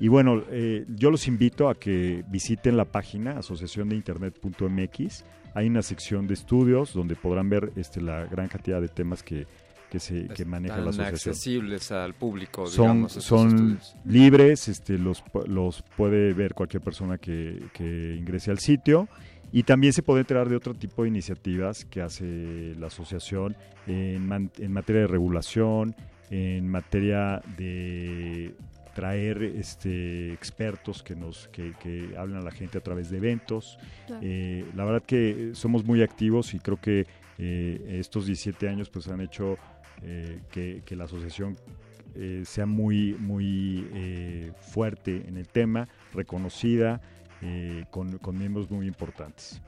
Y bueno, eh, yo los invito a que visiten la página asociaciondeinternet.mx. Hay una sección de estudios donde podrán ver este, la gran cantidad de temas que, que, se, que maneja la asociación accesibles al público, son, digamos, son estudios. libres, este, los, pu- los puede ver cualquier persona que, que ingrese al sitio y también se puede enterar de otro tipo de iniciativas que hace la asociación en, man- en materia de regulación, en materia de traer este, expertos que nos que, que hablan a la gente a través de eventos. Claro. Eh, la verdad que somos muy activos y creo que eh, estos 17 años pues han hecho eh, que, que la asociación eh, sea muy, muy eh, fuerte en el tema, reconocida, con, con miembros muy importantes.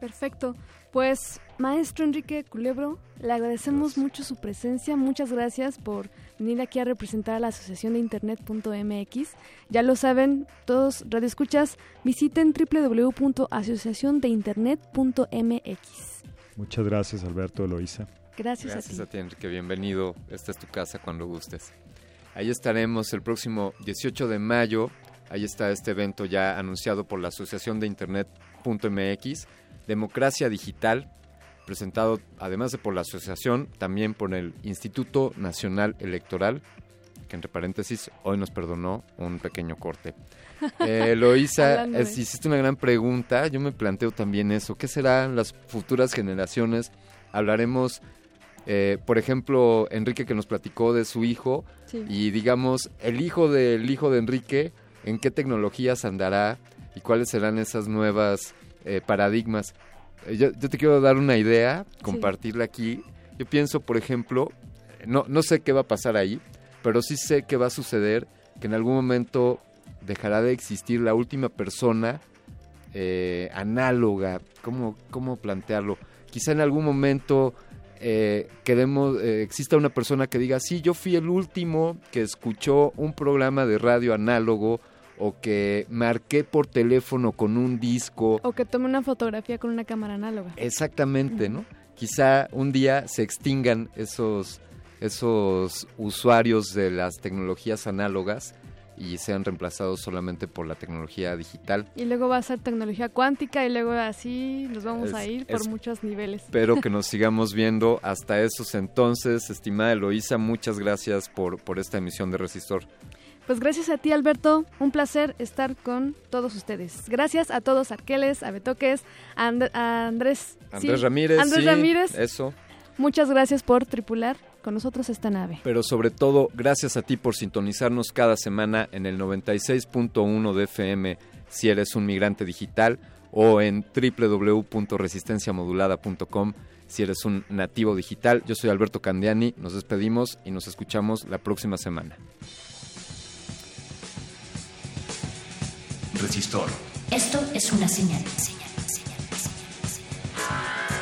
Perfecto. Pues, maestro Enrique Culebro, le agradecemos mucho su presencia. Muchas gracias por venir aquí a representar a la Asociación de Internet.mx. Ya lo saben, todos radioescuchas, visiten www.asociaciondeinternet.mx. Muchas gracias, Alberto, Eloísa. Gracias, Gracias a ti. a ti, Enrique. Bienvenido. Esta es tu casa cuando gustes. Ahí estaremos el próximo 18 de mayo. Ahí está este evento ya anunciado por la Asociación de Internet.mx, Democracia Digital, presentado además de por la asociación, también por el Instituto Nacional Electoral, que entre paréntesis hoy nos perdonó un pequeño corte. Eh, Loisa, es- hiciste una gran pregunta. Yo me planteo también eso. ¿Qué serán las futuras generaciones? Hablaremos, eh, por ejemplo, Enrique que nos platicó de su hijo Sí. y digamos, el hijo del hijo de Enrique, ¿en qué tecnologías andará y cuáles serán esas nuevas eh, paradigmas? Eh, yo, yo te quiero dar una idea, compartirla aquí. Yo pienso, por ejemplo, no, no sé qué va a pasar ahí, pero sí sé que va a suceder que en algún momento dejará de existir la última persona eh, análoga. ¿Cómo, ¿Cómo plantearlo? Quizá en algún momento eh, eh, exista una persona que diga, sí, yo fui el último que escuchó un programa de radio análogo o que marqué por teléfono con un disco. O que tome una fotografía con una cámara análoga. Exactamente, ¿no? Quizá un día se extingan esos, esos usuarios de las tecnologías análogas y sean reemplazados solamente por la tecnología digital. Y luego va a ser tecnología cuántica y luego así nos vamos Es- a ir por muchos niveles. Espero que nos sigamos viendo hasta esos entonces. Estimada Eloísa, muchas gracias por, por esta emisión de Resistor. Pues gracias a ti, Alberto. Un placer estar con todos ustedes. Gracias a todos, Arqueles, a Betoques, a, And- a Andrés. Andrés sí, Ramírez. Andrés sí, Ramírez. Eso. Muchas gracias por tripular con nosotros esta nave. Pero sobre todo, gracias a ti por sintonizarnos cada semana en el 96.1 de FM si eres un migrante digital o en www.resistenciamodulada.com si eres un nativo digital. Yo soy Alberto Candiani, nos despedimos y nos escuchamos la próxima semana. Resistor. Esto es una señal. señal. I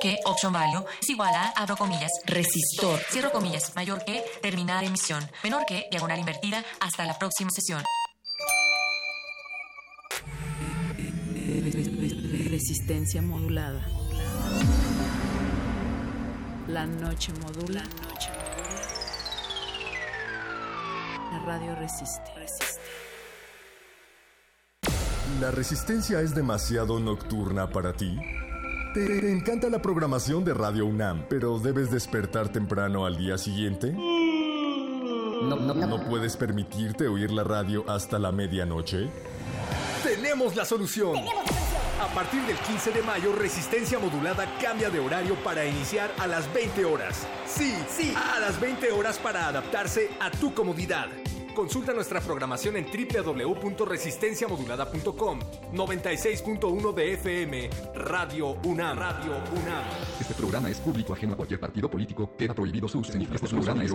que, option value, es igual a, abro comillas, resistor, cierro comillas, mayor que, terminar emisión, menor que, diagonal invertida, hasta la próxima sesión. Resistencia modulada. La noche modula. La radio resiste. ¿La resistencia es demasiado nocturna para ti? ¿Te encanta la programación de Radio UNAM, pero debes despertar temprano al día siguiente? ¿No puedes permitirte oír la radio hasta la medianoche? Tenemos la solución. A partir del 15 de mayo, Resistencia Modulada cambia de horario para iniciar a las 20 horas. Sí, sí, a las 20 horas para adaptarse a tu comodidad. Consulta nuestra programación en www.resistenciamodulada.com 96.1 de FM Radio UNAM. Radio UNAM. Este programa es público ajeno a cualquier partido político. Queda prohibido su uso. Este programa es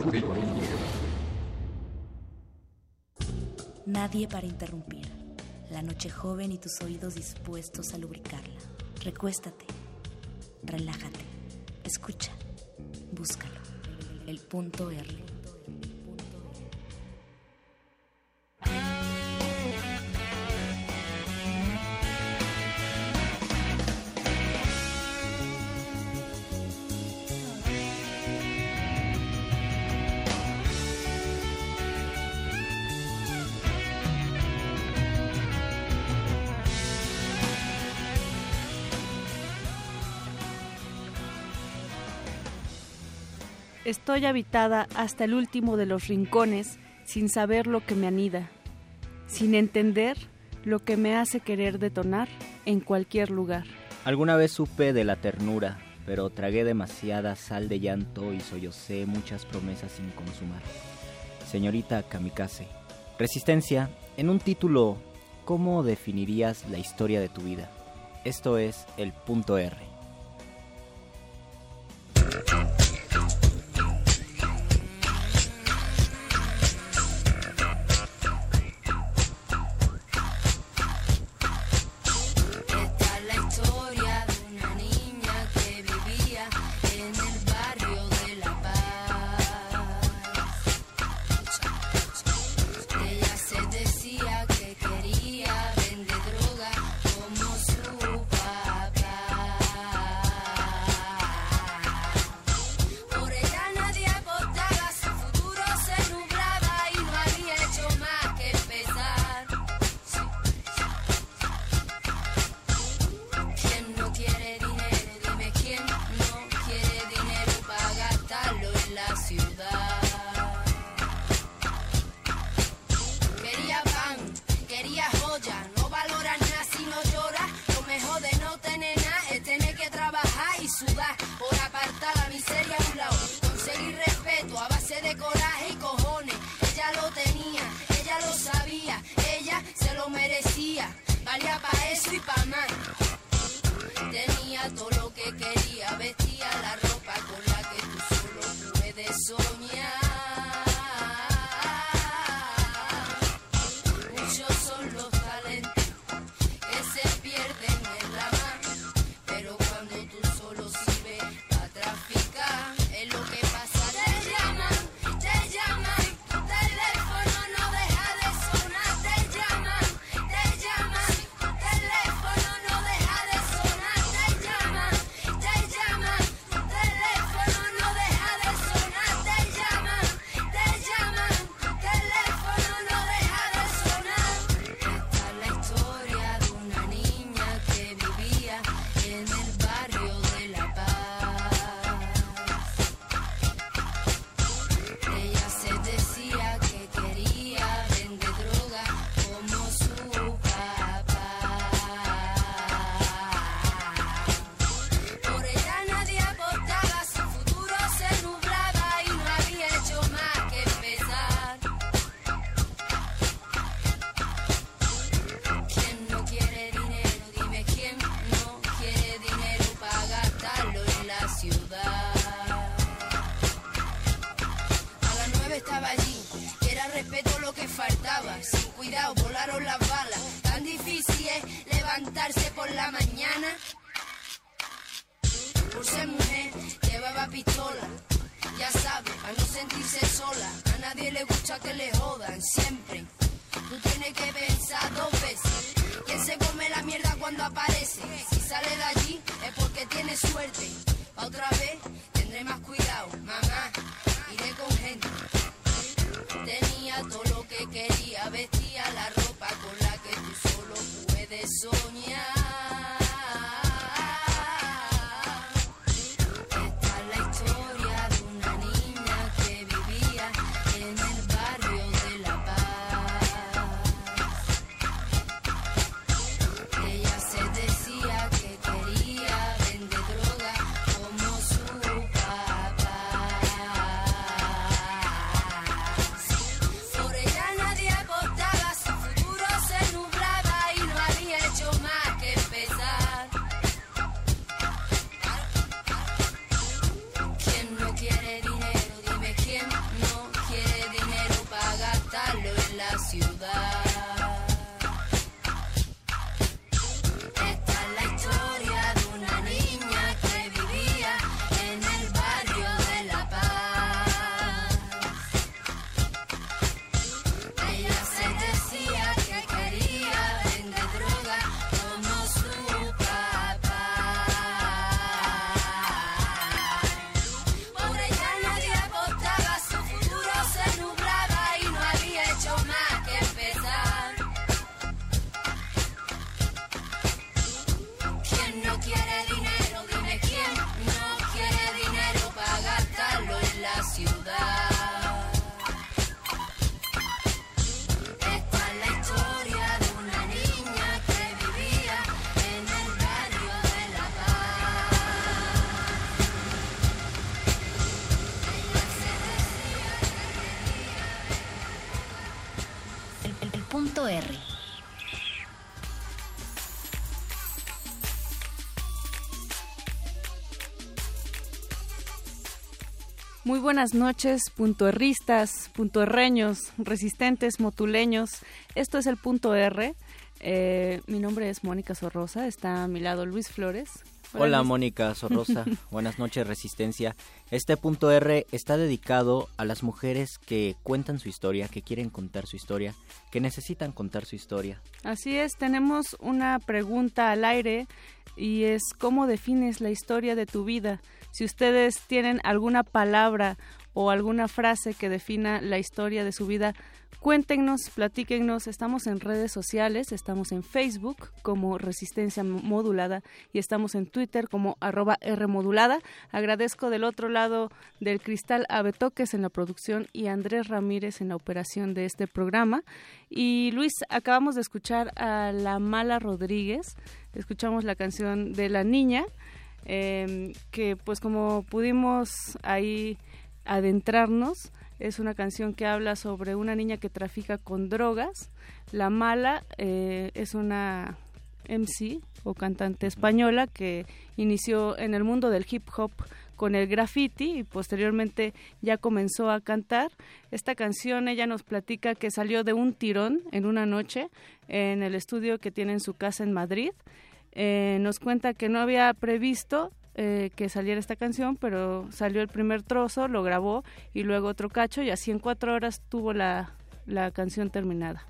Nadie para interrumpir. La noche joven y tus oídos dispuestos a lubricarla. Recuéstate. Relájate. Escucha. Búscalo. El punto R. Estoy habitada hasta el último de los rincones sin saber lo que me anida, sin entender lo que me hace querer detonar en cualquier lugar. Alguna vez supe de la ternura, pero tragué demasiada sal de llanto y sollocé muchas promesas sin consumar. Señorita Kamikaze, Resistencia, en un título, ¿cómo definirías la historia de tu vida? Esto es el punto R. la ciudad. Muy buenas noches, puntoerristas, puntoerreños, resistentes, motuleños. Esto es el punto R. Eh, mi nombre es Mónica Sorrosa, está a mi lado Luis Flores. Hola Luis. Mónica Sorrosa, buenas noches Resistencia. Este punto R está dedicado a las mujeres que cuentan su historia, que quieren contar su historia, que necesitan contar su historia. Así es, tenemos una pregunta al aire y es ¿cómo defines la historia de tu vida? Si ustedes tienen alguna palabra o alguna frase que defina la historia de su vida, cuéntenos, platíquennos. Estamos en redes sociales, estamos en Facebook como Resistencia Modulada y estamos en Twitter como arroba Rmodulada. Agradezco del otro lado del cristal a Betoques en la producción y a Andrés Ramírez en la operación de este programa. Y Luis, acabamos de escuchar a La Mala Rodríguez, escuchamos la canción de La Niña, eh, que pues como pudimos ahí adentrarnos, es una canción que habla sobre una niña que trafica con drogas. La Mala eh, es una MC o cantante española que inició en el mundo del hip hop con el graffiti y posteriormente ya comenzó a cantar. Esta canción ella nos platica que salió de un tirón en una noche en el estudio que tiene en su casa en Madrid. Eh, nos cuenta que no había previsto eh, que saliera esta canción, pero salió el primer trozo, lo grabó y luego otro cacho y así en cuatro horas tuvo la, la canción terminada.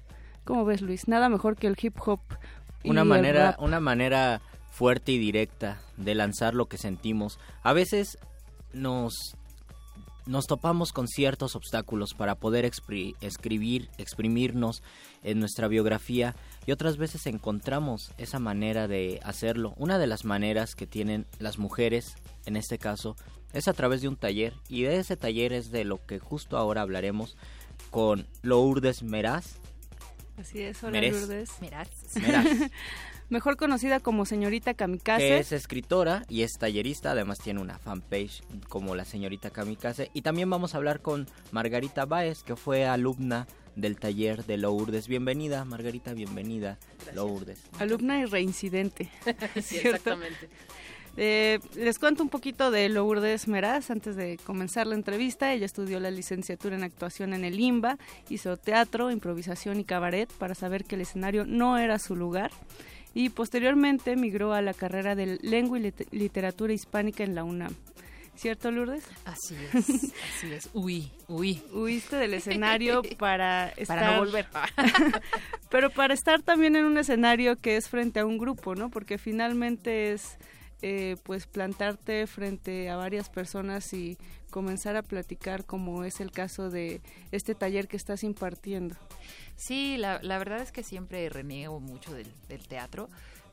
¿Cómo ves, Luis? Nada mejor que el hip hop. y Una el manera, rap. una manera fuerte y directa de lanzar lo que sentimos. A veces nos nos topamos con ciertos obstáculos para poder expri- escribir, exprimirnos en nuestra biografía y otras veces encontramos esa manera de hacerlo. Una de las maneras que tienen las mujeres, en este caso, es a través de un taller y de ese taller es de lo que justo ahora hablaremos con Lourdes Meraz. Así es, hola Merez. Lourdes. Meraz. Mejor conocida como señorita Kamikaze. que es escritora y es tallerista, además tiene una fanpage como la señorita Kamikaze. Y también vamos a hablar con Margarita Baez, que fue alumna del taller de Lourdes. Bienvenida, Margarita, bienvenida, Lourdes. Alumna y reincidente. Sí, exactamente. Eh, les cuento un poquito de Lourdes Meraz antes de comenzar la entrevista. Ella estudió la licenciatura en actuación en el IMBA, hizo teatro, improvisación y cabaret para saber que el escenario no era su lugar. Y posteriormente migró a la carrera de Lengua y Lit- Literatura Hispánica en la UNAM. ¿Cierto, Lourdes? Así es, así es. Huí, huí. Huiste del escenario para estar... Para no volver. Pero para estar también en un escenario que es frente a un grupo, ¿no? Porque finalmente es eh, pues plantarte frente a varias personas y comenzar a platicar como es el caso de este taller que estás impartiendo. Sí, la, la verdad es que siempre reniego mucho del, del teatro,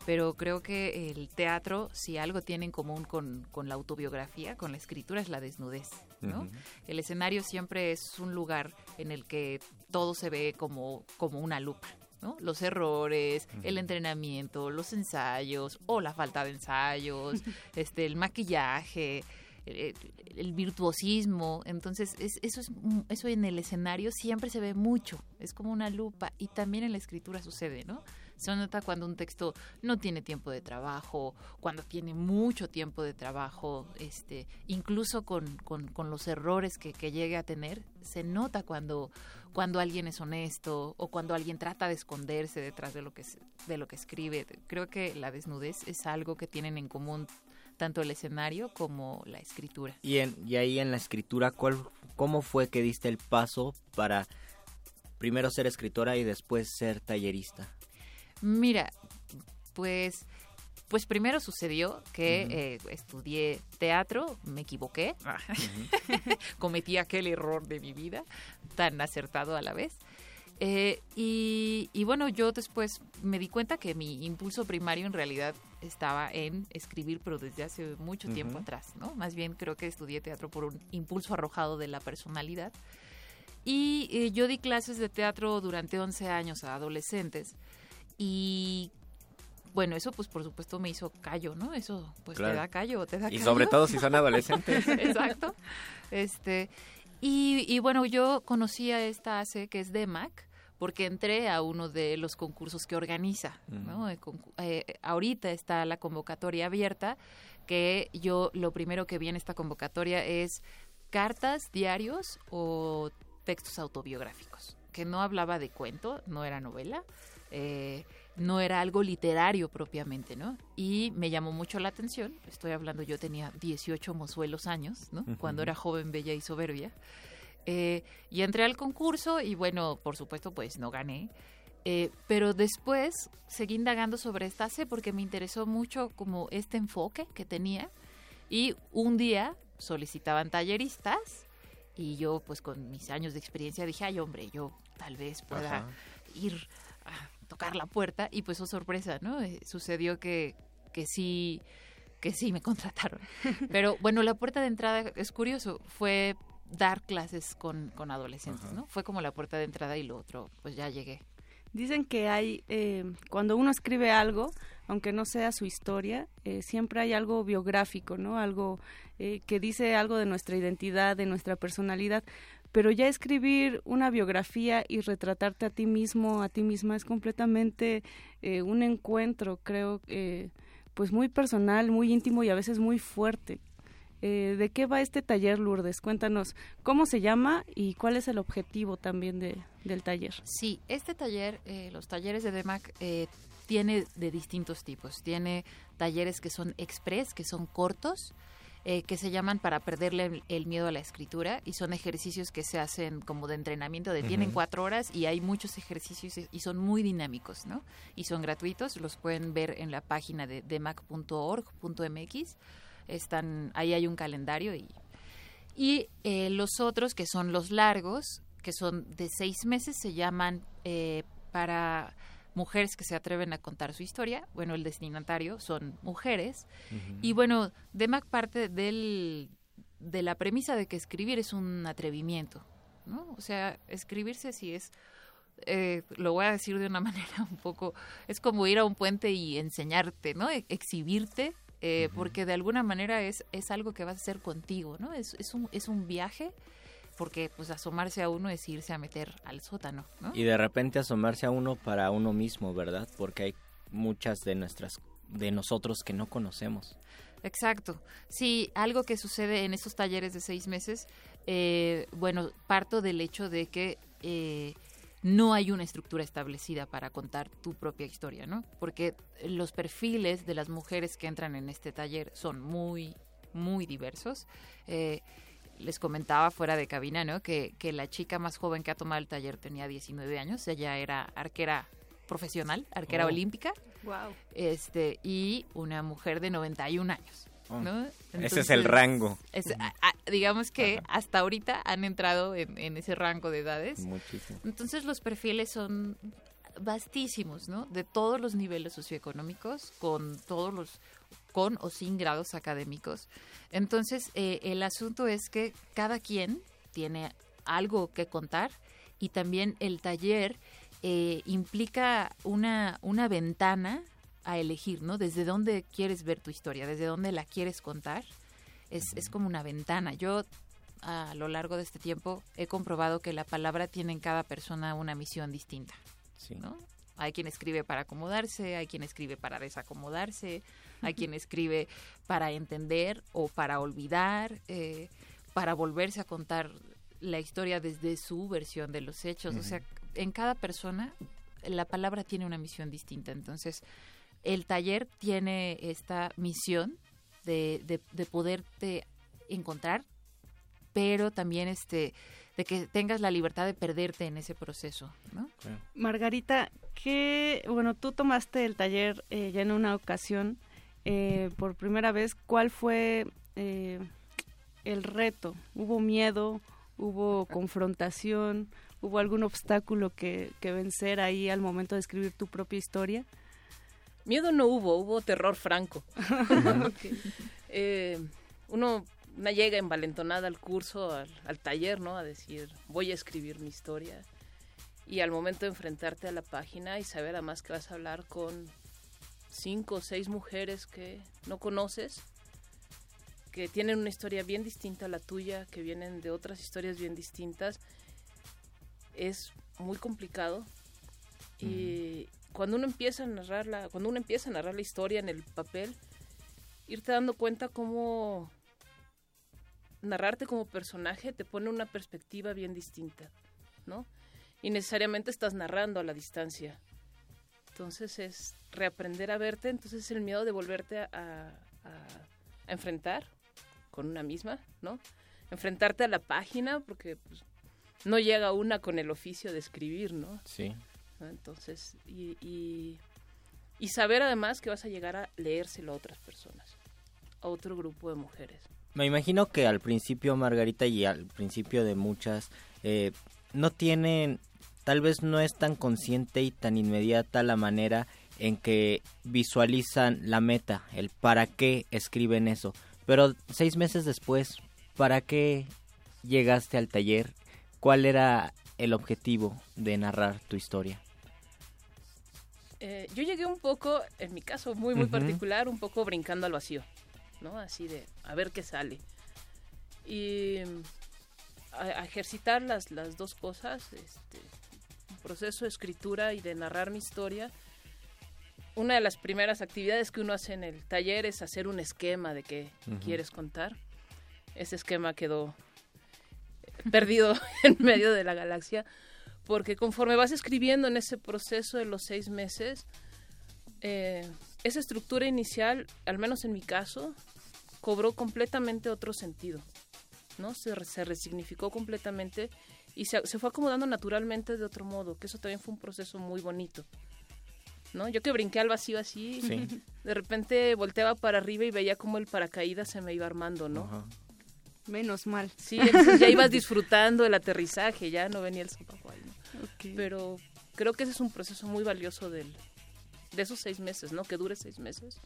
pero creo que el teatro, si algo tiene en común con, con la autobiografía, con la escritura, es la desnudez. ¿no? El escenario siempre es un lugar en el que todo se ve como, como una lupa. ¿no? Los errores, el entrenamiento, los ensayos o la falta de ensayos, este, el maquillaje, el, el virtuosismo. Entonces, es- eso, es, eso en el escenario siempre se ve mucho. Es como una lupa. Y también en la escritura sucede, ¿no? Se nota cuando un texto no tiene tiempo de trabajo, cuando tiene mucho tiempo de trabajo, este, incluso con, con- con los errores que, que llegue a tener, se nota cuando, cuando alguien es honesto o cuando alguien trata de esconderse detrás de lo que, de lo que escribe. Creo que la desnudez es algo que tienen en común tanto el escenario como la escritura. Y, en, y ahí en la escritura, ¿cuál, ¿cómo fue que diste el paso para primero ser escritora y después ser tallerista? Mira, pues, pues primero sucedió que eh, estudié teatro, me equivoqué, cometí aquel error de mi vida, tan acertado a la vez. Eh, y, y bueno, yo después me di cuenta que mi impulso primario en realidad estaba en escribir, pero desde hace mucho tiempo atrás, ¿no? Más bien creo que estudié teatro por un impulso arrojado de la personalidad. Y eh, yo di clases de teatro durante 11 años a adolescentes. Y bueno, eso pues por supuesto me hizo callo, ¿no? Eso pues Claro. te da callo, te da Y callo. sobre todo si son adolescentes. Exacto. Este, y, y bueno, yo conocí a esta ACE que es DEMAC porque entré a uno de los concursos que organiza, ¿no? Eh, ahorita está la convocatoria abierta, que yo lo primero que vi en esta convocatoria es cartas, diarios o textos autobiográficos, que no hablaba de cuento, no era novela, eh, no era algo literario propiamente, ¿no? Y me llamó mucho la atención, estoy hablando, yo tenía 18 mozuelos años, ¿no? Cuando era joven, bella y soberbia. Eh, y entré al concurso y bueno, por supuesto, pues no gané. Eh, pero después seguí indagando sobre esta C porque me interesó mucho como este enfoque que tenía. Y un día solicitaban talleristas y yo pues con mis años de experiencia dije, ay hombre, yo tal vez pueda Ajá. ir a tocar la puerta y pues oh sorpresa, ¿no? Eh, sucedió que, que sí que sí me contrataron. Pero bueno, la puerta de entrada es curioso, fue dar clases con, con adolescentes, Ajá. ¿no? Fue como la puerta de entrada y lo otro, pues ya llegué. Dicen que hay, eh, cuando uno escribe algo, aunque no sea su historia, eh, siempre hay algo biográfico, ¿no? Algo eh, que dice algo de nuestra identidad, de nuestra personalidad. Pero ya escribir una biografía y retratarte a ti mismo, a ti misma, es completamente eh, un encuentro, creo, eh, pues muy personal, muy íntimo y a veces muy fuerte. Eh, ¿De qué va este taller, Lourdes? Cuéntanos cómo se llama y cuál es el objetivo también de, del taller. Sí, este taller, eh, los talleres de DEMAC, eh, tiene de distintos tipos. Tiene talleres que son express, que son cortos, eh, que se llaman para perderle el, el miedo a la escritura y son ejercicios que se hacen como de entrenamiento, de tienen cuatro horas y hay muchos ejercicios y- y son muy dinámicos, ¿no? Y son gratuitos, los pueden ver en la página de demac.org.mx. Están, ahí hay un calendario y y eh, los otros, que son los largos, que son de seis meses, se llaman eh, para mujeres que se atreven a contar su historia. Bueno, el destinatario son mujeres. Y bueno, DEMAC parte del, de la premisa de que escribir es un atrevimiento, ¿no? O sea, escribirse sí es, eh, lo voy a decir de una manera un poco, es como ir a un puente y enseñarte, ¿no? E- exhibirte, eh, porque de alguna manera es, es algo que vas a hacer contigo, ¿no? Es, es, un, es un viaje, porque pues asomarse a uno es irse a meter al sótano, ¿no? Y de repente asomarse a uno para uno mismo, ¿verdad? Porque hay muchas de nuestras de nosotros que no conocemos. Exacto. Sí, algo que sucede en estos talleres de seis meses, eh, bueno, parto del hecho de que eh, no hay una estructura establecida para contar tu propia historia, ¿no? Porque los perfiles de las mujeres que entran en este taller son muy, muy diversos. Eh, les comentaba fuera de cabina, ¿no? Que, que la chica más joven que ha tomado el taller tenía 19 años, ella era arquera profesional, arquera Oh. olímpica, Wow. este, y una mujer de 91 años. Oh. ¿no? Ese es el rango. es- a- a- digamos que hasta ahorita han entrado en, en ese rango de edades. Muchísimo. Entonces los perfiles son vastísimos, ¿no? De todos los niveles socioeconómicos, con todos los, con o sin grados académicos. Entonces eh, el asunto es que cada quien tiene algo que contar y también el taller eh, implica una, una ventana a elegir, ¿no? Desde dónde quieres ver tu historia, desde dónde la quieres contar. Es, es como una ventana. Yo a lo largo de este tiempo he comprobado que la palabra tiene en cada persona una misión distinta. ¿no? Hay quien escribe para acomodarse, hay quien escribe para desacomodarse, hay quien escribe para entender o para olvidar, eh, para volverse a contar la historia desde su versión de los hechos. O sea, en cada persona la palabra tiene una misión distinta. Entonces, el taller tiene esta misión de, de, de poderte encontrar, pero también este de que tengas la libertad de perderte en ese proceso, ¿no? Margarita, que bueno, tú tomaste el taller eh, ya en una ocasión eh, por primera vez. ¿Cuál fue eh, el reto? ¿Hubo miedo? ¿Hubo confrontación? ¿Hubo algún obstáculo que, que vencer ahí al momento de escribir tu propia historia? Miedo no hubo, hubo terror franco. Eh, uno una llega envalentonada al curso, al, al taller, ¿no? A decir, voy a escribir mi historia. Y al momento de enfrentarte a la página y saber además que vas a hablar con cinco o seis mujeres que no conoces, que tienen una historia bien distinta a la tuya, que vienen de otras historias bien distintas, es muy complicado. Y cuando uno empieza a narrar la, cuando uno empieza a narrar la historia en el papel, irte dando cuenta cómo narrarte como personaje te pone una perspectiva bien distinta, ¿no? Y necesariamente estás narrando a la distancia. Entonces es reaprender a verte, entonces es el miedo de volverte a, enfrentar con una misma, ¿no? Enfrentarte a la página, porque pues, no llega una con el oficio de escribir, ¿no? Sí. Entonces, y, y, y saber además que vas a llegar a leérselo a otras personas, a otro grupo de mujeres. Me imagino que al principio, Margarita, y al principio de muchas, eh, no tienen, tal vez no es tan consciente y tan inmediata la manera en que visualizan la meta, el para qué escriben eso. Pero seis meses después, ¿para qué llegaste al taller? ¿Cuál era el objetivo de narrar tu historia? Eh, yo llegué un poco, en mi caso muy, muy Ujú. particular, un poco brincando al vacío, ¿no? Así de, a ver qué sale. Y mm, a, a ejercitar las, las dos cosas, este, un proceso de escritura y de narrar mi historia. Una de las primeras actividades que uno hace en el taller es hacer un esquema de qué Ujú. quieres contar. Ese esquema quedó perdido en medio de la galaxia, porque conforme vas escribiendo en ese proceso de los seis meses, eh, esa estructura inicial, al menos en mi caso, cobró completamente otro sentido, ¿no? Se, re- se resignificó completamente y se, se fue acomodando naturalmente de otro modo, que eso también fue un proceso muy bonito, ¿no? Yo que brinqué al vacío así, Sí. de repente volteaba para arriba y veía como el paracaídas se me iba armando, ¿no? Menos mal. Sí, ya ibas disfrutando del aterrizaje, ya no venía el sopapo ahí, ¿no? Pero creo que ese es un proceso muy valioso del, de esos seis meses, ¿no? Que dure seis meses.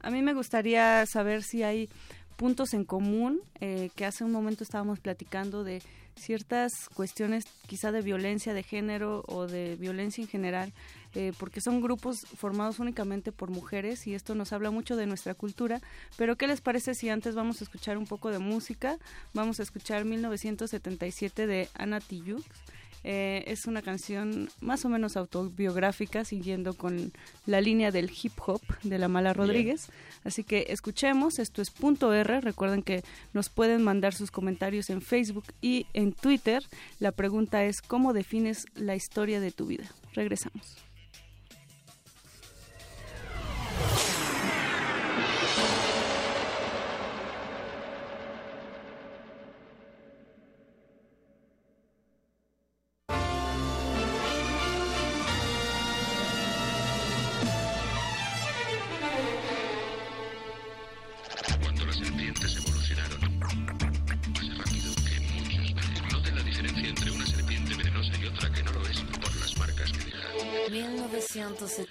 A mí me gustaría saber si hay puntos en común, eh, que hace un momento estábamos platicando de ciertas cuestiones quizá de violencia de género o de violencia en general, eh, porque son grupos formados únicamente por mujeres y esto nos habla mucho de nuestra cultura, pero ¿qué les parece si antes vamos a escuchar un poco de música? Vamos a escuchar 1977 de Anna Tijoux Eh, es una canción más o menos autobiográfica, siguiendo con la línea del hip hop de la Mala Rodríguez. Así que escuchemos, esto es punto R. Recuerden que nos pueden mandar sus comentarios en Facebook y en Twitter. La pregunta es, ¿cómo defines la historia de tu vida? Regresamos.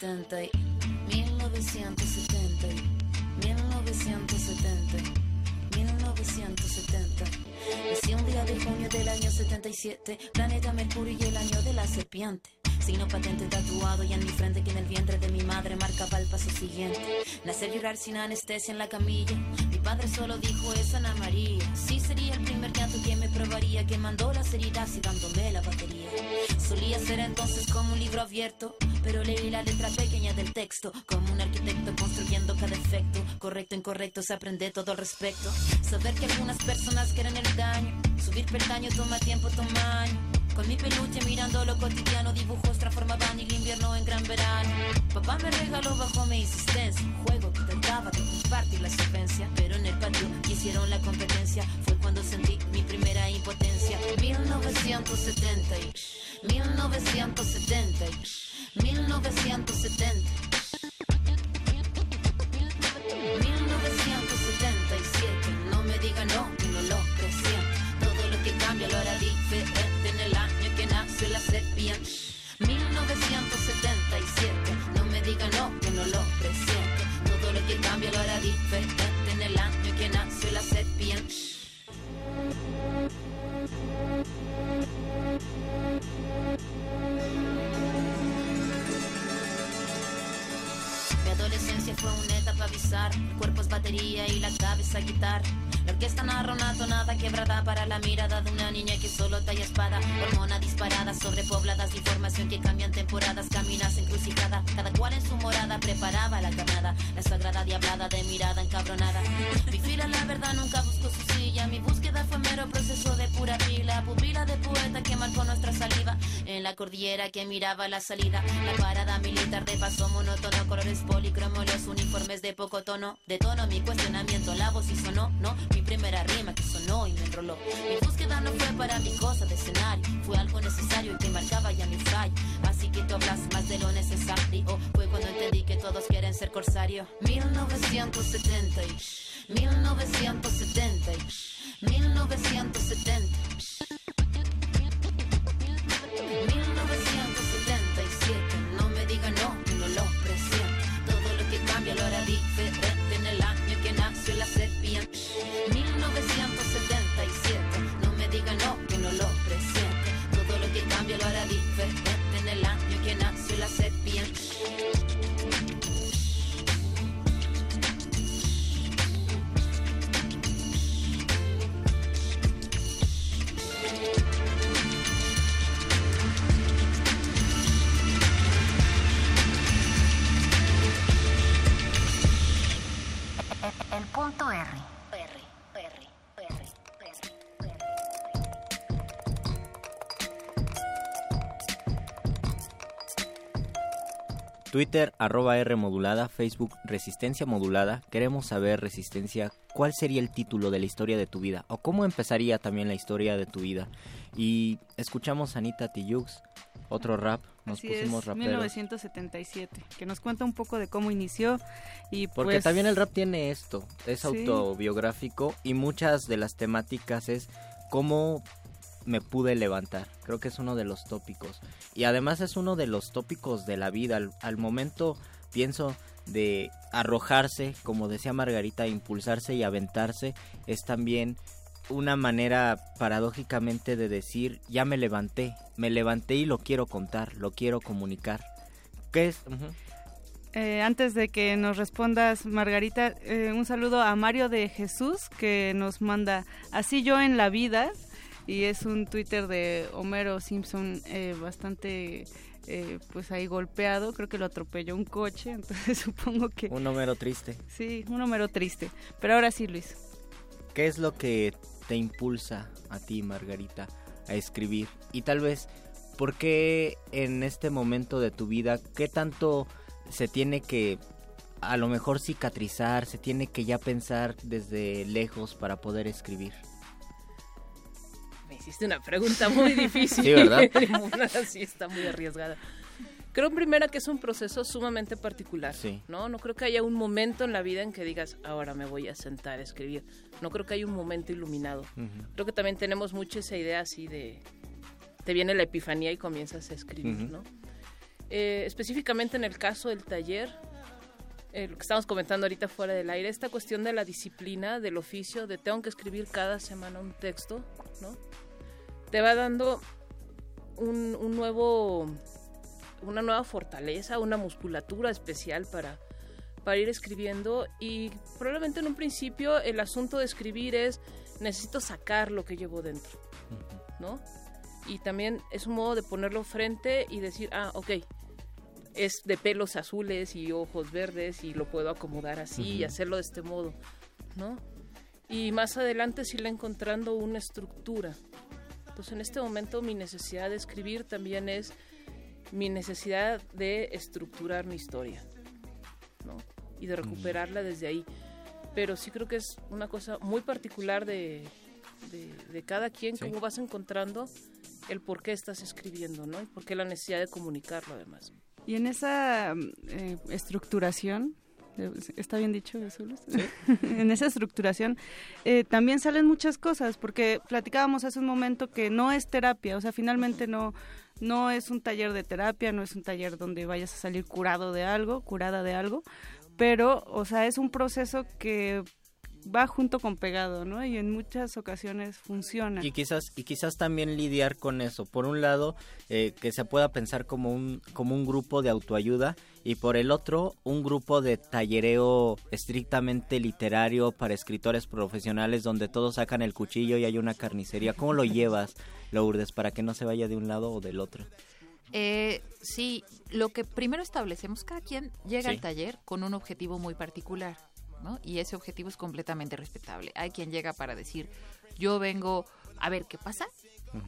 1970, y- 1970, y- 1970, y- 1970. Nací un día de junio del año 77, planeta Mercurio y el año de la serpiente. Signo patente tatuado y en mi frente que en el vientre de mi madre marcaba el paso siguiente. Nacer llorar sin anestesia en la camilla. Mi padre solo dijo eso Ana María. Sí sería el primer probaría, que mandó las heridas y dándome la batería. Solía ser entonces como un libro abierto, pero leí la letra pequeña del texto, como un arquitecto construyendo cada efecto. Correcto, incorrecto, se aprende todo al respecto. Saber que algunas personas quieren el daño, subir peldaño toma tiempo, toma. Con mi peluche mirando lo cotidiano, dibujos transformaban el invierno en gran verano. Papá me regaló bajo mi insistencia un juego que trataba de compartir la secuencia. Pero en el patio hicieron la competencia, fue cuando sentí impotencia. 1970, y- 1970, y- 1970. 1977, no me diga no, que no lo presiento. Todo lo que cambia lo hará diferente en el año que nació la serpiente. 1977, no me diga no, que no lo presiento. Todo lo que cambia lo hará diferente Mi adolescencia fue una etapa bizarra. El cuerpo es batería y la cabeza guitarra. La orquesta narra una tonada quebrada para la mirada de una niña que solo talla espada. Hormona disparada, sobrepobladas de información que cambian temporadas. Caminas encrucijada, cada cual en su morada preparaba la carnada. La sagrada diablada de mirada encabronada. Mi fila, la verdad, nunca buscó su silla. Mi búsqueda la cordillera que miraba la salida. La parada militar de paso monótono, colores policromos, los uniformes de poco tono. De tono mi cuestionamiento, la voz y sonó, no. Mi primera rima que sonó y me enroló. Mi búsqueda no fue para mi cosa de escenario. Fue algo necesario y que marcaba ya mi fallo. Así que tú hablas más de lo necesario. Fue cuando entendí que todos quieren ser corsario. 1970, y- 1970, y- 1970. mil novecientos. Twitter, arroba R modulada, Facebook, Resistencia modulada. Queremos saber, Resistencia, cuál sería el título de la historia de tu vida o cómo empezaría también la historia de tu vida. Y escuchamos a Anita Tijoux, otro rap, nos Así pusimos es, raperos. 1977, que nos cuenta un poco de cómo inició y Porque pues, también el rap tiene esto, es Sí. autobiográfico y muchas de las temáticas es cómo me pude levantar. Creo que es uno de los tópicos. Y además es uno de los tópicos de la vida. Al, al momento pienso de arrojarse, como decía Margarita, impulsarse y aventarse, es también una manera paradójicamente de decir, ya me levanté, me levanté y lo quiero contar, lo quiero comunicar. ¿Qué es? Eh, antes de que nos respondas, Margarita, eh, un saludo a Mario de Jesús que nos manda Así yo en la vida. y es un Twitter de Homero Simpson eh, bastante eh, pues ahí golpeado, creo que lo atropelló un coche, entonces supongo que... Un Homero triste. Sí, un Homero triste. Pero ahora sí, Luis. ¿Qué es lo que te impulsa a ti, Margarita, a escribir? Y tal vez, ¿por qué en este momento de tu vida, qué tanto se tiene que a lo mejor cicatrizar, se tiene que ya pensar desde lejos para poder escribir? Me hiciste una pregunta muy difícil. Sí, ¿verdad? sí, está muy arriesgada. Creo, primera, que es un proceso sumamente particular. Sí. ¿no? no creo que haya un momento en la vida en que digas, ahora me voy a sentar a escribir. No creo que haya un momento iluminado. Creo que también tenemos mucho esa idea así de, te viene la epifanía y comienzas a escribir. ¿no? Eh, específicamente en el caso del taller, eh, lo que estamos comentando ahorita fuera del aire, esta cuestión de la disciplina, del oficio, de tengo que escribir cada semana un texto, ¿no? Te va dando un, un nuevo, una nueva fortaleza, una musculatura especial para, para ir escribiendo y probablemente en un principio el asunto de escribir es necesito sacar lo que llevo dentro, ¿no? Y también es un modo de ponerlo frente y decir, ah, ok, es de pelos azules y ojos verdes y lo puedo acomodar así y hacerlo de este modo, ¿no? Y más adelante sí le encontrando una estructura. Entonces en este momento mi necesidad de escribir también es mi necesidad de estructurar mi historia, ¿no? Y de recuperarla desde ahí. Pero sí creo que es una cosa muy particular de, de, de cada quien, Sí. cómo vas encontrando el por qué estás escribiendo, ¿no? Y por qué la necesidad de comunicarlo además. Y en esa eh, estructuración, ¿está bien dicho eso, Luis? en esa estructuración eh, también salen muchas cosas, porque platicábamos hace un momento que no es terapia, o sea, finalmente no, no es un taller de terapia, no es un taller donde vayas a salir curado de algo, curada de algo, pero, o sea, es un proceso que va junto con pegado, ¿no? Y en muchas ocasiones funciona. Y quizás, y quizás también lidiar con eso. Por un lado, eh, que se pueda pensar como un, como un grupo de autoayuda y por el otro, un grupo de tallereo estrictamente literario para escritores profesionales donde todos sacan el cuchillo y hay una carnicería. ¿Cómo lo llevas, Lourdes, para que no se vaya de un lado o del otro? Eh, sí, lo que primero establecemos, cada quien llega Sí. al taller con un objetivo muy particular, ¿no? Y ese objetivo es completamente respetable. Hay quien llega para decir, yo vengo a ver qué pasa.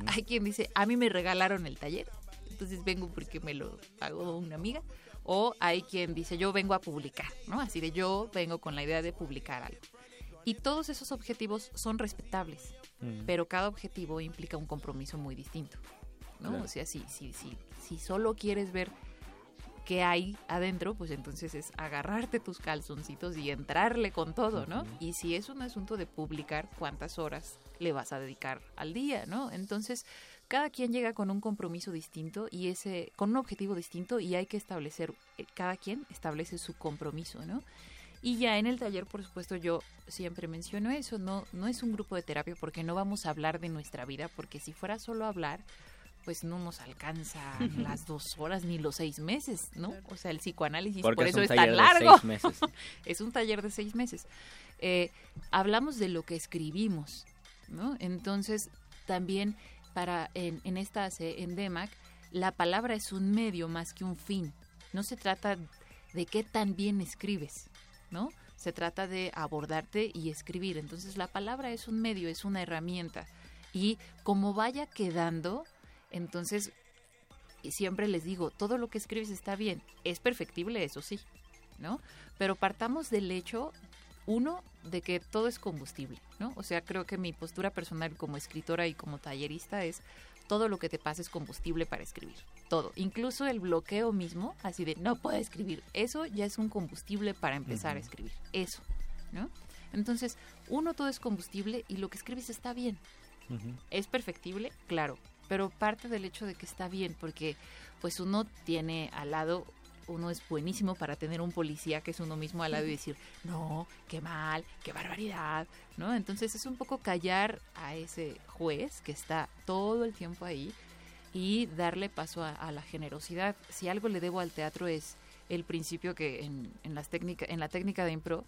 Hay quien dice, a mí me regalaron el taller, entonces vengo porque me lo pagó una amiga. O hay quien dice, yo vengo a publicar, ¿no? Así de yo vengo con la idea de publicar algo. Y todos esos objetivos son respetables, Mm. pero cada objetivo implica un compromiso muy distinto, ¿no? Claro. O sea, si, si, si, si solo quieres ver qué hay adentro, pues entonces es agarrarte tus calzoncitos y entrarle con todo, ¿no? Y si es un asunto de publicar, ¿cuántas horas le vas a dedicar al día, ¿no? Entonces, cada quien llega con un compromiso distinto y ese, con un objetivo distinto y hay que establecer, eh, cada quien establece su compromiso, ¿no? Y ya en el taller, por supuesto, yo siempre menciono eso, no, no es un grupo de terapia porque no vamos a hablar de nuestra vida, porque si fuera solo hablar, pues no nos alcanza las dos horas ni los seis meses, ¿no? O sea, el psicoanálisis Porque por es eso un es tan taller de largo. seis meses. es un taller de seis meses. Eh, hablamos de lo que escribimos, ¿no? Entonces, también para en, en esta se- en DEMAC, la palabra es un medio más que un fin. No se trata de qué tan bien escribes, ¿no? Se trata de abordarte y escribir. Entonces, la palabra es un medio, es una herramienta. Y como vaya quedando, entonces y siempre les digo, todo lo que escribes está bien, es perfectible, eso sí, ¿no? Pero partamos del hecho, uno, de que todo es combustible, ¿no? O sea, creo que mi postura personal como escritora y como tallerista es todo lo que te pasa es combustible para escribir, todo, incluso el bloqueo mismo, así de no puedo escribir, eso ya es un combustible para empezar a escribir, eso, ¿no? Entonces, uno, todo es combustible y lo que escribes está bien, ¿Es perfectible? Claro, pero parte del hecho de que está bien, porque pues uno tiene al lado, uno es buenísimo para tener un policía que es uno mismo al lado y decir, no, qué mal, qué barbaridad, ¿no? Entonces es un poco callar a ese juez que está todo el tiempo ahí y darle paso a, a la generosidad. Si algo le debo al teatro es el principio que en, en las técnica, en la técnica de impro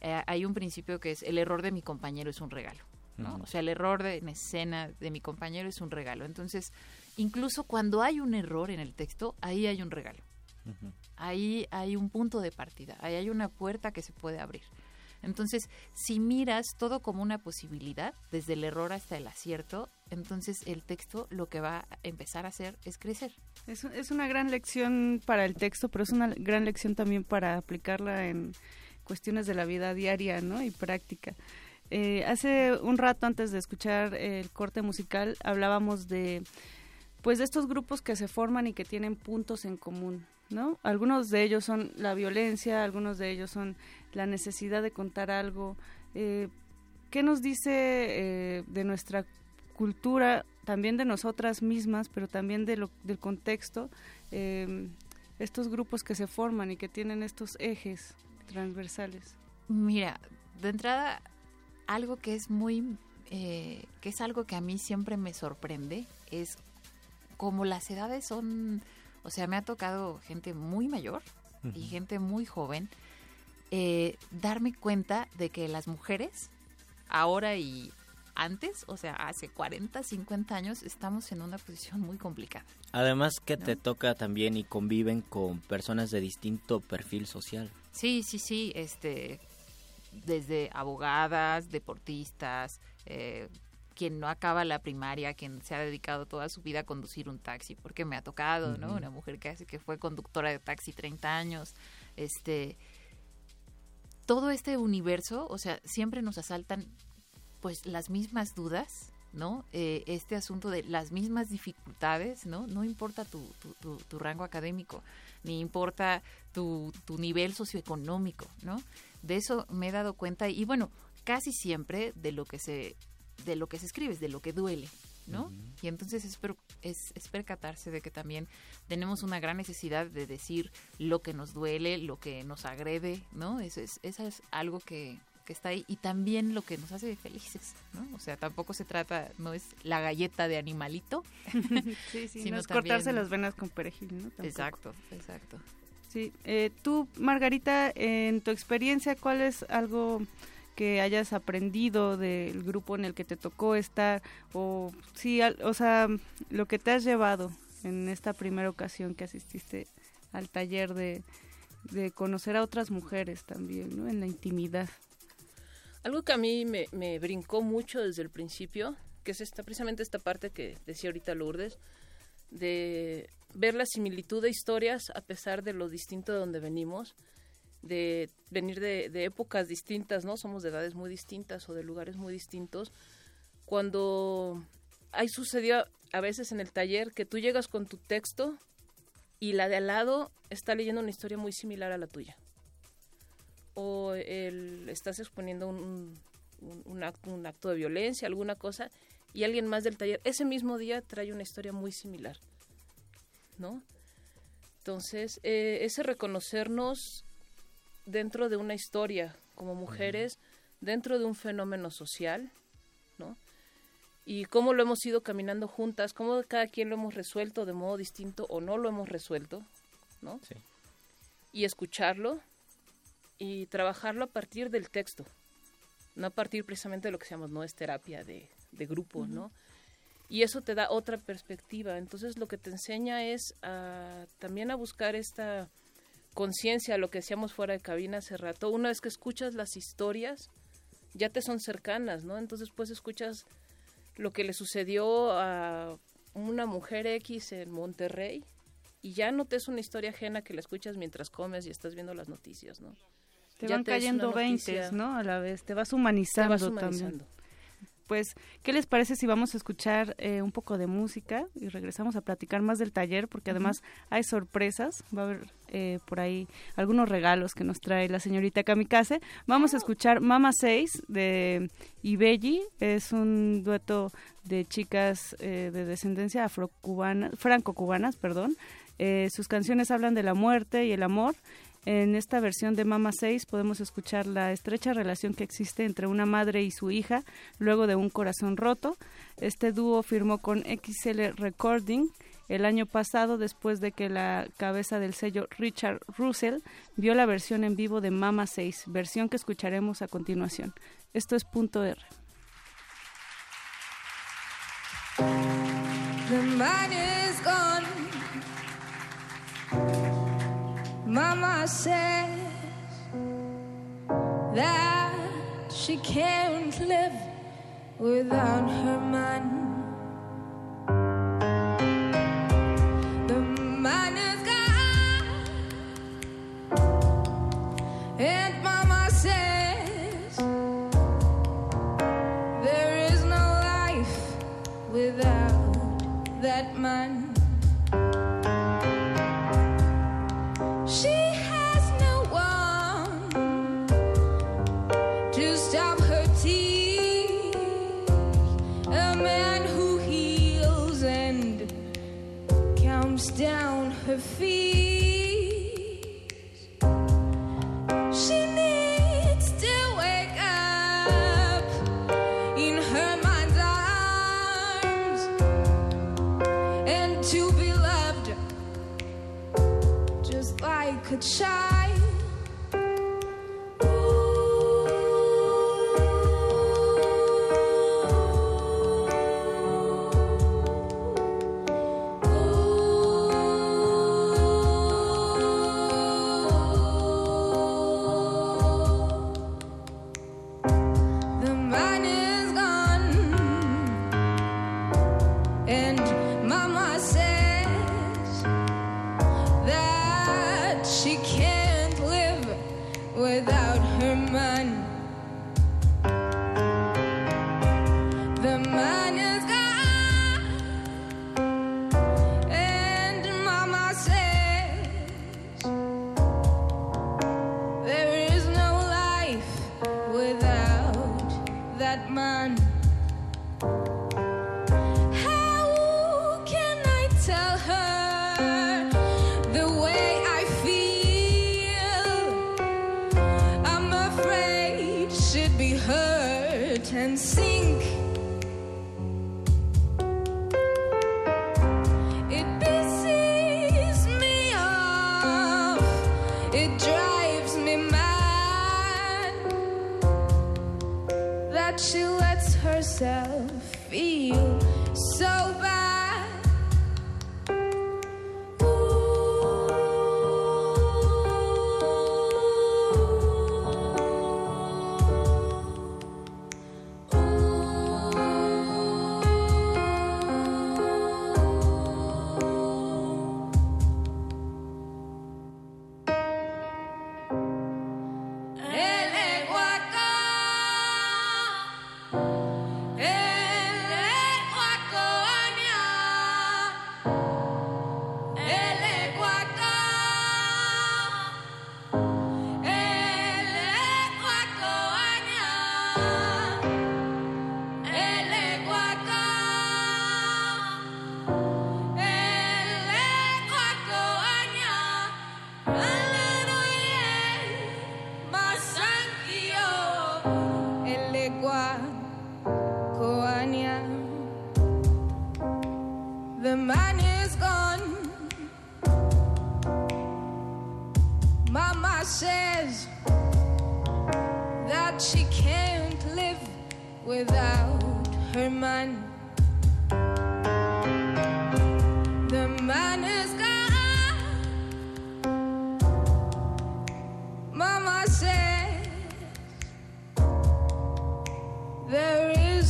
eh, hay un principio que es el error de mi compañero es un regalo. O sea, el error de, en escena de mi compañero es un regalo. Entonces, incluso cuando hay un error en el texto, ahí hay un regalo. Ahí hay un punto de partida, ahí hay una puerta que se puede abrir. Entonces, si miras todo como una posibilidad, desde el error hasta el acierto, entonces el texto lo que va a empezar a hacer es crecer. Es, un- es una gran lección para el texto, pero es una gran lección también para aplicarla en cuestiones de la vida diaria ¿no? y práctica. Eh, hace un rato antes de escuchar el corte musical hablábamos de pues de estos grupos que se forman y que tienen puntos en común, ¿no? Algunos de ellos son la violencia, algunos de ellos son la necesidad de contar algo. Eh, ¿Qué nos dice eh, de nuestra cultura, también de nosotras mismas, pero también de lo, del contexto, eh, estos grupos que se forman y que tienen estos ejes transversales? Mira, de entrada, algo que es muy, eh, que es algo que a mí siempre me sorprende, es como las edades son, o sea, me ha tocado gente muy mayor y gente muy joven, eh, darme cuenta de que las mujeres, ahora y antes, o sea, hace 40, 50 años, estamos en una posición muy complicada. Además que te toca también y conviven con personas de distinto perfil social. Sí, sí, sí, este, desde abogadas, deportistas, eh, quien no acaba la primaria, quien se ha dedicado toda su vida a conducir un taxi, porque me ha tocado, ¿no? Una mujer que hace que fue conductora de taxi 30 años, este, todo este universo, o sea, siempre nos asaltan, pues, las mismas dudas, ¿no? Eh, este asunto de las mismas dificultades, ¿no? No importa tu, tu, tu, tu rango académico, ni importa tu, tu nivel socioeconómico, ¿no? De eso me he dado cuenta y bueno, casi siempre de lo que se de lo que se escribe, es de lo que duele, ¿no? Y entonces es, per- es, es percatarse de que también tenemos una gran necesidad de decir lo que nos duele, lo que nos agrede, ¿no? Eso es, eso es algo que, que está ahí y también lo que nos hace felices, ¿no? O sea, tampoco se trata, no es la galleta de animalito, sí, sí, sino no es cortarse también- las venas con perejil, ¿no? Tampoco. Exacto, exacto. Sí, eh, tú, Margarita, en tu experiencia, ¿cuál es algo que hayas aprendido del grupo en el que te tocó estar? O, sí, al- o sea, lo que te has llevado en esta primera ocasión que asististe al taller de, de conocer a otras mujeres también, ¿no? En la intimidad. Algo que a mí me, me brincó mucho desde el principio, que es esta, precisamente esta parte que decía ahorita Lourdes, de ver la similitud de historias a pesar de lo distinto de donde venimos, de venir de, épocas distintas, ¿no? Somos de edades muy distintas o de lugares muy distintos. Cuando ahí sucedió a veces en el taller que tú llegas con tu texto y la de al lado está leyendo una historia muy similar a la tuya o el, estás exponiendo un, un acto de violencia, alguna cosa, y alguien más del taller ese mismo día trae una historia muy similar, ¿no? Entonces, eh, ese reconocernos dentro de una historia como mujeres, dentro de un fenómeno social, ¿no? Y cómo lo hemos ido caminando juntas, cómo cada quien lo hemos resuelto de modo distinto o no lo hemos resuelto, ¿no? Sí. Y escucharlo y trabajarlo a partir del texto, no a partir precisamente de lo que se llama, no es terapia de, de grupo. ¿no? Y eso te da otra perspectiva. Entonces lo que te enseña es a, también a buscar esta conciencia, lo que decíamos fuera de cabina hace rato. Una vez que escuchas las historias, ya te son cercanas, ¿no? Entonces pues escuchas lo que le sucedió a una mujer X en Monterrey y ya no te es una historia ajena que la escuchas mientras comes y estás viendo las noticias, ¿no? Te Ya van cayendo veintes, ¿no? A la vez, te vas humanizando, Te vas humanizando. también. Pues, ¿qué les parece si vamos a escuchar eh, un poco de música y regresamos a platicar más del taller? Porque además hay sorpresas, va a haber eh, por ahí algunos regalos que nos trae la señorita Kamikaze. Vamos a escuchar Mama 6 de Ibelli, es un dueto de chicas eh, de descendencia afrocubana, franco-cubanas, perdón. Eh, sus canciones hablan de la muerte y el amor. En esta versión de Mama 6 podemos escuchar la estrecha relación que existe entre una madre y su hija luego de un corazón roto. Este dúo firmó con XL Recording el año pasado después de que la cabeza del sello Richard Russell vio la versión en vivo de Mama 6, versión que escucharemos a continuación. Esto es punto R. The man is gone. Mama says that she can't live without her man.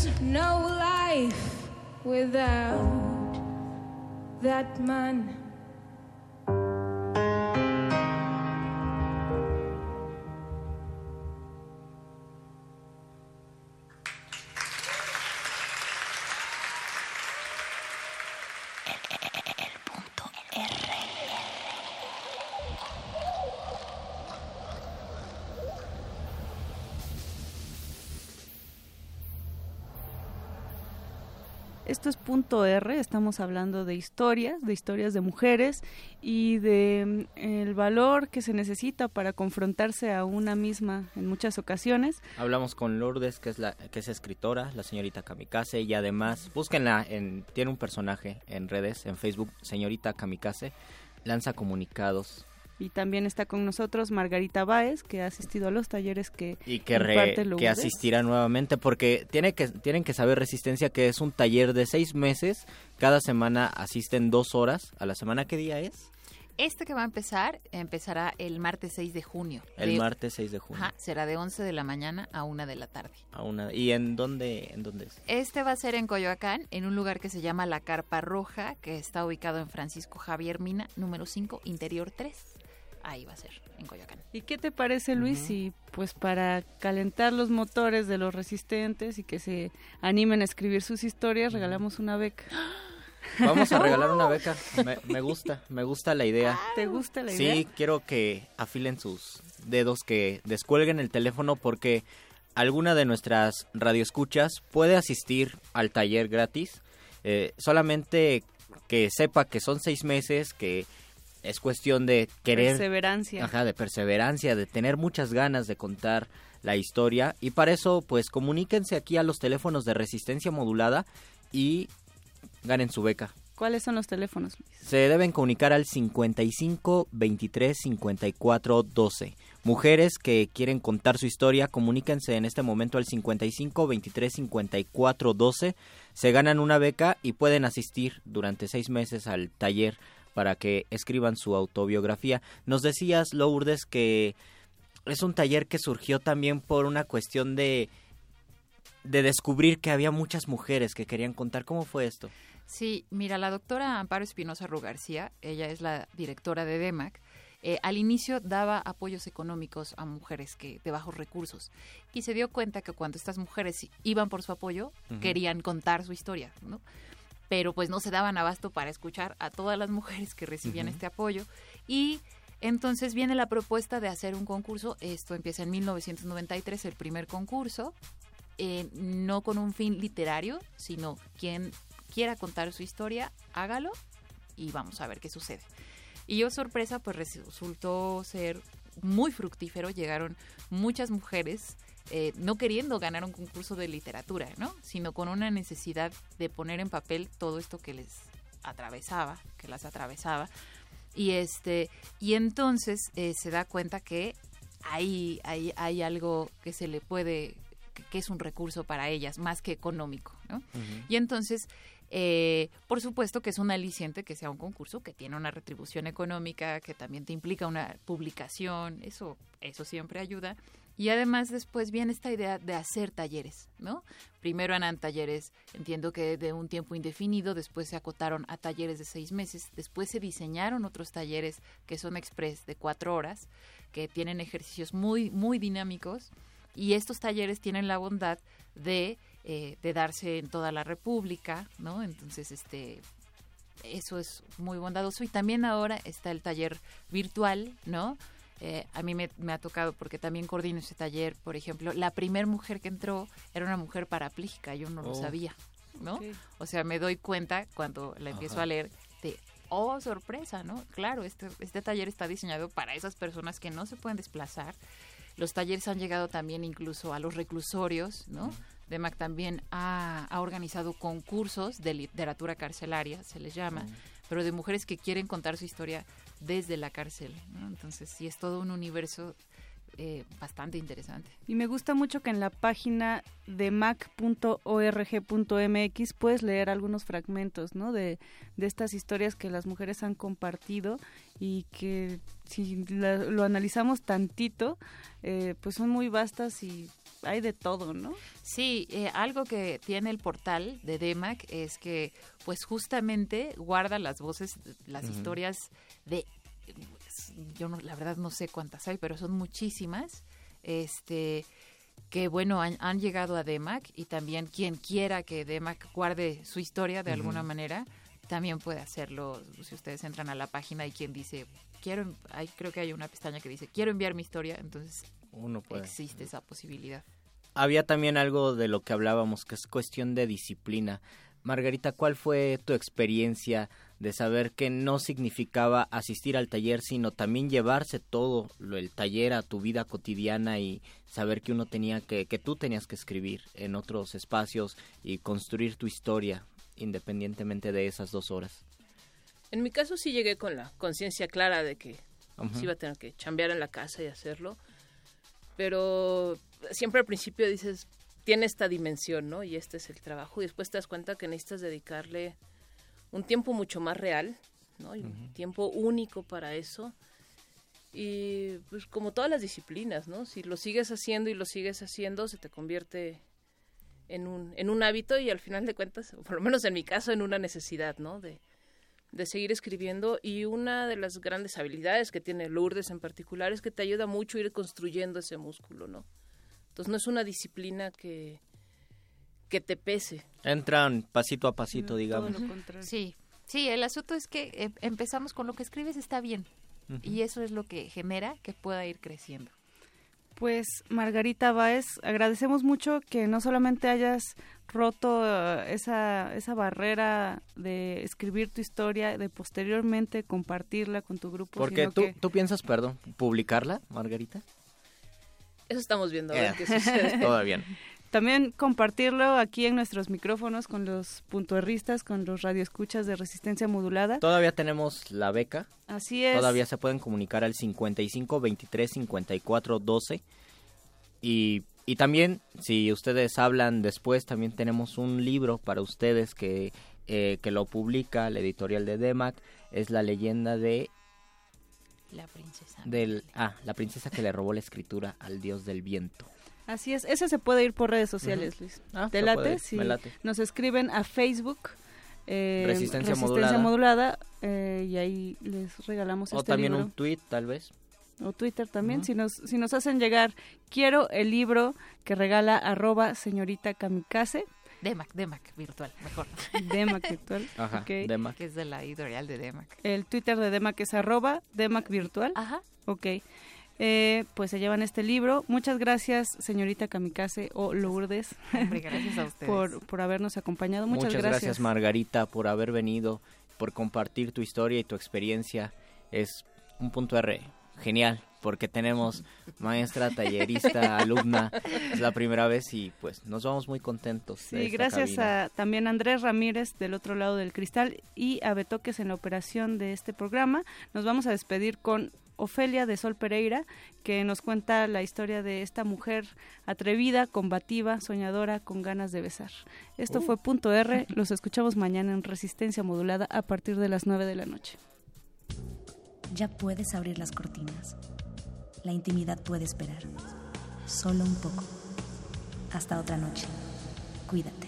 There's no life without that man. esto es punto R, estamos hablando de historias, de historias de mujeres y de mm, el valor que se necesita para confrontarse a una misma en muchas ocasiones. Hablamos con Lourdes, que es la que es escritora, la señorita Kamikaze y además búsquenla en tiene un personaje en redes, en Facebook, señorita Kamikaze, lanza comunicados y también está con nosotros Margarita Báez, que ha asistido a los talleres que y que, re- que asistirá nuevamente porque tiene que tienen que saber resistencia que es un taller de seis meses cada semana asisten dos horas a la semana qué día es Este que va a empezar, empezará el martes 6 de junio. el De- martes 6 de junio Ajá, será de 11 de la mañana a 1 de la tarde. a una y en dónde en dónde es Este va a ser en Coyoacán, en un lugar que se llama La Carpa Roja, que está ubicado en Francisco Javier Mina, número 5, interior 3. Ahí va a ser, en Coyoacán. ¿Y qué te parece, Luis, si pues para calentar los motores de los resistentes y que se animen a escribir sus historias, regalamos una beca? vamos a regalar una beca me, me gusta me gusta la idea ¿Te gusta la Sí, idea? quiero que afilen sus dedos, que descuelguen el teléfono porque alguna de nuestras radioescuchas puede asistir al taller gratis. Eh, solamente que sepa que son seis meses, que es cuestión de querer... Perseverancia. Ajá, de perseverancia, de tener muchas ganas de contar la historia. Y para eso, pues comuníquense aquí a los teléfonos de resistencia modulada y ganen su beca. ¿Cuáles son los teléfonos, Luis? Se deben comunicar al 55 23 54 12. Mujeres que quieren contar su historia, comuníquense en este momento al 55 23 54 12. Se ganan una beca y pueden asistir durante seis meses al taller para que escriban su autobiografía. Nos decías, Lourdes, que es un taller que surgió también por una cuestión de de descubrir que había muchas mujeres que querían contar. ¿Cómo fue esto? Sí, mira, la doctora Amparo Espinosa Rugarcía, ella es la directora de DEMAC, eh, al inicio daba apoyos económicos a mujeres que de bajos recursos y se dio cuenta que cuando estas mujeres iban por su apoyo querían contar su historia, ¿no? Pero pues no se daban abasto para escuchar a todas las mujeres que recibían este apoyo y entonces viene la propuesta de hacer un concurso, esto empieza en 1993, el primer concurso, eh, no con un fin literario, sino quien quiera contar su historia, hágalo y vamos a ver qué sucede. Y yo, sorpresa, pues resultó ser muy fructífero. Llegaron muchas mujeres eh, no queriendo ganar un concurso de literatura, ¿no? Sino con una necesidad de poner en papel todo esto que les atravesaba, que las atravesaba. Y este, y entonces eh, se da cuenta que hay, hay, hay algo que se le puede, que, que es un recurso para ellas, más que económico, ¿no? Y entonces, eh, por supuesto que es un aliciente que sea un concurso que tiene una retribución económica, que también te implica una publicación, eso, eso siempre ayuda. Y además después viene esta idea de hacer talleres, ¿no? Primero eran talleres, entiendo que de un tiempo indefinido, después se acotaron a talleres de seis meses, después se diseñaron otros talleres que son express de cuatro horas, que tienen ejercicios muy, muy dinámicos y estos talleres tienen la bondad de, eh, de darse en toda la República, ¿no? Entonces, este, eso es muy bondadoso. Y también ahora está el taller virtual, ¿no? Eh, a mí me, me ha tocado, porque también coordino ese taller, por ejemplo, la primer mujer que entró era una mujer parapléjica, yo no lo Oh. sabía, ¿no? O sea, me doy cuenta cuando la empiezo Ajá. a leer de, oh, sorpresa, ¿no? Claro, este, este taller está diseñado para esas personas que no se pueden desplazar. Los talleres han llegado también incluso a los reclusorios, ¿no? DEMAC también ha, ha organizado concursos de literatura carcelaria, se les llama, pero de mujeres que quieren contar su historia desde la cárcel, ¿no? Entonces, sí, es todo un universo eh, bastante interesante. Y me gusta mucho que en la página de mac.org.mx puedes leer algunos fragmentos, ¿no? De, de estas historias que las mujeres han compartido y que si la- lo analizamos tantito, eh, pues son muy vastas y hay de todo, ¿no? Sí, eh, algo que tiene el portal de DEMAC es que, pues justamente guarda las voces, las historias de, pues, yo no, la verdad no sé cuántas hay, pero son muchísimas, este, que bueno, han, han llegado a DEMAC y también quien quiera que DEMAC guarde su historia de alguna manera, también puede hacerlo si ustedes entran a la página y quien dice, quiero, hay, creo que hay una pestaña que dice, quiero enviar mi historia, entonces Uno puede. existe esa posibilidad. Había también algo de lo que hablábamos, que es cuestión de disciplina. Margarita, ¿cuál fue tu experiencia de saber que no significaba asistir al taller, sino también llevarse todo lo, el taller a tu vida cotidiana y saber que uno tenía que, que tú tenías que escribir en otros espacios y construir tu historia independientemente de esas dos horas? En mi caso sí llegué con la conciencia clara de que Ujú. sí iba a tener que chambear en la casa y hacerlo. Pero siempre al principio dices, tiene esta dimensión, ¿no? Y este es el trabajo. Y después te das cuenta que necesitas dedicarle un tiempo mucho más real, ¿no? Y un tiempo único para eso. Y pues como todas las disciplinas, ¿no? Si lo sigues haciendo y lo sigues haciendo, se te convierte en un, en un hábito y al final de cuentas, por lo menos en mi caso, en una necesidad, ¿no? De, de seguir escribiendo y una de las grandes habilidades que tiene Lourdes en particular es que te ayuda mucho a ir construyendo ese músculo, ¿no? Entonces no es una disciplina que, que te pese. Entran pasito a pasito, digamos. Sí, sí, el asunto es que eh, empezamos con lo que escribes está bien y eso es lo que genera que pueda ir creciendo. Pues Margarita Báez, agradecemos mucho que no solamente hayas roto eh, esa, esa barrera de escribir tu historia, de posteriormente compartirla con tu grupo, Porque sino tú, que tú piensas, perdón, publicarla, Margarita. Eso estamos viendo, a ver Eh, qué sucede. Todavía no. También compartirlo aquí en nuestros micrófonos con los puntuerristas, con los radioescuchas de resistencia modulada. Todavía tenemos la beca. Así es. Todavía se pueden comunicar al 55 23 54 12. Y, y también, si ustedes hablan después, también tenemos un libro para ustedes que, eh, que lo publica la editorial de DEMAC. Es la leyenda de La princesa. del ah, la princesa que le robó la escritura al dios del viento. Así es, ese se puede ir por redes sociales. Luis. Ah, ¿Te late? Sí. me late. Nos escriben a Facebook. eh, Resistencia Modulada, Modulada. eh, y ahí les regalamos O este también libro. un tweet, tal vez. o Twitter también, si, nos, si nos hacen llegar, quiero el libro que regala arroba señorita kamikaze. Demac, Demac virtual, mejor. Demac virtual. Ajá, ok. Demac. Que es de la editorial de Demac. El Twitter de Demac es arroba Demac virtual. Ajá. Ok. Eh, pues se llevan este libro. Muchas gracias, señorita Kamikaze o Lourdes, Hombre, gracias a ustedes. por, por habernos acompañado. Muchas, gracias. Margarita, por haber venido, por compartir tu historia y tu experiencia. Es un punto R genial, porque tenemos maestra, tallerista, alumna. Es la primera vez y pues nos vamos muy contentos. Sí, gracias cabina. a también a Andrés Ramírez del otro lado del cristal y a Betoques en la operación de este programa. Nos vamos a despedir con Ofelia de Sol Pereira, que nos cuenta la historia de esta mujer atrevida, combativa, soñadora, con ganas de besar. Esto Uh. fue Punto R, los escuchamos mañana en Resistencia Modulada a partir de las 9 de la noche. Ya puedes abrir las cortinas. La intimidad puede esperar. Solo un poco. Hasta otra noche. Cuídate.